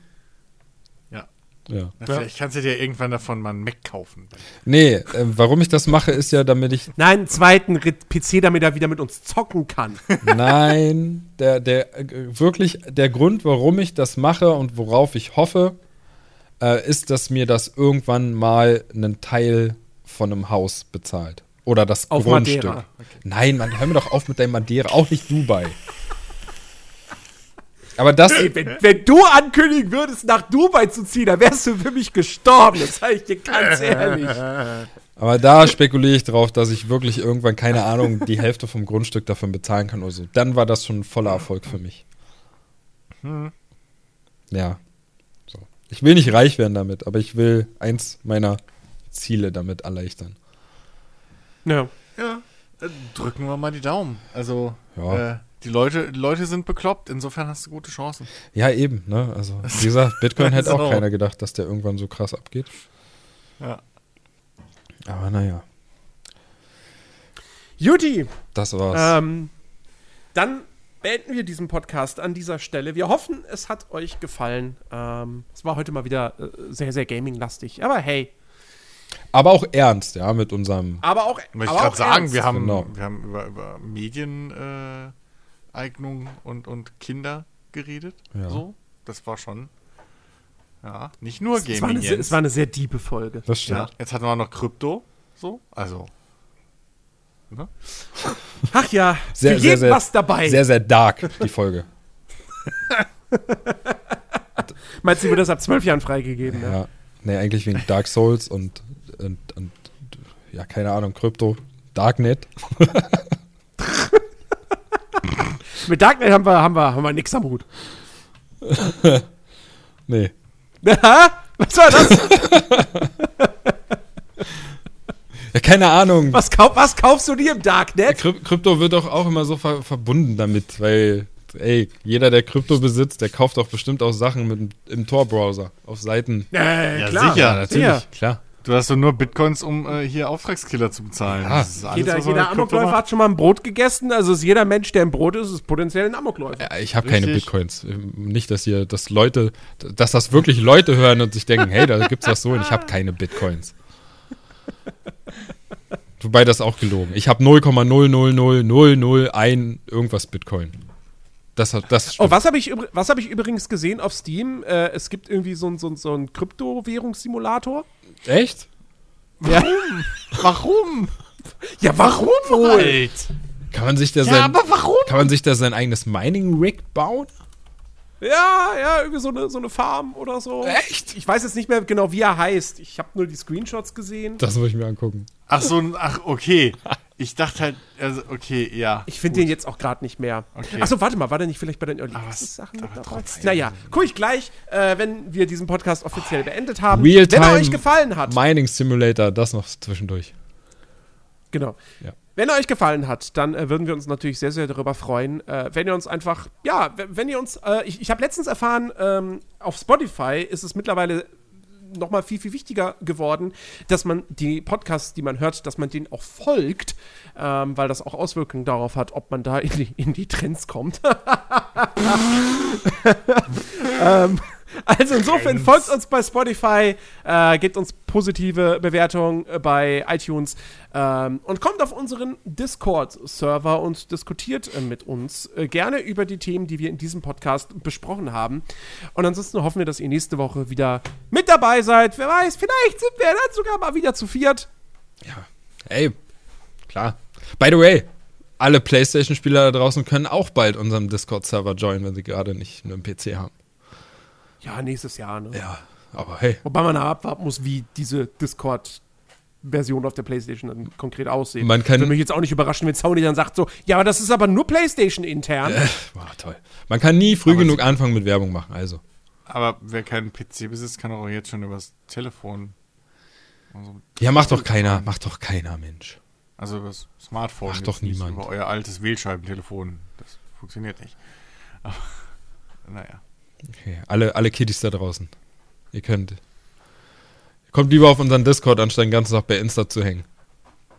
Ja. Ja. Na, Vielleicht kannst du dir irgendwann davon mal einen Mac kaufen. Nee, äh, warum ich das mache, ist ja, damit ich. Nein, einen zweiten PC, damit er wieder mit uns zocken kann. Nein, der, der, wirklich, der Grund, warum ich das mache und worauf ich hoffe, äh, ist, dass mir das irgendwann mal einen Teil von einem Haus bezahlt. Oder das Auf Grundstück. Madeira. Nein, Mann, hör mir doch auf mit deinem Madeira, auch nicht Dubai. Aber das, Ey, wenn, wenn du ankündigen würdest, nach Dubai zu ziehen, dann wärst du für mich gestorben. Das sage ich dir ganz ehrlich. aber da spekuliere ich drauf, dass ich wirklich irgendwann, keine Ahnung, die Hälfte vom Grundstück davon bezahlen kann oder so. Dann war das schon ein voller Erfolg für mich. Ja. So. Ich will nicht reich werden damit, aber ich will eins meiner Ziele damit erleichtern. Ja. Ja. Äh, drücken wir mal die Daumen. Also, Ja. äh, die Leute, die Leute sind bekloppt. Insofern hast du gute Chancen. Ja, eben, ne? Also, wie gesagt, Bitcoin hätte auch So. keiner gedacht, dass der irgendwann so krass abgeht. Ja. Aber naja, Juti, das war's. ähm, dann beenden wir diesen Podcast an dieser Stelle. Wir hoffen, es hat euch gefallen. Ähm, es war heute mal wieder äh, sehr, sehr gaming-lastig. Aber hey, Aber auch ernst, ja, mit unserem. aber auch. Möchte ich aber gerade auch sagen, ernst. wir haben, Genau. wir haben über, über Medieneignung äh, Eignung und, und Kinder geredet. Ja. So. Das war schon. Ja, nicht nur Es war, Gaming. eine, Jens. es war eine sehr diepe Folge. Das stimmt. ja, jetzt hatten wir noch Krypto. So. Also. Ne? Ach ja, Sehr, für sehr, jeden sehr, was dabei. Sehr, sehr dark, die Folge. Meinst du, wird das ab zwölf Jahren freigegeben? Ne? Ja. Nee, eigentlich wegen Dark Souls und, und, und ja, keine Ahnung, Krypto. Darknet. Mit Darknet haben wir, haben wir, haben wir nix am Hut. Nee. Was war das? Ja, keine Ahnung. Was, kau was kaufst du dir im Darknet? Kryp Krypto wird doch auch immer so ver verbunden damit, weil, ey, jeder, der Krypto besitzt, der kauft doch bestimmt auch Sachen mit, im Tor-Browser auf Seiten. Äh, Ja, klar. sicher. natürlich, Ja. klar. Du hast doch nur Bitcoins, um äh, hier Auftragskiller zu bezahlen. Ja. Das ist alles, Jeder, jeder Amokläufer hat schon mal ein Brot gegessen, also ist jeder Mensch, der ein Brot ist, ist potenziell ein Amokläufer. Ja, ich habe keine. Bitcoins. Nicht, dass ihr, dass Leute, dass das wirklich Leute hören und sich denken, hey, da gibt's das so und ich habe keine Bitcoins. Wobei das auch gelogen. Ich habe 0,00001 irgendwas Bitcoin. Das das Oh, stimmt. was habe ich, was hab ich übrigens gesehen auf Steam? Äh, es gibt irgendwie so, ein- so, ein- so einen Kryptowährungssimulator. Echt? Ja. Warum? ja, warum wohl? Halt. Kann man sich da Ja, sein aber warum? Kann man sich da sein eigenes Mining Rig bauen? Ja, ja, irgendwie so eine, so eine Farm oder so. Echt? Ich weiß jetzt nicht mehr genau, wie er heißt. Ich habe nur die Screenshots gesehen. Das muss ich mir angucken. Ach so, ach, okay. Ich dachte halt, also, okay, ja. Ich finde den jetzt auch gerade nicht mehr. Okay. Achso, warte mal, war der nicht vielleicht bei den Early Access Sachen mit dabei? Naja, gucke ich gleich, äh, wenn wir diesen Podcast offiziell beendet haben. Real-time wenn er euch gefallen hat. Mining Simulator, das noch zwischendurch. Genau. Ja. Wenn er euch gefallen hat, dann äh, würden wir uns natürlich sehr, sehr darüber freuen, äh, wenn ihr uns einfach, ja, wenn ihr uns, äh, ich, ich habe letztens erfahren, ähm, auf Spotify ist es mittlerweile noch mal viel, viel wichtiger geworden, dass man die Podcasts, die man hört, dass man denen auch folgt, ähm, weil das auch Auswirkungen darauf hat, ob man da in die, in die Trends kommt. ähm, also insofern folgt uns bei Spotify, äh, gebt uns positive Bewertungen äh, bei iTunes ähm, und kommt auf unseren Discord-Server und diskutiert äh, mit uns äh, gerne über die Themen, die wir in diesem Podcast besprochen haben. Und ansonsten hoffen wir, dass ihr nächste Woche wieder mit dabei seid. Wer weiß, vielleicht sind wir dann sogar mal wieder zu viert. Ja. Ey, klar. By the way, alle PlayStation-Spieler da draußen können auch bald unserem Discord-Server joinen, wenn sie gerade nicht nur einen PC haben. Ja, nächstes Jahr, ne? Ja, aber hey. Wobei man abwarten muss, wie diese Discord-Version auf der PlayStation dann konkret aussehen. Man kann- Würde mich jetzt auch nicht überraschen, wenn Sony dann sagt so, ja, aber das ist aber nur PlayStation intern. War toll. Man kann nie früh Aber genug anfangen mit Werbung machen, also. Aber wer keinen PC besitzt, kann auch jetzt schon übers Telefon. Also, Ja, macht doch keiner, macht doch keiner, Mensch. also übers Smartphone. Macht doch niemand. Über euer altes Wählscheibentelefon. Das funktioniert nicht. Aber, naja. Okay, alle, alle Kiddies da draußen. Ihr könnt. Kommt lieber auf unseren Discord, anstatt den ganzen Tag bei Insta zu hängen.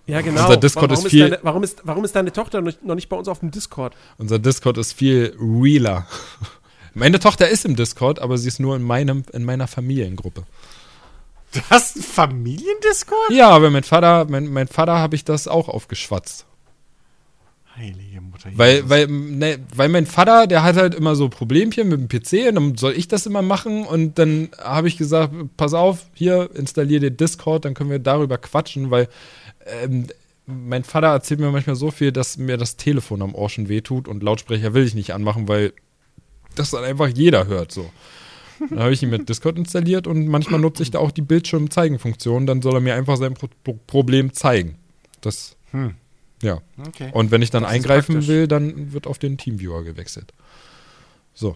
Ja, genau. Unser Discord warum ist viel- Deine, warum, ist, warum ist deine Tochter noch noch nicht bei uns auf dem Discord? Unser Discord ist viel realer. Meine Tochter ist im Discord, aber sie ist nur in, meinem, in meiner Familiengruppe. Du hast einen Familiendiscord? Ja, aber mein Vater, mein, mein Vater habe ich das auch aufgeschwatzt. Heilige Mutter. Weil, weil, ne, weil mein Vater, der hat halt immer so Problemchen mit dem PC und dann soll ich das immer machen und dann habe ich gesagt, pass auf, hier installier dir Discord, dann können wir darüber quatschen, weil ähm, mein Vater erzählt mir manchmal so viel, dass mir das Telefon am Ohr schon wehtut und Lautsprecher will ich nicht anmachen, weil das dann einfach jeder hört so. Dann habe ich ihn mit Discord installiert und manchmal nutze ich da auch die Bildschirm-Zeigen-Funktion, dann soll er mir einfach sein Pro Problem zeigen. Das, Hm. Ja. Okay. Und wenn ich dann Das eingreifen will, dann wird auf den Teamviewer gewechselt. So.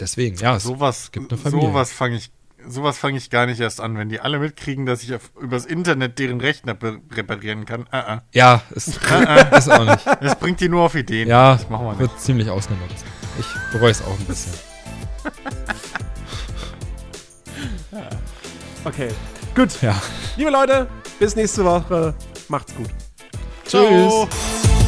Deswegen, ja, es sowas, gibt eine Familie. sowas fange ich, sowas fange ich gar nicht erst an, wenn die alle mitkriegen, dass ich auf, übers Internet deren Rechner reparieren kann. Ah, ah. ja, ist, ist auch nicht. Das bringt die nur auf Ideen. Ja, das machen wir nicht. wird ziemlich ausgenutzt. Ich bereue es auch ein bisschen. Okay. Gut. Ja. Liebe Leute, bis nächste Woche. Macht's gut. Ciao. Tschüss.